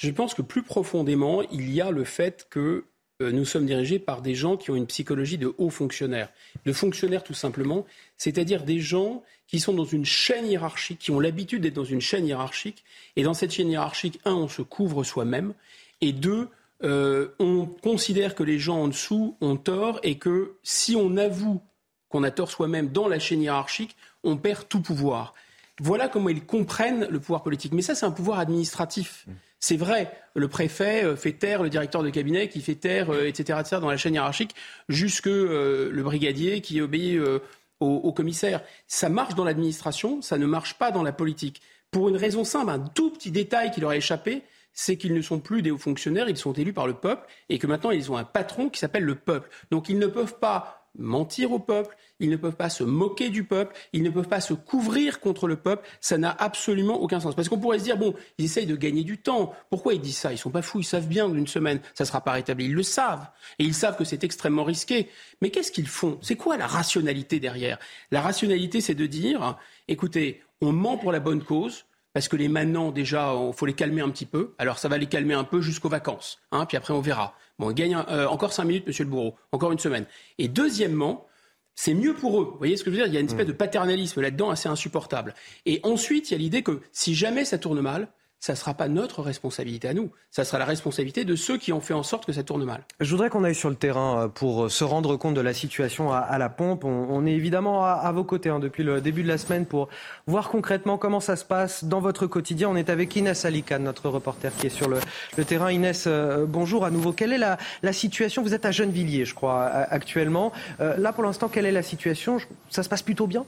Je pense que plus profondément, il y a le fait que euh, nous sommes dirigés par des gens qui ont une psychologie de hauts fonctionnaires. De fonctionnaires tout simplement, c'est-à-dire des gens qui sont dans une chaîne hiérarchique, qui ont l'habitude d'être dans une chaîne hiérarchique. Et dans cette chaîne hiérarchique, un, on se couvre soi-même, et deux, euh, on considère que les gens en dessous ont tort et que si on avoue qu'on a tort soi-même dans la chaîne hiérarchique, on perd tout pouvoir. Voilà comment ils comprennent le pouvoir politique. Mais ça, c'est un pouvoir administratif. C'est vrai, le préfet euh, fait taire le directeur de cabinet qui fait taire, euh, etc., etc., dans la chaîne hiérarchique, jusque euh, le brigadier qui obéit euh, au, au commissaire. Ça marche dans l'administration, ça ne marche pas dans la politique. Pour une raison simple, un tout petit détail qui leur a échappé, c'est qu'ils ne sont plus des hauts fonctionnaires, ils sont élus par le peuple et que maintenant ils ont un patron qui s'appelle le peuple. Donc ils ne peuvent pas mentir au peuple, ils ne peuvent pas se moquer du peuple, ils ne peuvent pas se couvrir contre le peuple, ça n'a absolument aucun sens. Parce qu'on pourrait se dire, bon, ils essayent de gagner du temps. Pourquoi ils disent ça? Ils sont pas fous, ils savent bien qu'une semaine, ça ne sera pas rétabli. Ils le savent. Et ils savent que c'est extrêmement risqué. Mais qu'est-ce qu'ils font? C'est quoi la rationalité derrière? La rationalité, c'est de dire, écoutez, on ment pour la bonne cause, parce que les manants, déjà, il faut les calmer un petit peu. Alors, ça va les calmer un peu jusqu'aux vacances. Hein, puis après, on verra. Bon, on gagne un- euh, encore cinq minutes, monsieur le bourreau. Encore une semaine. Et deuxièmement, c'est mieux pour eux. Vous voyez ce que je veux dire? Il y a une espèce de paternalisme là-dedans assez insupportable. Et ensuite, il y a l'idée que si jamais ça tourne mal, ça ne sera pas notre responsabilité à nous. Ça sera la responsabilité de ceux qui ont fait en sorte que ça tourne mal. Je voudrais qu'on aille sur le terrain euh, pour euh, se rendre compte de la situation à, la pompe. On, est évidemment à, vos côtés hein, depuis le début de la semaine pour voir concrètement comment ça se passe dans votre quotidien. On est avec Inès Alicane, notre reporter qui est sur le, terrain. Inès, euh, bonjour à nouveau. Quelle est la, situation? Vous êtes à Gennevilliers, je crois, actuellement. Là, pour l'instant, quelle est la situation? Ça se passe plutôt bien?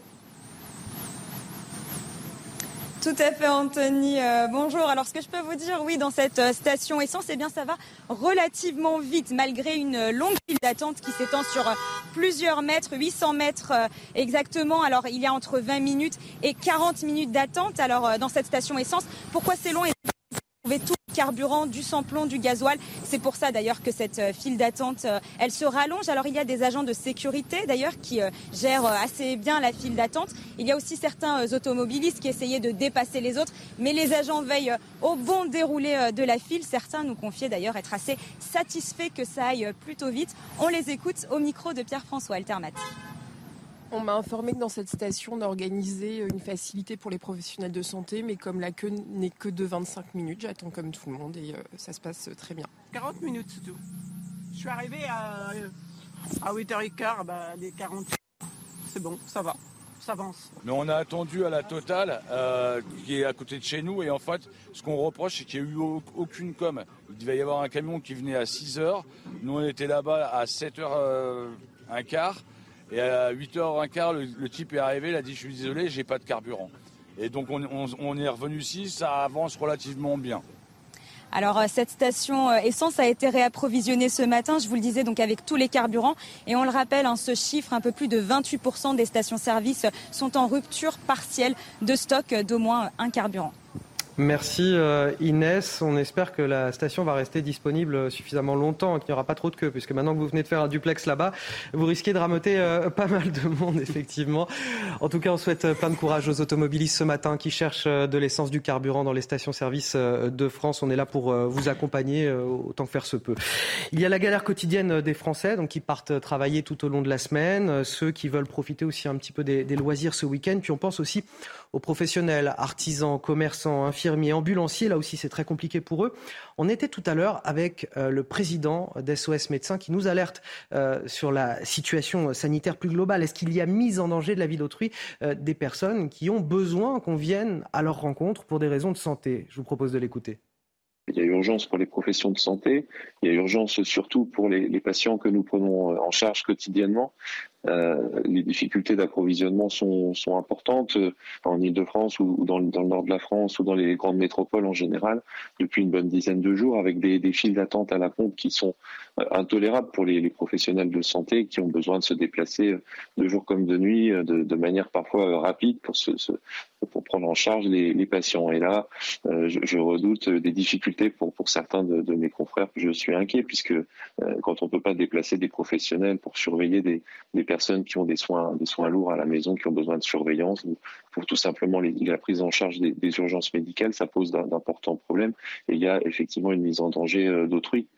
Tout à fait, Anthony. Euh, bonjour. Alors, ce que je peux vous dire, oui, dans cette euh, station essence, eh bien, ça va relativement vite, malgré une euh, longue file d'attente qui s'étend sur plusieurs mètres, 800 mètres exactement. Alors, il y a entre 20 minutes et 40 minutes d'attente. Alors, dans cette station essence, pourquoi c'est long Vous trouvez tout carburant, du samplon, du gasoil. C'est pour ça d'ailleurs que cette euh, file d'attente, euh, elle se rallonge. Alors il y a des agents de sécurité d'ailleurs qui euh, gèrent assez bien la file d'attente. Il y a aussi certains automobilistes qui essayaient de dépasser les autres, mais les agents veillent au bon déroulé de la file. Certains nous confiaient d'ailleurs être assez satisfaits que ça aille plutôt vite. On les écoute au micro de Pierre-François Altermat. On m'a informé que dans cette station, on a organisé une facilité pour les professionnels de santé, mais comme la queue n'est que de 25 minutes, j'attends comme tout le monde et euh, ça se passe très bien. 40 minutes, c'est tout. Je suis arrivé à, à 8h15, bah, les 40. C'est bon, ça va, ça avance. Mais on a attendu à la totale, euh, qui est à côté de chez nous, et en fait, ce qu'on reproche, c'est qu'il n'y a eu aucune com. Il devait y avoir un camion qui venait à 6h, nous on était là-bas à 7h15. Et à 8h15, le, le type est arrivé, il a dit Je suis désolé, j'ai pas de carburant. Et donc on, est revenu ici, ça avance relativement bien. Alors euh, cette station euh, essence a été réapprovisionnée ce matin, je vous le disais, donc avec tous les carburants. Et on le rappelle, hein, ce chiffre, un peu plus de 28% des stations-service sont en rupture partielle de stock d'au moins un carburant. Merci euh, Inès. On espère que la station va rester disponible suffisamment longtemps, qu'il n'y aura pas trop de queue, puisque maintenant que vous venez de faire un duplex là-bas, vous risquez de ramoter euh, pas mal de monde, [laughs] effectivement. En tout cas, on souhaite plein de courage aux automobilistes ce matin qui cherchent euh, de l'essence, du carburant dans les stations-service de France. On est là pour vous accompagner autant que faire se peut. Il y a la galère quotidienne des Français, donc qui partent travailler tout au long de la semaine, ceux qui veulent profiter aussi un petit peu des, des loisirs ce week-end. Puis on pense aussi aux professionnels, artisans, commerçants, infirmiers, ambulanciers. Là aussi, c'est très compliqué pour eux. On était tout à l'heure avec euh, le président d'SOS Médecins qui nous alerte euh, sur la situation sanitaire plus globale. Est-ce qu'il y a mise en danger de la vie d'autrui euh, des personnes qui ont besoin qu'on vienne à leur rencontre pour des raisons de santé? Je vous propose de l'écouter. Il y a urgence pour les professions de santé, il y a urgence surtout pour les, les patients que nous prenons en charge quotidiennement. Euh, les difficultés d'approvisionnement sont, sont, importantes euh, en Ile-de-France ou dans, le nord de la France ou dans les grandes métropoles en général depuis une bonne dizaine de jours avec des, des files d'attente à la pompe qui sont euh, intolérables pour les, les, professionnels de santé qui ont besoin de se déplacer de jour comme de nuit de, de manière parfois rapide pour, se, se, pour prendre en charge les, les patients. Et là, je, je, redoute des difficultés pour, pour certains de, mes confrères. Je suis inquiet puisque quand on ne peut pas déplacer des professionnels pour surveiller des, des personnes qui ont des soins, des soins lourds à la maison, qui ont besoin de surveillance, ou pour tout simplement la prise en charge des, des urgences médicales, ça pose d'importants problèmes. Et il y a effectivement une mise en danger euh, d'autrui.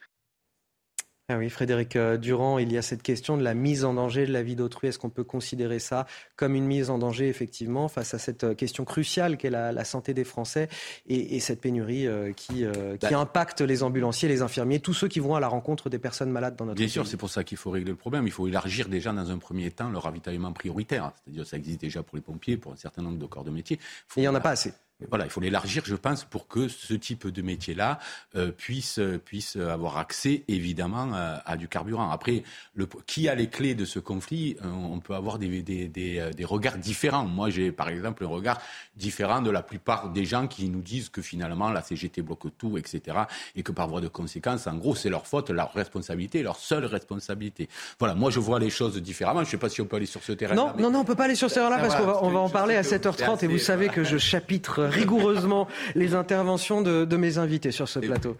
Ah oui, Frédéric euh, Durand, il y a cette question de la mise en danger de la vie d'autrui. Est-ce qu'on peut considérer ça comme une mise en danger, effectivement, face à cette euh, question cruciale qu'est la, la, santé des Français et, et cette pénurie euh, qui, qui bah, impacte les ambulanciers, les infirmiers, tous ceux qui vont à la rencontre des personnes malades dans notre Bien pays? sûr, c'est pour ça qu'il faut régler le problème. Il faut élargir déjà dans un premier temps le ravitaillement prioritaire. C'est-à-dire ça existe déjà pour les pompiers, pour un certain nombre de corps de métier. Faut... il n'y en a pas assez. Voilà, il faut l'élargir, je pense, pour que ce type de métier-là euh, puisse, puisse avoir accès, évidemment, à, à, du carburant. Après, le, qui a les clés de ce conflit euh, On peut avoir des, des, des, des regards différents. Moi, j'ai, par exemple, un regard différent de la plupart des gens qui nous disent que finalement, la CGT bloque tout, etc. Et que par voie de conséquence, en gros, c'est leur faute, leur responsabilité, leur seule responsabilité. Voilà, moi, je vois les choses différemment. Je ne sais pas si on peut aller sur ce terrain-là. Non, mais... non, non, on ne peut pas aller sur ce terrain-là parce qu'on va, on va en parler à 7h30 et vous savez que je chapitre rigoureusement les interventions de, de, mes invités sur ce plateau.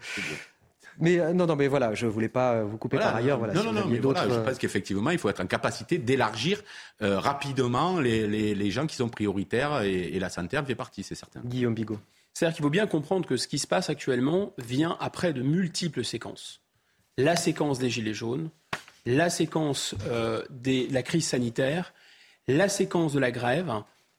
Mais euh, non, non, mais voilà, je voulais pas vous couper voilà, par ailleurs. Voilà, non, si non, non, mais voilà, je pense qu'effectivement, il faut être en capacité d'élargir euh, rapidement les, les, les, gens qui sont prioritaires et, et la santé en fait partie, c'est certain. Guillaume Bigot. C'est-à-dire qu'il faut bien comprendre que ce qui se passe actuellement vient après de multiples séquences. La séquence des gilets jaunes, la séquence euh, de la crise sanitaire, la séquence de la grève,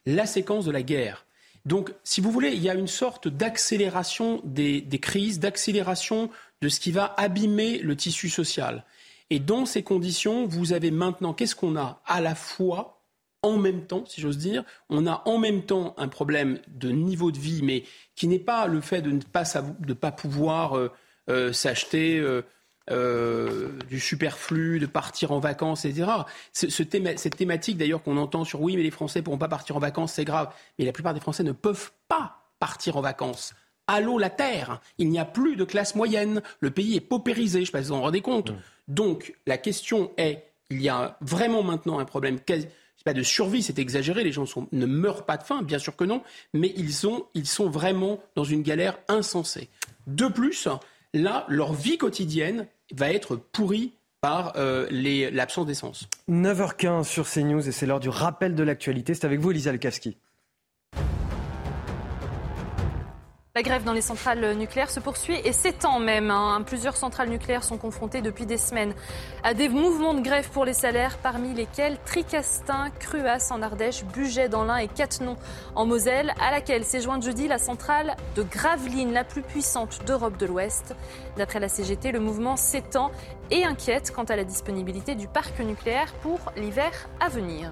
la séquence de la guerre. Donc, si vous voulez, il y a une sorte d'accélération des, crises, d'accélération de ce qui va abîmer le tissu social. Et dans ces conditions, vous avez maintenant, qu'est-ce qu'on a À la fois, en même temps, si j'ose dire, on a en même temps un problème de niveau de vie, mais qui n'est pas le fait de ne pas, de pas pouvoir euh, euh, s'acheter. Euh, euh, du superflu, de partir en vacances, etc. Ce, ce théma, cette thématique d'ailleurs qu'on entend sur oui, mais les Français ne pourront pas partir en vacances, c'est grave. Mais la plupart des Français ne peuvent pas partir en vacances. Allô la terre, il n'y a plus de classe moyenne, le pays est paupérisé, je ne sais pas si vous en rendez compte. Mmh. Donc la question est, il y a vraiment maintenant un problème quasi, pas de survie, c'est exagéré, les gens sont, ne meurent pas de faim, bien sûr que non, mais ils sont, ils sont vraiment dans une galère insensée. De plus, là, leur vie quotidienne va être pourrie par euh, l'absence d'essence. 9h15 sur CNews et c'est l'heure du rappel de l'actualité. C'est avec vous, Elisa Lekavski. La grève dans les centrales nucléaires se poursuit et s'étend même. Hein. Plusieurs centrales nucléaires sont confrontées depuis des semaines à des mouvements de grève pour les salaires, parmi lesquels Tricastin, Cruas en Ardèche, Buget dans l'Ain et Cattenom en Moselle, à laquelle s'est jointe jeudi la centrale de Gravelines, la plus puissante d'Europe de l'Ouest. D'après la CGT, le mouvement s'étend et inquiète quant à la disponibilité du parc nucléaire pour l'hiver à venir.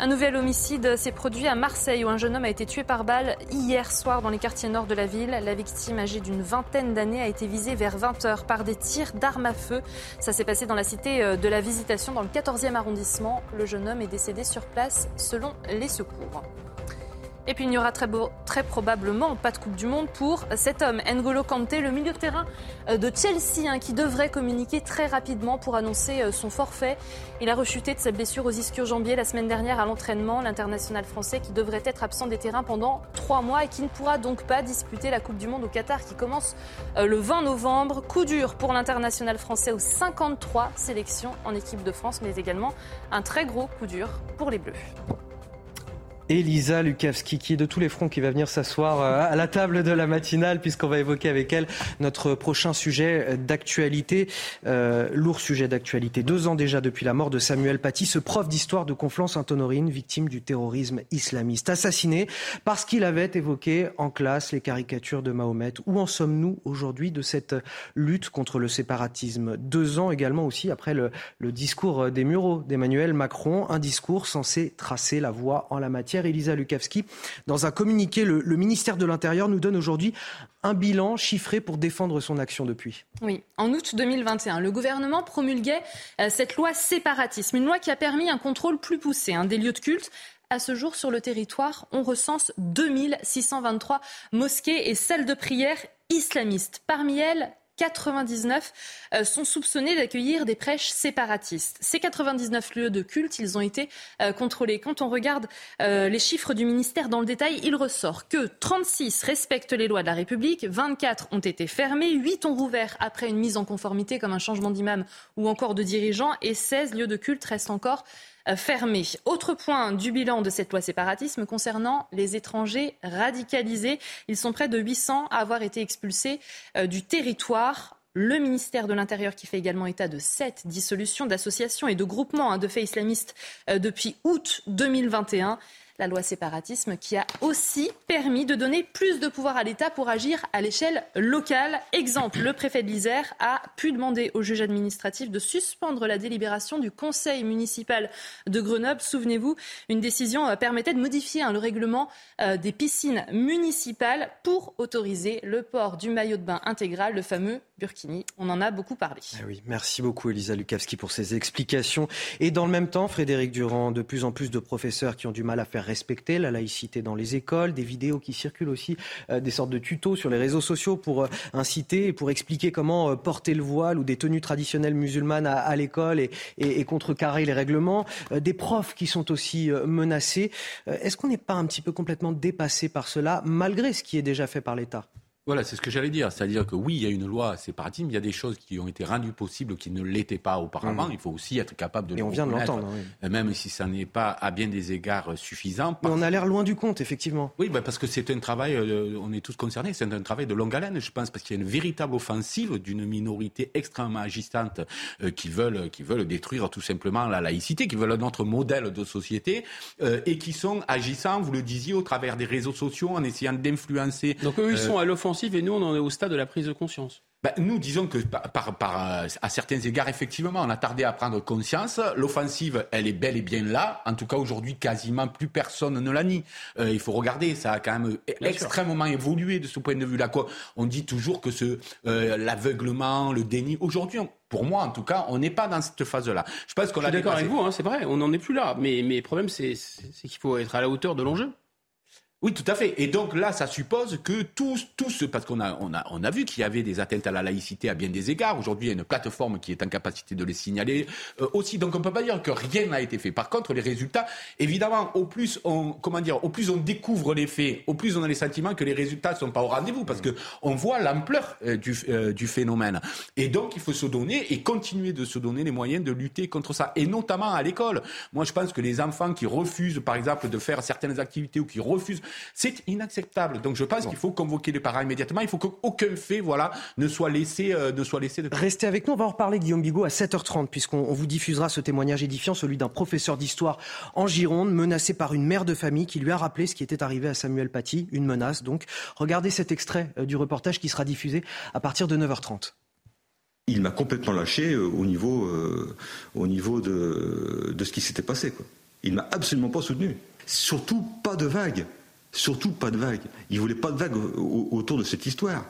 Un nouvel homicide s'est produit à Marseille où un jeune homme a été tué par balle hier soir dans les quartiers nord de la ville. La victime âgée d'une vingtaine d'années a été visée vers 20h par des tirs d'armes à feu. Ça s'est passé dans la cité euh, de la Visitation dans le 14e arrondissement. Le jeune homme est décédé sur place selon les secours. Et puis il n'y aura très, probablement pas de Coupe du Monde pour cet homme, N'Golo Kanté, le milieu de terrain euh, de Chelsea, hein, qui devrait communiquer très rapidement pour annoncer euh, son forfait. Il a rechuté de sa blessure aux ischio-jambiers la semaine dernière à l'entraînement. L'international français qui devrait être absent des terrains pendant trois mois et qui ne pourra donc pas disputer la Coupe du Monde au Qatar qui commence euh, le 20 novembre. Coup dur pour l'international français aux 53 sélections en équipe de France, mais également un très gros coup dur pour les Bleus. Elisa Lukavski, qui est de tous les fronts, qui va venir s'asseoir euh, à la table de la matinale, puisqu'on va évoquer avec elle notre prochain sujet d'actualité, euh, lourd sujet d'actualité. Deux ans déjà depuis la mort de Samuel Paty, ce prof d'histoire de Conflans-Sainte-Honorine, victime du terrorisme islamiste, assassiné parce qu'il avait évoqué en classe les caricatures de Mahomet. Où en sommes-nous aujourd'hui de cette lutte contre le séparatisme? Deux ans également aussi après le, le discours des Mureaux d'Emmanuel Macron, un discours censé tracer la voie en la matière. Elisa Lukavski. Dans un communiqué, le, ministère de l'Intérieur nous donne aujourd'hui un bilan chiffré pour défendre son action depuis. Oui, en août 2021, le gouvernement promulguait euh, cette loi séparatisme, une loi qui a permis un contrôle plus poussé hein, des lieux de culte à ce jour, sur le territoire, on recense 2623 mosquées et salles de prière islamistes. Parmi elles, 99 euh, sont soupçonnés d'accueillir des prêches séparatistes. Ces 99 lieux de culte, ils ont été euh, contrôlés. Quand on regarde euh, les chiffres du ministère dans le détail, il ressort que 36 respectent les lois de la République, 24 ont été fermés, 8 ont rouvert après une mise en conformité comme un changement d'imam ou encore de dirigeant et 16 lieux de culte restent encore fermés. Autre point du bilan de cette loi séparatisme concernant les étrangers radicalisés. Ils sont près de 800 à avoir été expulsés du territoire le ministère de l'Intérieur qui fait également état de sept dissolutions d'associations et de groupements hein, de faits islamistes euh, depuis août 2021 la loi séparatisme qui a aussi permis de donner plus de pouvoir à l'État pour agir à l'échelle locale. Exemple, le préfet de l'Isère a pu demander au juge administratif de suspendre la délibération du conseil municipal de Grenoble. Souvenez-vous, une décision euh, permettait de modifier hein, le règlement euh, des piscines municipales pour autoriser le port du maillot de bain intégral, le fameux Burkini. On en a beaucoup parlé. Oui, merci beaucoup Elisa Lukavski pour ces explications. Et dans le même temps, Frédéric Durand, de plus en plus de professeurs qui ont du mal à faire respecter la laïcité dans les écoles, des vidéos qui circulent aussi, euh, des sortes de tutos sur les réseaux sociaux pour euh, inciter et pour expliquer comment euh, porter le voile ou des tenues traditionnelles musulmanes à, l'école et, et, contrecarrer les règlements, des profs qui sont aussi menacés. Est-ce qu'on n'est pas un petit peu complètement dépassé par cela, malgré ce qui est déjà fait par l'État? Voilà, c'est ce que j'allais dire. C'est-à-dire que oui, il y a une loi séparatisme, il y a des choses qui ont été rendues possibles qui ne l'étaient pas auparavant. Mmh. Il faut aussi être capable de Et on vient de l'entendre. Euh, même si ça n'est pas à bien des égards suffisant. Mais on a l'air loin du compte, effectivement. Oui, bah, parce que c'est un travail, euh, on est tous concernés, c'est un travail de longue haleine, je pense, parce qu'il y a une véritable offensive d'une minorité extrêmement agistante euh, qui, veulent, qui veulent détruire tout simplement la laïcité, qui veulent notre modèle de société et qui sont agissants, vous le disiez, au travers des réseaux sociaux, en essayant d'influencer. Donc eux, ils sont à l'offensive et nous, on en est au stade de la prise de conscience. Ben, nous, disons que par, par, à certains égards, effectivement, on a tardé à prendre conscience. L'offensive, elle est bel et bien là. En tout cas, aujourd'hui, quasiment plus personne ne la nie. Euh, il faut regarder, ça a quand même extrêmement évolué de ce point de vue-là. On dit toujours que ce euh, l'aveuglement, le déni. Aujourd'hui, pour moi, en tout cas, on n'est pas dans cette phase-là. Je pense qu'on Je suis d'accord avec vous, hein, c'est vrai, on n'en est plus là. Mais, mais le problème, c'est qu'il faut être à la hauteur de l'enjeu. Oui, tout à fait. Et donc là, ça suppose que tous, tous, parce qu'on a, on a, on a vu qu'il y avait des atteintes à la laïcité à bien des égards. Aujourd'hui, il y a une plateforme qui est en capacité de les signaler euh, aussi. Donc on peut pas dire que rien n'a été fait. Par contre, les résultats, évidemment, au plus on, comment dire, au plus on découvre les faits, au plus on a les sentiments que les résultats sont pas au rendez-vous, parce que on voit l'ampleur euh, du, euh, du phénomène. Et donc, il faut se donner et continuer de se donner les moyens de lutter contre ça, et notamment à l'école. Moi, je pense que les enfants qui refusent, par exemple, de faire certaines activités ou qui refusent c'est inacceptable. Donc je pense qu'il faut convoquer les parents immédiatement. Il faut qu'aucun fait voilà, ne soit laissé, euh, ne soit laissé de... Restez avec nous. On va en reparler, Guillaume Bigot, à 7h30, puisqu'on vous diffusera ce témoignage édifiant, celui d'un professeur d'histoire en Gironde, menacé par une mère de famille qui lui a rappelé ce qui était arrivé à Samuel Paty, une menace. Donc regardez cet extrait euh, du reportage qui sera diffusé à partir de 9h30 il m'a complètement lâché euh, au niveau, au niveau de, de ce qui s'était passé. Quoi. Il m'a absolument pas soutenu. Surtout pas de vagues. Surtout pas de vagues. Il voulait pas de vagues autour de cette histoire.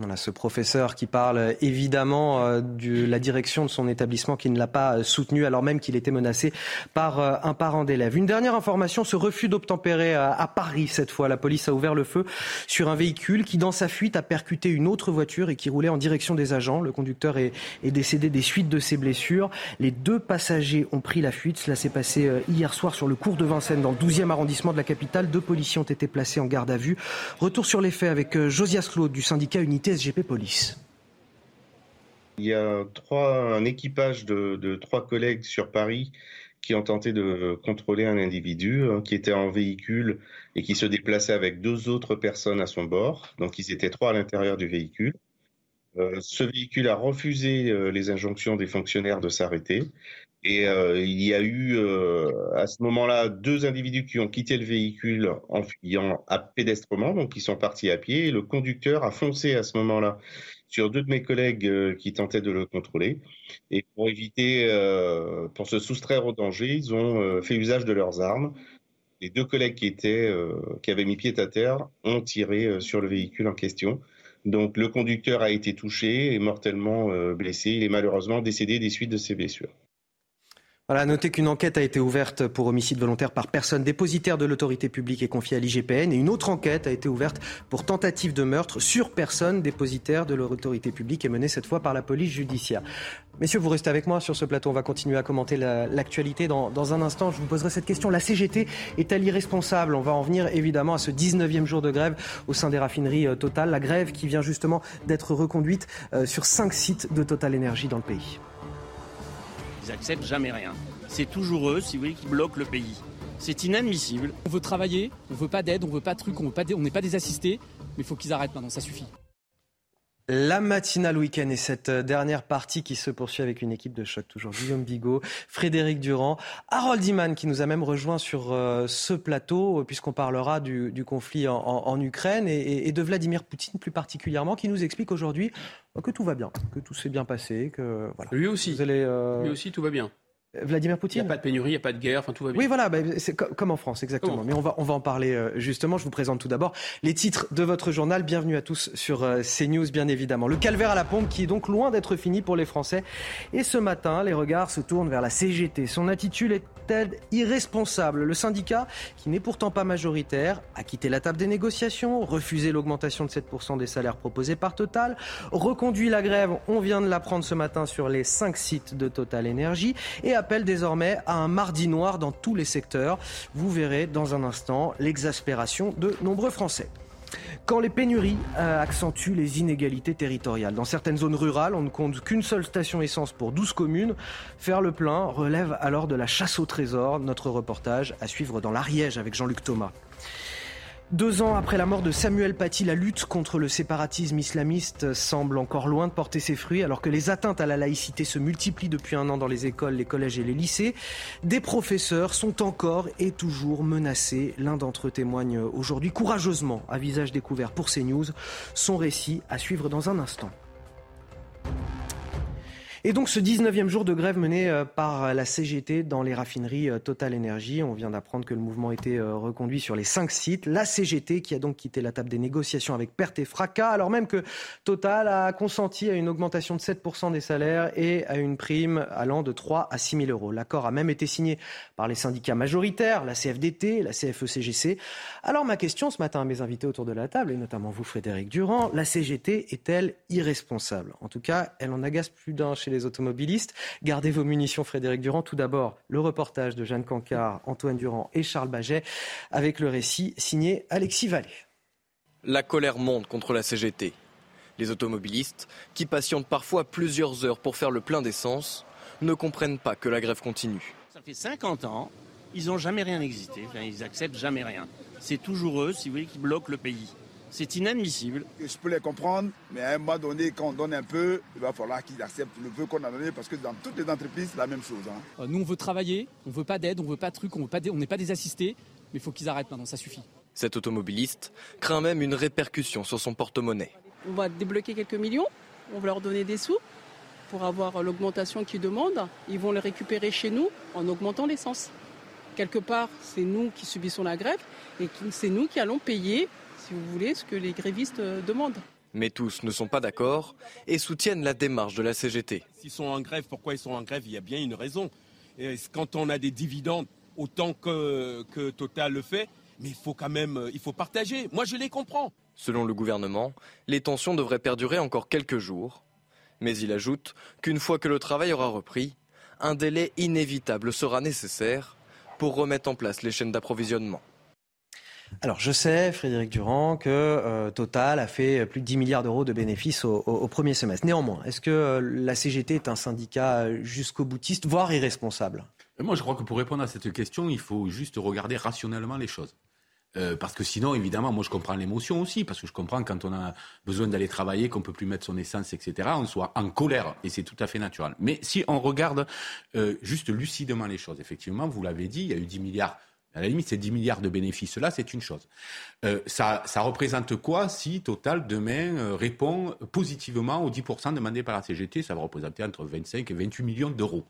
Voilà, ce professeur qui parle évidemment euh, de la direction de son établissement qui ne l'a pas euh, soutenu alors même qu'il était menacé par euh, un parent d'élève. Une dernière information, ce refus d'obtempérer à Paris cette fois. La police a ouvert le feu sur un véhicule qui dans sa fuite a percuté une autre voiture et qui roulait en direction des agents. Le conducteur est, est décédé des suites de ses blessures. Les deux passagers ont pris la fuite. Cela s'est passé hier soir sur le cours de Vincennes dans le 12e arrondissement de la capitale. Deux policiers ont été placés en garde à vue. Retour sur les faits avec Josias Claude du syndicat Unité Il y a trois, un équipage de, trois collègues sur Paris qui ont tenté de contrôler un individu hein, qui était en véhicule et qui se déplaçait avec deux autres personnes à son bord. Donc ils étaient trois à l'intérieur du véhicule. Euh, ce véhicule a refusé euh, les injonctions des fonctionnaires de s'arrêter. Et euh, il y a eu à ce moment-là deux individus qui ont quitté le véhicule en fuyant à pédestrement, donc ils sont partis à pied. Le conducteur a foncé à ce moment-là sur deux de mes collègues qui tentaient de le contrôler. Et pour éviter, pour se soustraire au danger, ils ont fait usage de leurs armes. Les deux collègues qui étaient, qui avaient mis pied à terre, ont tiré sur le véhicule en question. Donc le conducteur a été touché et mortellement euh, blessé. Il est malheureusement décédé des suites de ses blessures. Voilà, notez qu'une enquête a été ouverte pour homicide volontaire par personne dépositaire de l'autorité publique et confiée à l'IGPN. Et une autre enquête a été ouverte pour tentative de meurtre sur personne dépositaire de l'autorité publique et menée cette fois par la police judiciaire. Messieurs, vous restez avec moi sur ce plateau. On va continuer à commenter l'actualité. Dans, un instant, je vous poserai cette question. La CGT est-elle irresponsable? On va en venir évidemment à ce 19e jour de grève au sein des raffineries euh, Total. La grève qui vient justement d'être reconduite euh, sur cinq sites de Total Énergie dans le pays. Ils n'acceptent jamais rien. C'est toujours eux, si vous voulez, qui bloquent le pays. C'est inadmissible. On veut travailler, on veut pas d'aide, on veut pas de trucs, on n'est pas des assistés, mais il faut qu'ils arrêtent maintenant, ça suffit. La matinale week-end et cette dernière partie qui se poursuit avec une équipe de choc, toujours Guillaume Bigot, Frédéric Durand, Harold Iman qui nous a même rejoint sur euh, ce plateau puisqu'on parlera du, conflit en, Ukraine et, de Vladimir Poutine plus particulièrement qui nous explique aujourd'hui que tout va bien, que tout s'est bien passé, que voilà. Lui aussi. Euh, Lui aussi, tout va bien. Vladimir Poutine Il n'y a pas de pénurie, il n'y a pas de guerre, enfin tout va bien. Oui, voilà, bah, c'est comme en France, exactement. Mais on va, on va en parler euh, justement. Je vous présente tout d'abord les titres de votre journal. Bienvenue à tous sur euh, CNews, bien évidemment. Le calvaire à la pompe qui est donc loin d'être fini pour les Français. Et ce matin, les regards se tournent vers la CGT. Son attitude est irresponsable? Le syndicat, qui n'est pourtant pas majoritaire, a quitté la table des négociations, refusé l'augmentation de 7% des salaires proposés par Total, reconduit la grève, on vient de l'apprendre ce matin sur les 5 sites de Total Énergie, et appelle désormais à un mardi noir dans tous les secteurs. Vous verrez dans un instant l'exaspération de nombreux Français. Quand les pénuries euh, accentuent les inégalités territoriales. Dans certaines zones rurales, on ne compte qu'une seule station essence pour 12 communes. Faire le plein relève alors de la chasse au trésor. Notre reportage à suivre dans l'Ariège avec Jean-Luc Thomas. Deux ans après la mort de Samuel Paty, la lutte contre le séparatisme islamiste semble encore loin de porter ses fruits, alors que les atteintes à la laïcité se multiplient depuis un an dans les écoles, les collèges et les lycées. Des professeurs sont encore et toujours menacés. L'un d'entre eux témoigne aujourd'hui courageusement, à visage découvert pour CNews, son récit à suivre dans un instant. Et donc ce 19e jour de grève mené euh, par la CGT dans les raffineries euh, Total Energy, on vient d'apprendre que le mouvement était euh, reconduit sur les cinq sites. La CGT qui a donc quitté la table des négociations avec perte et fracas, alors même que Total a consenti à une augmentation de 7% des salaires et à une prime allant de 3 à 6 000 euros. L'accord a même été signé par les syndicats majoritaires, la CFDT, la CFE-CGC. E alors ma question ce matin à mes invités autour de la table, et notamment vous Frédéric Durand, la CGT est-elle irresponsable? En tout cas, elle en agace plus d'un chez les automobilistes. Gardez vos munitions, Frédéric Durand. Tout d'abord, le reportage de Jeanne Cancard, Antoine Durand et Charles Baget, avec le récit signé Alexis Vallée. La colère monte contre la CGT. Les automobilistes, qui patientent parfois plusieurs heures pour faire le plein d'essence, ne comprennent pas que la grève continue. Ça fait 50 ans, ils n'ont jamais rien existé, ils acceptent jamais rien. C'est toujours eux, si vous voulez, qui bloquent le pays. C'est inadmissible. Je peux les comprendre, mais à un moment donné, quand on donne un peu, il va falloir qu'ils acceptent le peu qu'on a donné, parce que dans toutes les entreprises, c'est la même chose. Hein. Euh, nous, on veut travailler, on veut pas d'aide, on veut pas de trucs, on n'est pas des assistés, mais il faut qu'ils arrêtent maintenant, ça suffit. Cet automobiliste craint même une répercussion sur son porte-monnaie. On va débloquer quelques millions, on va leur donner des sous pour avoir l'augmentation qu'ils demandent. Ils vont les récupérer chez nous en augmentant l'essence. Quelque part, c'est nous qui subissons la grève et c'est nous qui allons payer si vous voulez, ce que les grévistes euh, demandent. Mais tous ne sont pas d'accord et soutiennent la démarche de la CGT. S'ils sont en grève, pourquoi ils sont en grève? Il y a bien une raison. Et quand on a des dividendes, autant que, que Total le fait, mais il faut quand même euh, il faut partager. Moi, je les comprends. Selon le gouvernement, les tensions devraient perdurer encore quelques jours. Mais il ajoute qu'une fois que le travail aura repris, un délai inévitable sera nécessaire pour remettre en place les chaînes d'approvisionnement. Alors je sais, Frédéric Durand, que euh, Total a fait plus de 10 milliards d'euros de bénéfices au, premier semestre. Néanmoins, est-ce que euh, la CGT est un syndicat jusqu'au boutiste, voire irresponsable? Moi, je crois que pour répondre à cette question, il faut juste regarder rationnellement les choses. Euh, parce que sinon, évidemment, moi je comprends l'émotion aussi, parce que je comprends quand on a besoin d'aller travailler, qu'on peut plus mettre son essence, etc., on soit en colère, et c'est tout à fait naturel. Mais si on regarde juste lucidement les choses, effectivement, vous l'avez dit, il y a eu 10 milliards à la limite, ces 10 milliards de bénéfices-là, c'est une chose. Euh, ça, représente quoi si Total, demain, euh, répond positivement aux 10% demandés par la CGT Ça va représenter entre 25 et 28 millions d'euros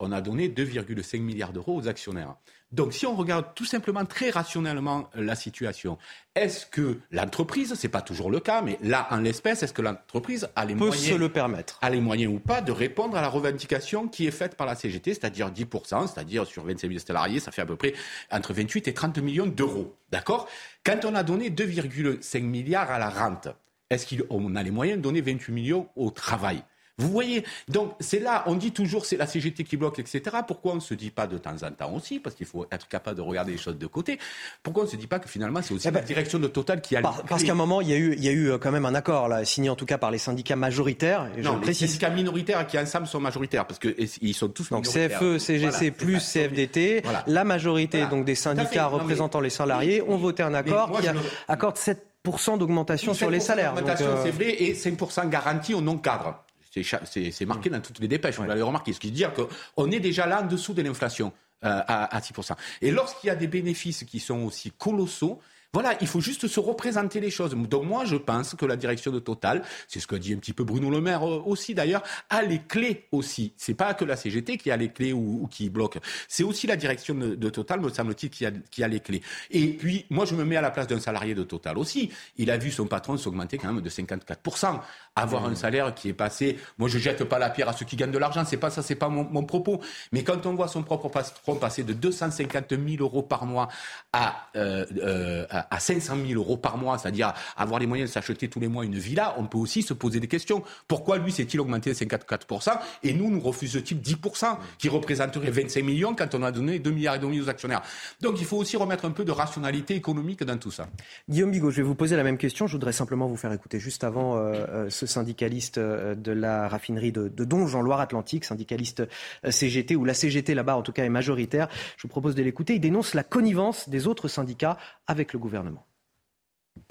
on a donné 2,5 milliards d'euros aux actionnaires. Donc si on regarde tout simplement très rationnellement la situation, est-ce que l'entreprise, ce n'est pas toujours le cas, mais là en l'espèce, est-ce que l'entreprise a les Peut moyens, se le permettre. a les moyens ou pas de répondre à la revendication qui est faite par la CGT, c'est-à-dire 10%, c'est-à-dire sur 25 000 salariés, ça fait à peu près entre 28 et 30 millions d'euros. D'accord? Quand on a donné 2,5 milliards à la rente, est-ce qu'on a les moyens de donner 28 millions au travail? Vous voyez Donc c'est là, on dit toujours c'est la CGT qui bloque, etc. Pourquoi on ne se dit pas de temps en temps aussi, parce qu'il faut être capable de regarder les choses de côté, pourquoi on ne se dit pas que finalement c'est aussi eh la ben, direction de Total qui a... parce qu'à un moment, il y, a eu, il y a eu euh, quand même un accord, là, signé en tout cas par les syndicats majoritaires. Et non, les syndicats minoritaires qui ensemble sont majoritaires, parce qu'ils sont tous donc CFE, CGC plus CFDT, la majorité donc des syndicats représentant les salariés ont voté un accord qui accorde 7% d'augmentation sur les salaires. Euh, c'est vrai, et 5% garantie au non-cadre. C'est marqué dans toutes les dépêches, vous l'avez remarqué. Ce qui veut dire qu'on est déjà là en dessous de l'inflation euh, à, à 6%. Et lorsqu'il y a des bénéfices qui sont aussi colossaux, voilà, il faut juste se représenter les choses. Donc moi, je pense que la direction de Total, c'est ce que dit un petit peu Bruno Le Maire euh, aussi d'ailleurs, a les clés aussi. C'est pas que la CGT qui a les clés ou, qui bloque. C'est aussi la direction de, Total, me semble-t-il, qui a, qui a les clés. Et puis, moi, je me mets à la place d'un salarié de Total aussi. Il a vu son patron s'augmenter quand même de 54%. Avoir un salaire qui est passé, moi, je jette pas la pierre à ceux qui gagnent de l'argent. C'est pas ça, c'est pas mon, propos. Mais quand on voit son propre patron passer de 250 000 euros par mois à, euh, euh, à 500 000 euros par mois, c'est-à-dire avoir les moyens de s'acheter tous les mois une villa, on peut aussi se poser des questions. Pourquoi lui s'est-il augmenté de 54% et nous, nous refuse-t-il 10% qui représenterait 25 millions quand on a donné 2 milliards et demi aux actionnaires? Donc il faut aussi remettre un peu de rationalité économique dans tout ça. Guillaume Bigot, je vais vous poser la même question. Je voudrais simplement vous faire écouter juste avant euh, euh, ce syndicaliste euh, de la raffinerie de, de Donge en Loire-Atlantique, syndicaliste CGT, ou la CGT là-bas en tout cas est majoritaire. Je vous propose de l'écouter. Il dénonce la connivence des autres syndicats avec le gouvernement.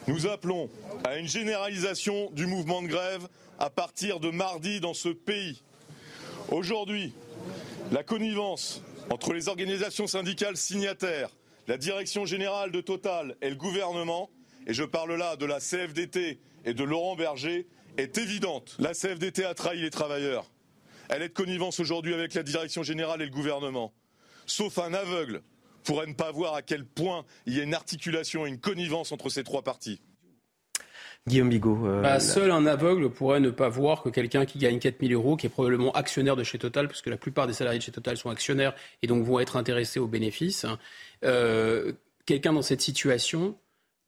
Nous appelons à une généralisation du mouvement de grève à partir de mardi dans ce pays. Aujourd'hui, la connivence entre les organisations syndicales signataires, la direction générale de Total et le gouvernement, et je parle là de la CFDT et de Laurent Berger, est évidente. La CFDT a trahi les travailleurs. elle est de connivence aujourd'hui avec la direction générale et le gouvernement. Sauf un aveugle pourrait ne pas voir à quel point il y a une articulation et une connivence entre ces trois partis. Guillaume Bigot. Euh, bah, seul un aveugle pourrait ne pas voir que quelqu'un qui gagne 4000 euros, qui est probablement actionnaire de chez Total, puisque la plupart des salariés de chez Total sont actionnaires et donc vont être intéressés aux bénéfices, euh, quelqu'un dans cette situation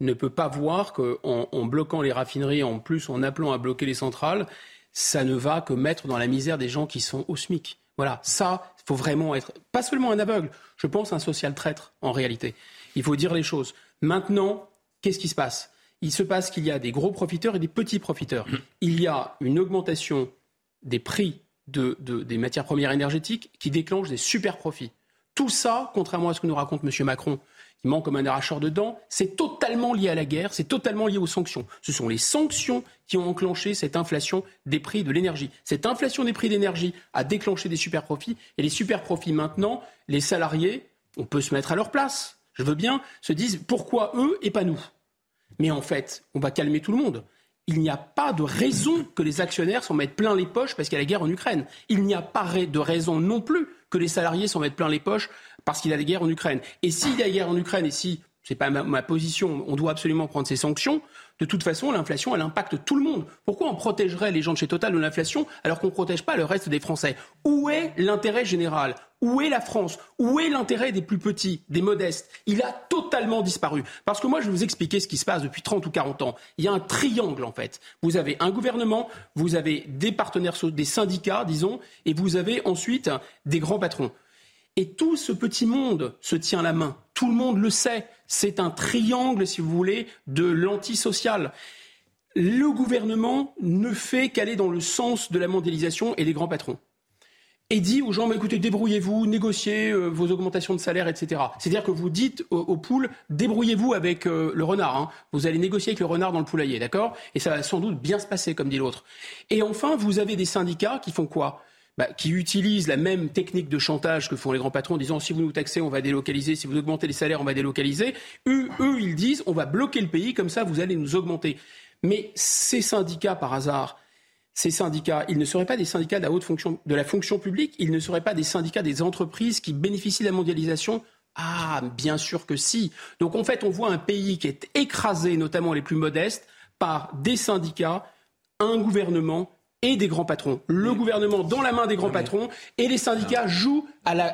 ne peut pas voir qu'en en bloquant les raffineries, en plus en appelant à bloquer les centrales, ça ne va que mettre dans la misère des gens qui sont au SMIC. Voilà, ça, il faut vraiment être, pas seulement un aveugle, je pense un social traître en réalité. Il faut dire les choses. Maintenant, qu'est-ce qui se passe? Il se passe qu'il y a des gros profiteurs et des petits profiteurs. Il y a une augmentation des prix des matières premières énergétiques qui déclenche des super profits. Tout ça, contrairement à ce que nous raconte M. Macron, qui manque comme un arracheur de dents, c'est totalement lié à la guerre, c'est totalement lié aux sanctions. Ce sont les sanctions qui ont enclenché cette inflation des prix de l'énergie. Cette inflation des prix d'énergie a déclenché des super profits, et les super profits maintenant, les salariés, on peut se mettre à leur place. Je veux bien, se disent pourquoi eux et pas nous? Mais en fait, on va calmer tout le monde. Il n'y a pas de raison que les actionnaires s'en mettent plein les poches parce qu'il y a la guerre en Ukraine. Il n'y a pas de raison non plus que les salariés s'en mettent plein les poches parce qu'il y a la guerre en Ukraine. Et s'il y a guerre en Ukraine et si c'est pas ma, position, on doit absolument prendre ces sanctions. De toute façon, l'inflation, elle impacte tout le monde. Pourquoi on protégerait les gens de chez Total de l'inflation alors qu'on ne protège pas le reste des Français? Où est l'intérêt général? Où est la France? Où est l'intérêt des plus petits, des modestes? Il a totalement disparu. Parce que moi, je vais vous expliquer ce qui se passe depuis 30 ou 40 ans. Il y a un triangle, en fait. Vous avez un gouvernement, vous avez des partenaires, des syndicats, disons, et vous avez ensuite des grands patrons. Et tout ce petit monde se tient la main. Tout le monde le sait. C'est un triangle, si vous voulez, de l'antisocial. Le gouvernement ne fait qu'aller dans le sens de la mondialisation et des grands patrons. Et dit aux gens, écoutez, débrouillez-vous, négociez euh, vos augmentations de salaire, etc. C'est-à-dire que vous dites aux, poules, débrouillez-vous avec euh, le renard. Hein. Vous allez négocier avec le renard dans le poulailler, d'accord? Et ça va sans doute bien se passer, comme dit l'autre. Et enfin, vous avez des syndicats qui font quoi? Bah, qui utilisent la même technique de chantage que font les grands patrons en disant si vous nous taxez, on va délocaliser, si vous augmentez les salaires, on va délocaliser. Eux, eux, ils disent on va bloquer le pays, comme ça vous allez nous augmenter. Mais ces syndicats, par hasard, ces syndicats, ils ne seraient pas des syndicats de la haute fonction, de la fonction publique, ils ne seraient pas des syndicats des entreprises qui bénéficient de la mondialisation? Ah, bien sûr que si. Donc en fait, on voit un pays qui est écrasé, notamment les plus modestes, par des syndicats, un gouvernement et des grands patrons. Le gouvernement dans la main des grands patrons et les syndicats jouent à la,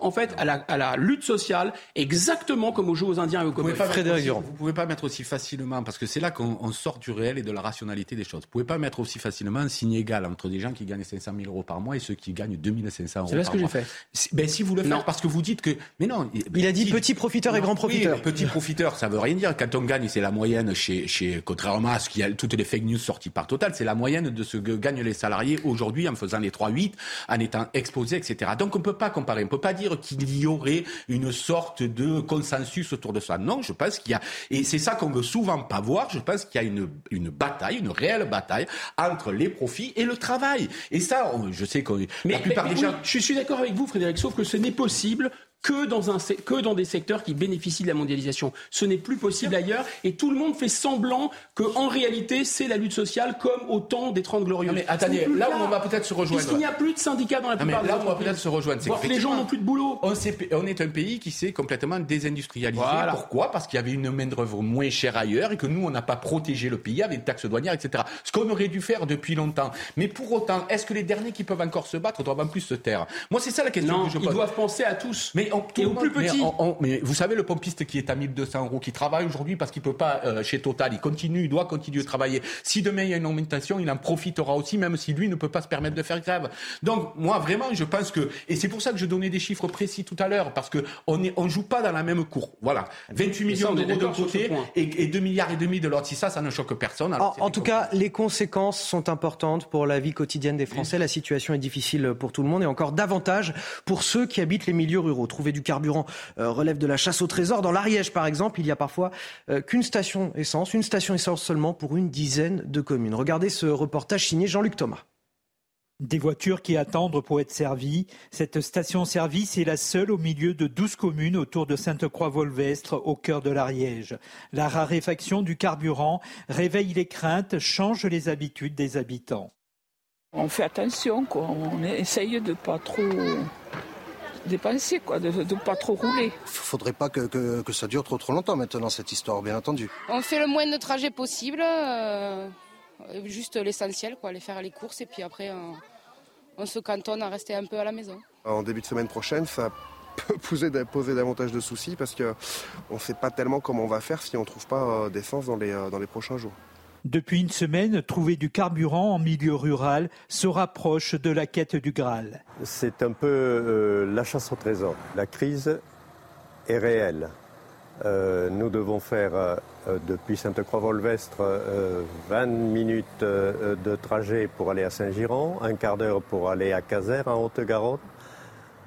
en fait à la, à la, lutte sociale exactement comme on joue aux Indiens et aux Comores. Vous ne pouvez pas mettre aussi facilement, parce que c'est là qu'on sort du réel et de la rationalité des choses. Vous ne pouvez pas mettre aussi facilement un signe égal entre des gens qui gagnent 500 000 euros par mois et ceux qui gagnent 2500 euros par mois. C'est ce que j'ai fait. Ben, si vous le faites, parce que vous dites que... Mais non. Il a dit petit profiteur et grand profiteur. Oui, petit profiteur, ça veut rien dire. Quand on gagne, c'est la moyenne chez, chez, contrairement à ce qui a toutes les fake news sorties par Total, c'est la moyenne de ce que gagnent les salariés aujourd'hui en faisant les 3-8, en étant exposés, etc. Donc on peut pas comparer. On peut pas dire qu'il y aurait une sorte de consensus autour de ça. Non, je pense qu'il y a, et c'est ça qu'on veut souvent pas voir. Je pense qu'il y a une, une bataille, une réelle bataille entre les profits et le travail. Et ça, je sais que la plupart des gens. je suis d'accord avec vous, Frédéric, sauf que ce n'est possible que dans, un, que dans des secteurs qui bénéficient de la mondialisation. Ce n'est plus possible ailleurs et tout le monde fait semblant qu'en réalité, c'est la lutte sociale comme au temps des Trente Glorieuses. mais attendez, là où on va peut-être se rejoindre. Puisqu'il n'y a plus de syndicats dans la plupart mais là où on va peut-être se rejoindre, c'est que les gens n'ont plus de boulot. On, on, est un pays qui s'est complètement désindustrialisé. Pourquoi? Parce qu'il y avait une main-d'œuvre moins chère ailleurs et que nous, on n'a pas protégé le pays avec des taxes douanières, etc. Ce qu'on aurait dû faire depuis longtemps. Mais pour autant, est-ce que les derniers qui peuvent encore se battre doivent en plus se taire? Moi, c'est ça la question que je pose. Ils doivent penser à tous. Mais et aux plus petits. Mais, vous savez, le pompiste qui est à 1200 euros, qui travaille aujourd'hui parce qu'il peut pas euh, chez Total, il continue, il doit continuer de travailler. Si demain il y a une augmentation, il en profitera aussi, même si lui ne peut pas se permettre de faire grève. Donc moi vraiment, je pense que et c'est pour ça que je donnais des chiffres précis tout à l'heure parce que on est, on joue pas dans la même cour. Voilà, 28 millions d'euros d'un côté et, et 2 milliards et demi de l'autre. Si ça, ça ne choque personne. en, tout cas, les conséquences sont importantes pour la vie quotidienne des Français. La situation est difficile pour tout le monde et encore davantage pour ceux qui habitent les milieux ruraux. Trouver du carburant euh, relève de la chasse au trésor. Dans l'Ariège, par exemple, il y a parfois euh, qu'une station essence, une station essence seulement pour une dizaine de communes. Regardez ce reportage signé Jean-Luc Thomas. Des voitures qui attendent pour être servies. Cette station-service est la seule au milieu de 12 communes autour de Sainte-Croix-Volvestre, au cœur de l'Ariège. La raréfaction du carburant réveille les craintes, change les habitudes des habitants. On fait attention, quoi. on essaye de pas trop dépenser, quoi, de ne pas trop rouler. Il faudrait pas que, ça dure trop trop longtemps maintenant, cette histoire, bien entendu. On fait le moins de trajets possible, euh, juste l'essentiel, quoi, aller faire les courses et puis après on, se cantonne à rester un peu à la maison. En début de semaine prochaine, ça [laughs] peut poser, poser davantage de soucis parce qu'on ne sait pas tellement comment on va faire si on ne trouve pas euh, d'essence dans les, euh, dans les prochains jours. Depuis une semaine, trouver du carburant en milieu rural se rapproche de la quête du Graal. C'est un peu euh, la chasse au trésor. La crise est réelle. Euh, nous devons faire euh, depuis Sainte-Croix-Volvestre 20 minutes de trajet pour aller à Saint-Giron, un quart d'heure pour aller à Caser en Haute-Garonne,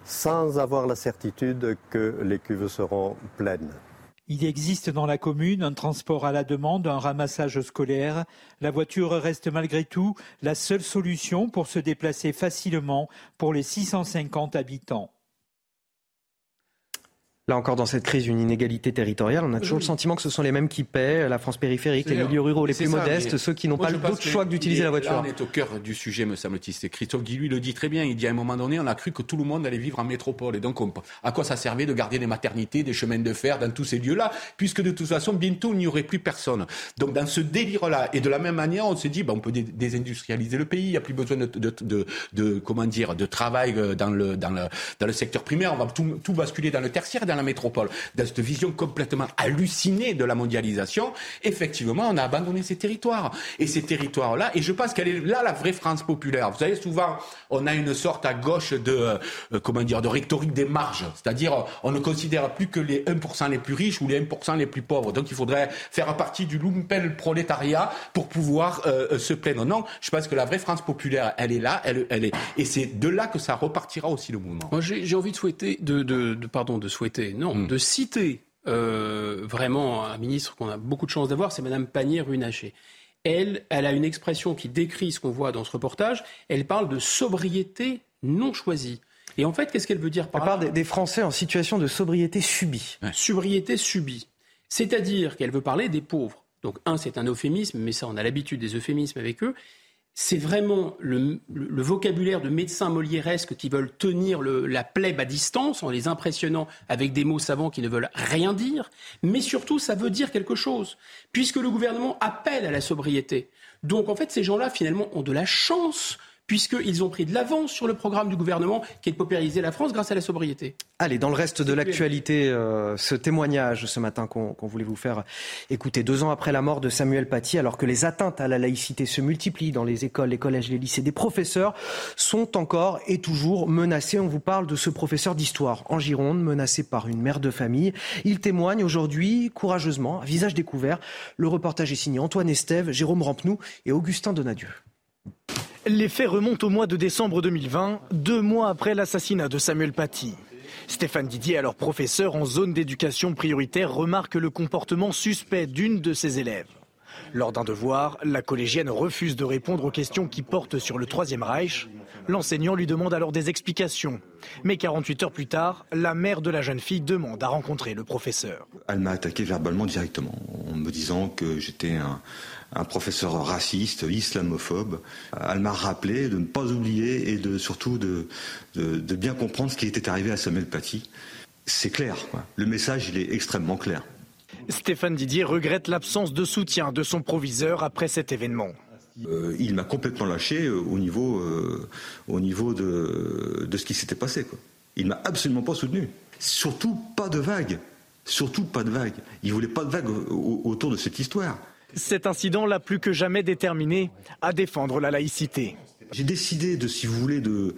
sans avoir la certitude que les cuves seront pleines. Il existe dans la commune un transport à la demande, un ramassage scolaire. La voiture reste malgré tout la seule solution pour se déplacer facilement pour les 650 habitants. Là encore, dans cette crise, une inégalité territoriale, on a toujours le sentiment que ce sont les mêmes qui paient, la France périphérique, les milieux ruraux les plus modestes, ceux qui n'ont pas d'autre choix que d'utiliser la voiture. on est au cœur du sujet, me semble-t-il. C'est Christophe Guy, lui, le dit très bien. Il dit à un moment donné, on a cru que tout le monde allait vivre en métropole. Et donc, à quoi ça servait de garder des maternités, des chemins de fer dans tous ces lieux-là, puisque de toute façon, bientôt, il n'y aurait plus personne. Donc, dans ce délire-là, et de la même manière, on se dit, ben, on peut désindustrialiser le pays, il n'y a plus besoin de, de, comment dire, de travail euh, dans le, dans le, dans le secteur primaire, on va tout, tout basculer dans le tertiaire dans la métropole dans cette vision complètement hallucinée de la mondialisation, effectivement, on a abandonné ces territoires. Et ces territoires-là, et je pense qu'elle est là la vraie France populaire. Vous savez, souvent, on a une sorte à gauche de, euh, comment dire, de rhétorique des marges. C'est-à-dire, on ne considère plus que les 1% les plus riches ou les 1% les plus pauvres. Donc, il faudrait faire partie du lumpen prolétariat pour pouvoir euh, euh, se plaindre. Non, je pense que la vraie France populaire, elle est là, elle, est, et c'est de là que ça repartira aussi le mouvement. Moi, j'ai envie de souhaiter, de, pardon, de souhaiter, non, hmm. de citer euh, vraiment un ministre qu'on a beaucoup de chance d'avoir, c'est Madame Pannier-Runacher. Elle, elle a une expression qui décrit ce qu'on voit dans ce reportage. Elle parle de sobriété non choisie. Et en fait, qu'est-ce qu'elle veut dire par Elle parle des Français en situation de sobriété subie. Sobriété subie. C'est-à-dire qu'elle veut parler des pauvres. Donc, un, c'est un euphémisme, mais ça, on a l'habitude des euphémismes avec eux c'est vraiment le, vocabulaire de médecins molièresques qui veulent tenir la plèbe à distance en les impressionnant avec des mots savants qui ne veulent rien dire, mais surtout ça veut dire quelque chose, puisque le gouvernement appelle à la sobriété. Donc en fait, ces gens-là, finalement, ont de la chance puisqu'ils ont pris de l'avance sur le programme du gouvernement qui est de paupériser la France grâce à la sobriété. Allez, dans le reste de l'actualité, euh, ce témoignage ce matin qu'on voulait vous faire écouter. Deux ans après la mort de Samuel Paty, alors que les atteintes à la laïcité se multiplient dans les écoles, les collèges, les lycées, des professeurs sont encore et toujours menacés. On vous parle de ce professeur d'histoire en Gironde, menacé par une mère de famille. Il témoigne aujourd'hui courageusement, à visage découvert. Le reportage est signé Antoine Estève, Jérôme Rampenou et Augustin Donadieu. Les faits remontent au mois de décembre 2020, deux mois après l'assassinat de Samuel Paty. Stéphane Didier, alors professeur en zone d'éducation prioritaire, remarque le comportement suspect d'une de ses élèves. Lors d'un devoir, la collégienne refuse de répondre aux questions qui portent sur le Troisième Reich. L'enseignant lui demande alors des explications. Mais 48 heures plus tard, la mère de la jeune fille demande à rencontrer le professeur. Elle m'a attaqué verbalement directement, en me disant que j'étais un, un professeur raciste, islamophobe. Elle m'a rappelé de ne pas oublier et de surtout de, de, bien comprendre ce qui était arrivé à Samuel Paty. C'est clair, le message il est extrêmement clair. Stéphane Didier regrette l'absence de soutien de son proviseur après cet événement. Euh, il m'a complètement lâché euh, au niveau, euh, au niveau de, de ce qui s'était passé. Quoi. Il m'a absolument pas soutenu. Surtout pas de vague. Surtout pas de vague. Il voulait pas de vague autour de cette histoire. Cet incident l'a plus que jamais déterminé à défendre la laïcité. J'ai décidé de, si vous voulez, de,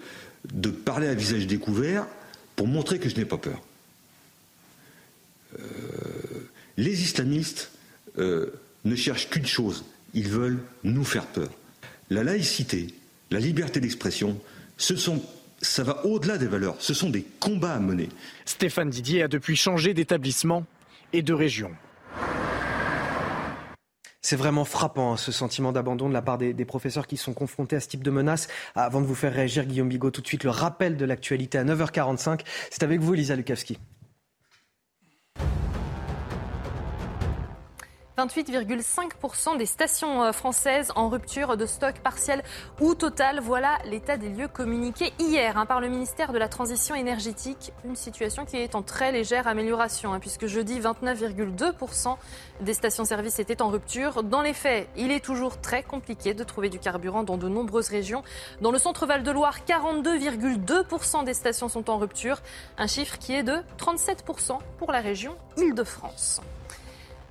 de parler à visage découvert pour montrer que je n'ai pas peur. Euh, les islamistes euh, ne cherchent qu'une chose, ils veulent nous faire peur. La laïcité, la liberté d'expression, ce sont ça va au-delà des valeurs, ce sont des combats à mener. Stéphane Didier a depuis changé d'établissement et de région. C'est vraiment frappant, hein, ce sentiment d'abandon de la part des, professeurs qui sont confrontés à ce type de menaces. Avant de vous faire réagir, Guillaume Bigot, tout de suite, le rappel de l'actualité à 9h45. C'est avec vous, Elisa Lukavski. 28,5% des stations euh, françaises en rupture de stock partiel ou total. Voilà l'état des lieux communiqué hier hein, par le ministère de la Transition énergétique. Une situation qui est en très légère amélioration, hein, puisque jeudi, 29,2% des stations-service étaient en rupture. Dans les faits, il est toujours très compliqué de trouver du carburant dans de nombreuses régions. Dans le centre Val-de-Loire, 42,2% des stations sont en rupture, un chiffre qui est de 37% pour la région Île-de-France.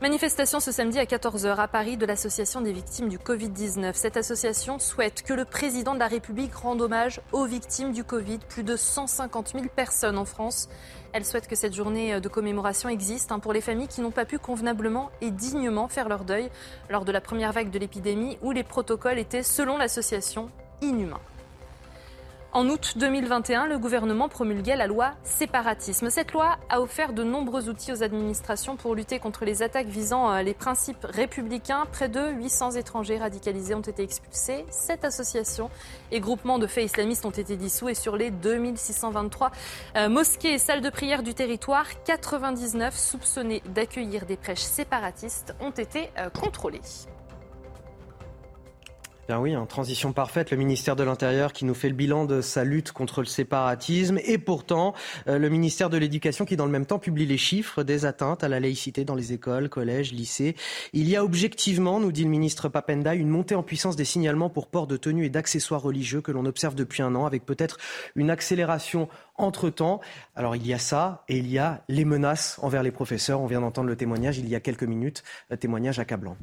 Manifestation ce samedi à 14h à Paris de l'Association des victimes du Covid-19. Cette association souhaite que le président de la République rende hommage aux victimes du Covid, plus de 150 000 personnes en France. Elle souhaite que cette journée de commémoration existe hein, pour les familles qui n'ont pas pu convenablement et dignement faire leur deuil lors de la première vague de l'épidémie où les protocoles étaient, selon l'association, inhumains. En août 2021, le gouvernement promulguait la loi séparatisme. Cette loi a offert de nombreux outils aux administrations pour lutter contre les attaques visant euh, les principes républicains. Près de 800 étrangers radicalisés ont été expulsés. Sept associations et groupements de faits islamistes ont été dissous et sur les 2623 euh, mosquées et salles de prière du territoire, 99 soupçonnés d'accueillir des prêches séparatistes ont été euh, contrôlés. Bien oui, en transition parfaite, le ministère de l'Intérieur qui nous fait le bilan de sa lutte contre le séparatisme et pourtant euh, le ministère de l'Éducation qui dans le même temps publie les chiffres des atteintes à la laïcité dans les écoles, collèges, lycées. Il y a objectivement, nous dit le ministre Papenda, une montée en puissance des signalements pour port de tenues et d'accessoires religieux que l'on observe depuis un an avec peut-être une accélération entre-temps. Alors il y a ça et il y a les menaces envers les professeurs. On vient d'entendre le témoignage il y a quelques minutes, témoignage accablant.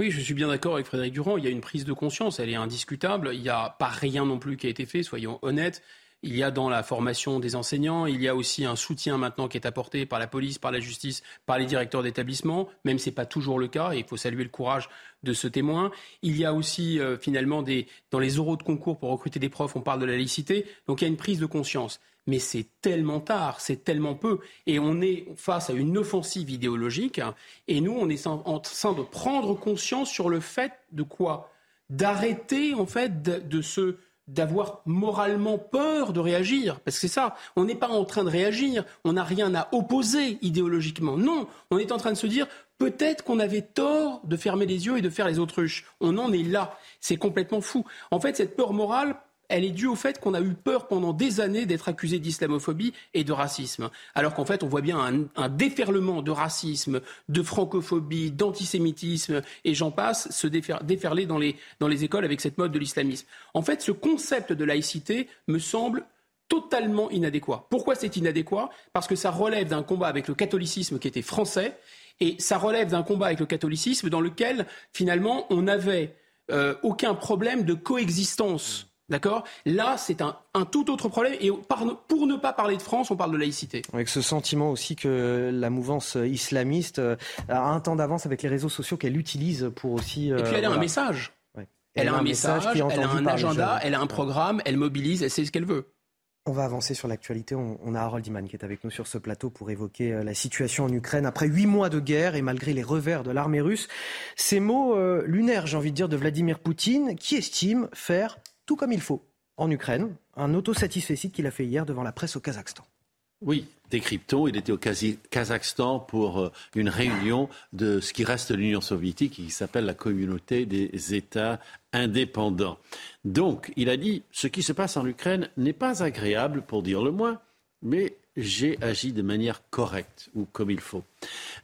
Oui, je suis bien d'accord avec Frédéric Durand. Il y a une prise de conscience, elle est indiscutable. Il n'y a pas rien non plus qui a été fait, soyons honnêtes. Il y a dans la formation des enseignants, il y a aussi un soutien maintenant qui est apporté par la police, par la justice, par les directeurs d'établissement, même si ce n'est pas toujours le cas, et il faut saluer le courage de ce témoin. Il y a aussi euh, finalement dans les euros de concours pour recruter des profs, on parle de la laïcité, donc il y a une prise de conscience mais c'est tellement tard, c'est tellement peu. Et on est face à une offensive idéologique, et nous, on est en train de prendre conscience sur le fait de quoi? D'arrêter, en fait, de, se d'avoir moralement peur de réagir. Parce que c'est ça, on n'est pas en train de réagir, on n'a rien à opposer idéologiquement. Non, on est en train de se dire, peut-être qu'on avait tort de fermer les yeux et de faire les autruches. On en est là. C'est complètement fou. En fait, cette peur morale, elle est due au fait qu'on a eu peur pendant des années d'être accusé d'islamophobie et de racisme. Alors qu'en fait, on voit bien un, déferlement de racisme, de francophobie, d'antisémitisme, et j'en passe, se déferler dans les, écoles avec cette mode de l'islamisme. En fait, ce concept de laïcité me semble totalement inadéquat. Pourquoi c'est inadéquat? Parce que ça relève d'un combat avec le catholicisme qui était français, et ça relève d'un combat avec le catholicisme dans lequel, finalement, on n'avait euh, aucun problème de coexistence D'accord? Là, c'est un, tout autre problème. Et pour ne pas parler de France, on parle de laïcité. Avec ce sentiment aussi que la mouvance islamiste euh, a un temps d'avance avec les réseaux sociaux qu'elle utilise pour aussi. et puis elle a un message. Elle, a un message, elle a un agenda, elle a un programme, elle mobilise, elle sait ce qu'elle veut. On va avancer sur l'actualité. On, a Harold Iman qui est avec nous sur ce plateau pour évoquer euh, la situation en Ukraine après huit mois de guerre et malgré les revers de l'armée russe. Ces mots euh, lunaires, j'ai envie de dire, de Vladimir Poutine, qui estime faire tout comme il faut en Ukraine. Un autosatisfait qu'il a fait hier devant la presse au Kazakhstan. Oui, décryptons. Il était au Kazakhstan pour euh, une réunion de ce qui reste de l'Union soviétique qui s'appelle la communauté des États indépendants. Donc, il a dit ce qui se passe en Ukraine n'est pas agréable, pour dire le moins, mais j'ai agi de manière correcte ou comme il faut.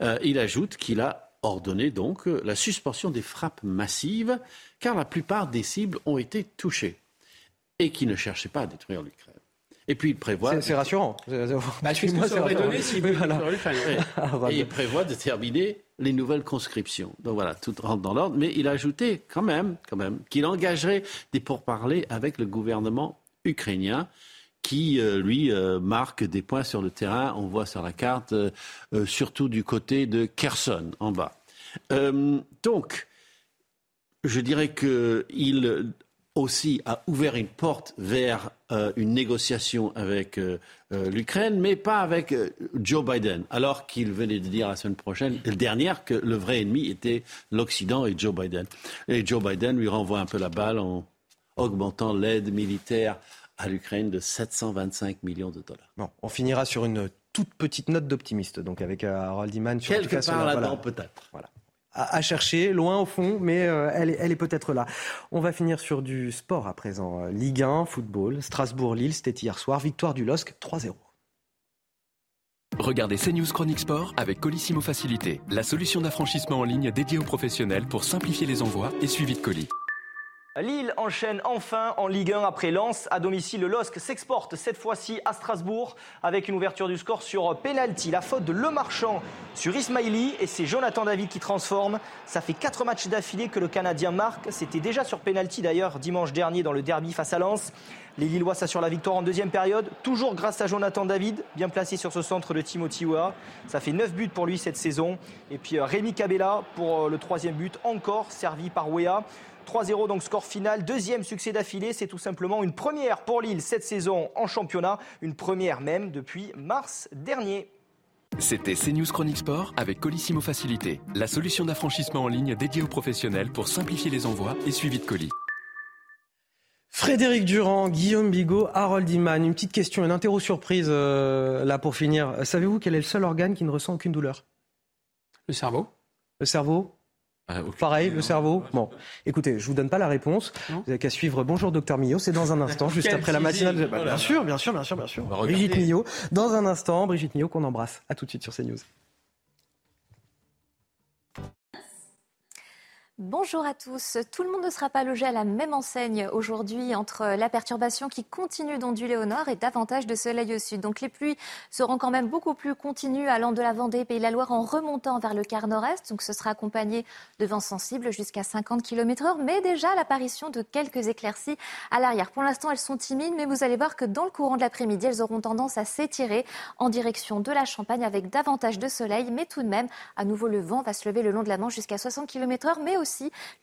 Euh, il ajoute qu'il a ordonné donc la suspension des frappes massives car la plupart des cibles ont été touchées et qui ne cherchaient pas à détruire l'Ukraine. Et puis il prévoit. C'est rassurant. Bah, [laughs] que ça aurait donné s'il [laughs] Et il prévoit de terminer les nouvelles conscriptions. Donc voilà, tout rentre dans l'ordre. Mais il a ajouté quand même, quand même qu'il engagerait des pourparlers avec le gouvernement ukrainien qui, euh, lui, euh, marque des points sur le terrain. On voit sur la carte, euh, surtout du côté de Kherson, en bas. donc, je dirais qu'il aussi a ouvert une porte vers une négociation avec l'Ukraine, mais pas avec Joe Biden, alors qu'il venait de dire la semaine prochaine, dernière, que le vrai ennemi était l'Occident et Joe Biden. Et Joe Biden lui renvoie un peu la balle en augmentant l'aide militaire à l'Ukraine de 725 millions de dollars. Bon, on finira sur une toute petite note d'optimiste, donc avec Harold Iman. Quelque part là-dedans, peut-être. Voilà. à, chercher, loin au fond, mais elle, elle est peut-être là. On va finir sur du sport à présent. Ligue 1, football, Strasbourg-Lille, c'était hier soir, victoire du LOSC 3-0. Regardez CNews Chronique Sport avec Colissimo Facilité, la solution d'affranchissement en ligne dédiée aux professionnels pour simplifier les envois et suivi de colis. Lille enchaîne enfin en Ligue 1 après Lens. À domicile, le LOSC s'exporte cette fois-ci à Strasbourg avec une ouverture du score sur penalty. La faute de Le Marchand sur Ismaili et c'est Jonathan David qui transforme. Ça fait quatre matchs d'affilée que le Canadien marque. C'était déjà sur penalty d'ailleurs dimanche dernier dans le derby face à Lens. Les Lillois s'assurent la victoire en deuxième période, toujours grâce à Jonathan David, bien placé sur ce centre de Timothy Weah. Ça fait 9 buts pour lui cette saison. Et puis euh, Rémi Cabella pour euh, le troisième but, encore servi par Weah. 3-0 donc score final, deuxième succès d'affilée, c'est tout simplement une première pour Lille cette saison en championnat, une première même depuis mars dernier. C'était CNews Chronique Sport avec Colissimo Facilité, la solution d'affranchissement en ligne dédiée aux professionnels pour simplifier les envois et suivi de colis. Frédéric Durand, Guillaume Bigot, Harold Iman. Une petite question, une interro surprise euh, là pour finir. Savez-vous quel est le seul organe qui ne ressent aucune douleur? Le cerveau. Le cerveau? Ah, Pareil, le cerveau. Bon, écoutez, je vous donne pas la réponse. Vous avez qu'à suivre Bonjour Docteur Millot. C'est dans un instant, [laughs] juste après la matinale. Bah, bien sûr, bien sûr, bien sûr, bien sûr. Brigitte Millot. Dans un instant, Brigitte Millot qu'on embrasse. À tout de suite sur CNews. Bonjour à tous. Tout le monde ne sera pas logé à la même enseigne aujourd'hui entre la perturbation qui continue d'onduler au nord et davantage de soleil au sud. Donc les pluies seront quand même beaucoup plus continues allant de la Vendée, Pays de la Loire en remontant vers le quart nord-est. Donc ce sera accompagné de vents sensibles jusqu'à 50 km heure, mais déjà l'apparition de quelques éclaircies à l'arrière. Pour l'instant, elles sont timides, mais vous allez voir que dans le courant de l'après-midi, elles auront tendance à s'étirer en direction de la Champagne avec davantage de soleil, mais tout de même, à nouveau, le vent va se lever le long de la Manche jusqu'à 60 km heure, mais aussi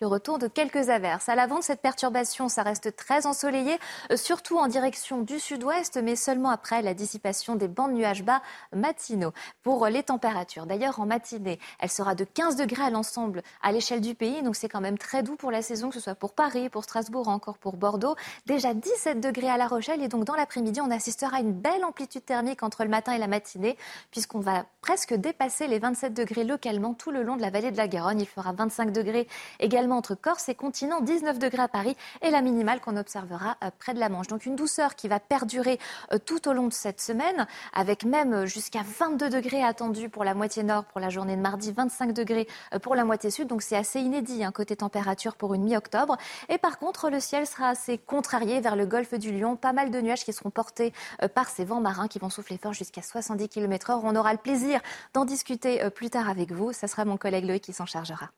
le retour de quelques averses. À l'avant de cette perturbation, ça reste très ensoleillé, euh, surtout en direction du sud-ouest, mais seulement après la dissipation des bancs de nuages bas matinaux. Pour les températures, d'ailleurs en matinée, elle sera de 15 degrés à l'ensemble à l'échelle du pays, donc c'est quand même très doux pour la saison, que ce soit pour Paris, pour Strasbourg, encore pour Bordeaux. Déjà 17 degrés à La Rochelle et donc dans l'après-midi, on assistera à une belle amplitude thermique entre le matin et la matinée, puisqu'on va presque dépasser les 27 degrés localement tout le long de la vallée de la Garonne. Il fera 25 degrés également entre Corse et continent, 19 degrés à Paris et la minimale qu'on observera euh, près de la Manche. Donc une douceur qui va perdurer euh, tout au long de cette semaine, avec même euh, jusqu'à 22 degrés attendus pour la moitié nord pour la journée de mardi, 25 degrés pour la moitié sud. Donc c'est assez inédit hein, côté température pour une mi-octobre. Et par contre, le ciel sera assez contrarié vers le golfe du Lion. Pas mal de nuages qui seront portés par ces vents marins qui vont souffler fort jusqu'à 70 km h On aura le plaisir d'en discuter plus tard avec vous. Ce sera mon collègue Loïc qui s'en chargera.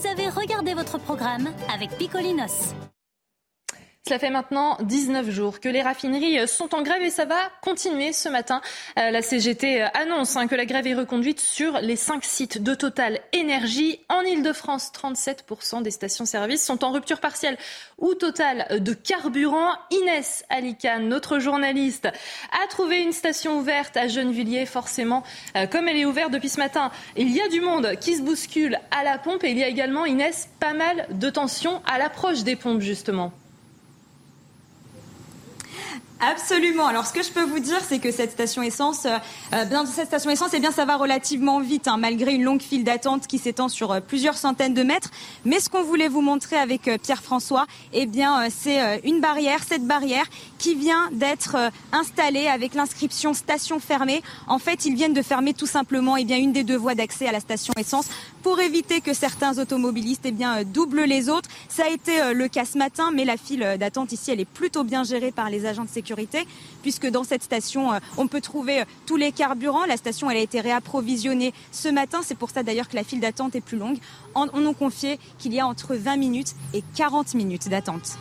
Vous avez regardé votre programme avec Picolinos. Cela fait maintenant 19 jours que les raffineries sont en grève et ça va continuer ce matin. Euh, la CGT annonce hein, que la grève est reconduite sur les cinq sites de Total Énergie. En Ile-de-France, 37% des stations-service sont en rupture partielle ou totale de carburant. Inès Alicane, notre journaliste, a trouvé une station ouverte à Gennevilliers. Forcément, euh, comme elle est ouverte depuis ce matin, il y a du monde qui se bouscule à la pompe et il y a également, Inès, pas mal de tensions à l'approche des pompes, justement. Absolument. Alors, ce que je peux vous dire, c'est que cette station essence, euh, euh cette station essence, eh bien, ça va relativement vite, hein, malgré une longue file d'attente qui s'étend sur euh, plusieurs centaines de mètres. Mais ce qu'on voulait vous montrer avec Pierre-François, eh c'est une barrière, cette barrière qui vient d'être installée avec l'inscription station fermée. En fait, ils viennent de fermer tout simplement, eh une des deux voies d'accès à la station essence pour éviter que certains automobilistes, eh bien, doublent les autres. Ça a été le cas ce matin, mais la file d'attente ici, elle est plutôt bien gérée par les agents de sécurité puisque dans cette station, euh, on peut trouver euh, tous les carburants. La station, elle a été réapprovisionnée ce matin. C'est pour ça d'ailleurs que la file d'attente est plus longue. On nous confié qu'il y a entre 20 minutes et 40 minutes d'attente.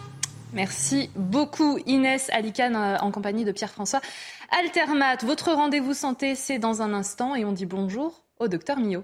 Merci beaucoup Inès Alicane euh, en compagnie de Pierre-François Altermat. Votre rendez-vous santé, c'est dans un instant et on dit bonjour au docteur Millot.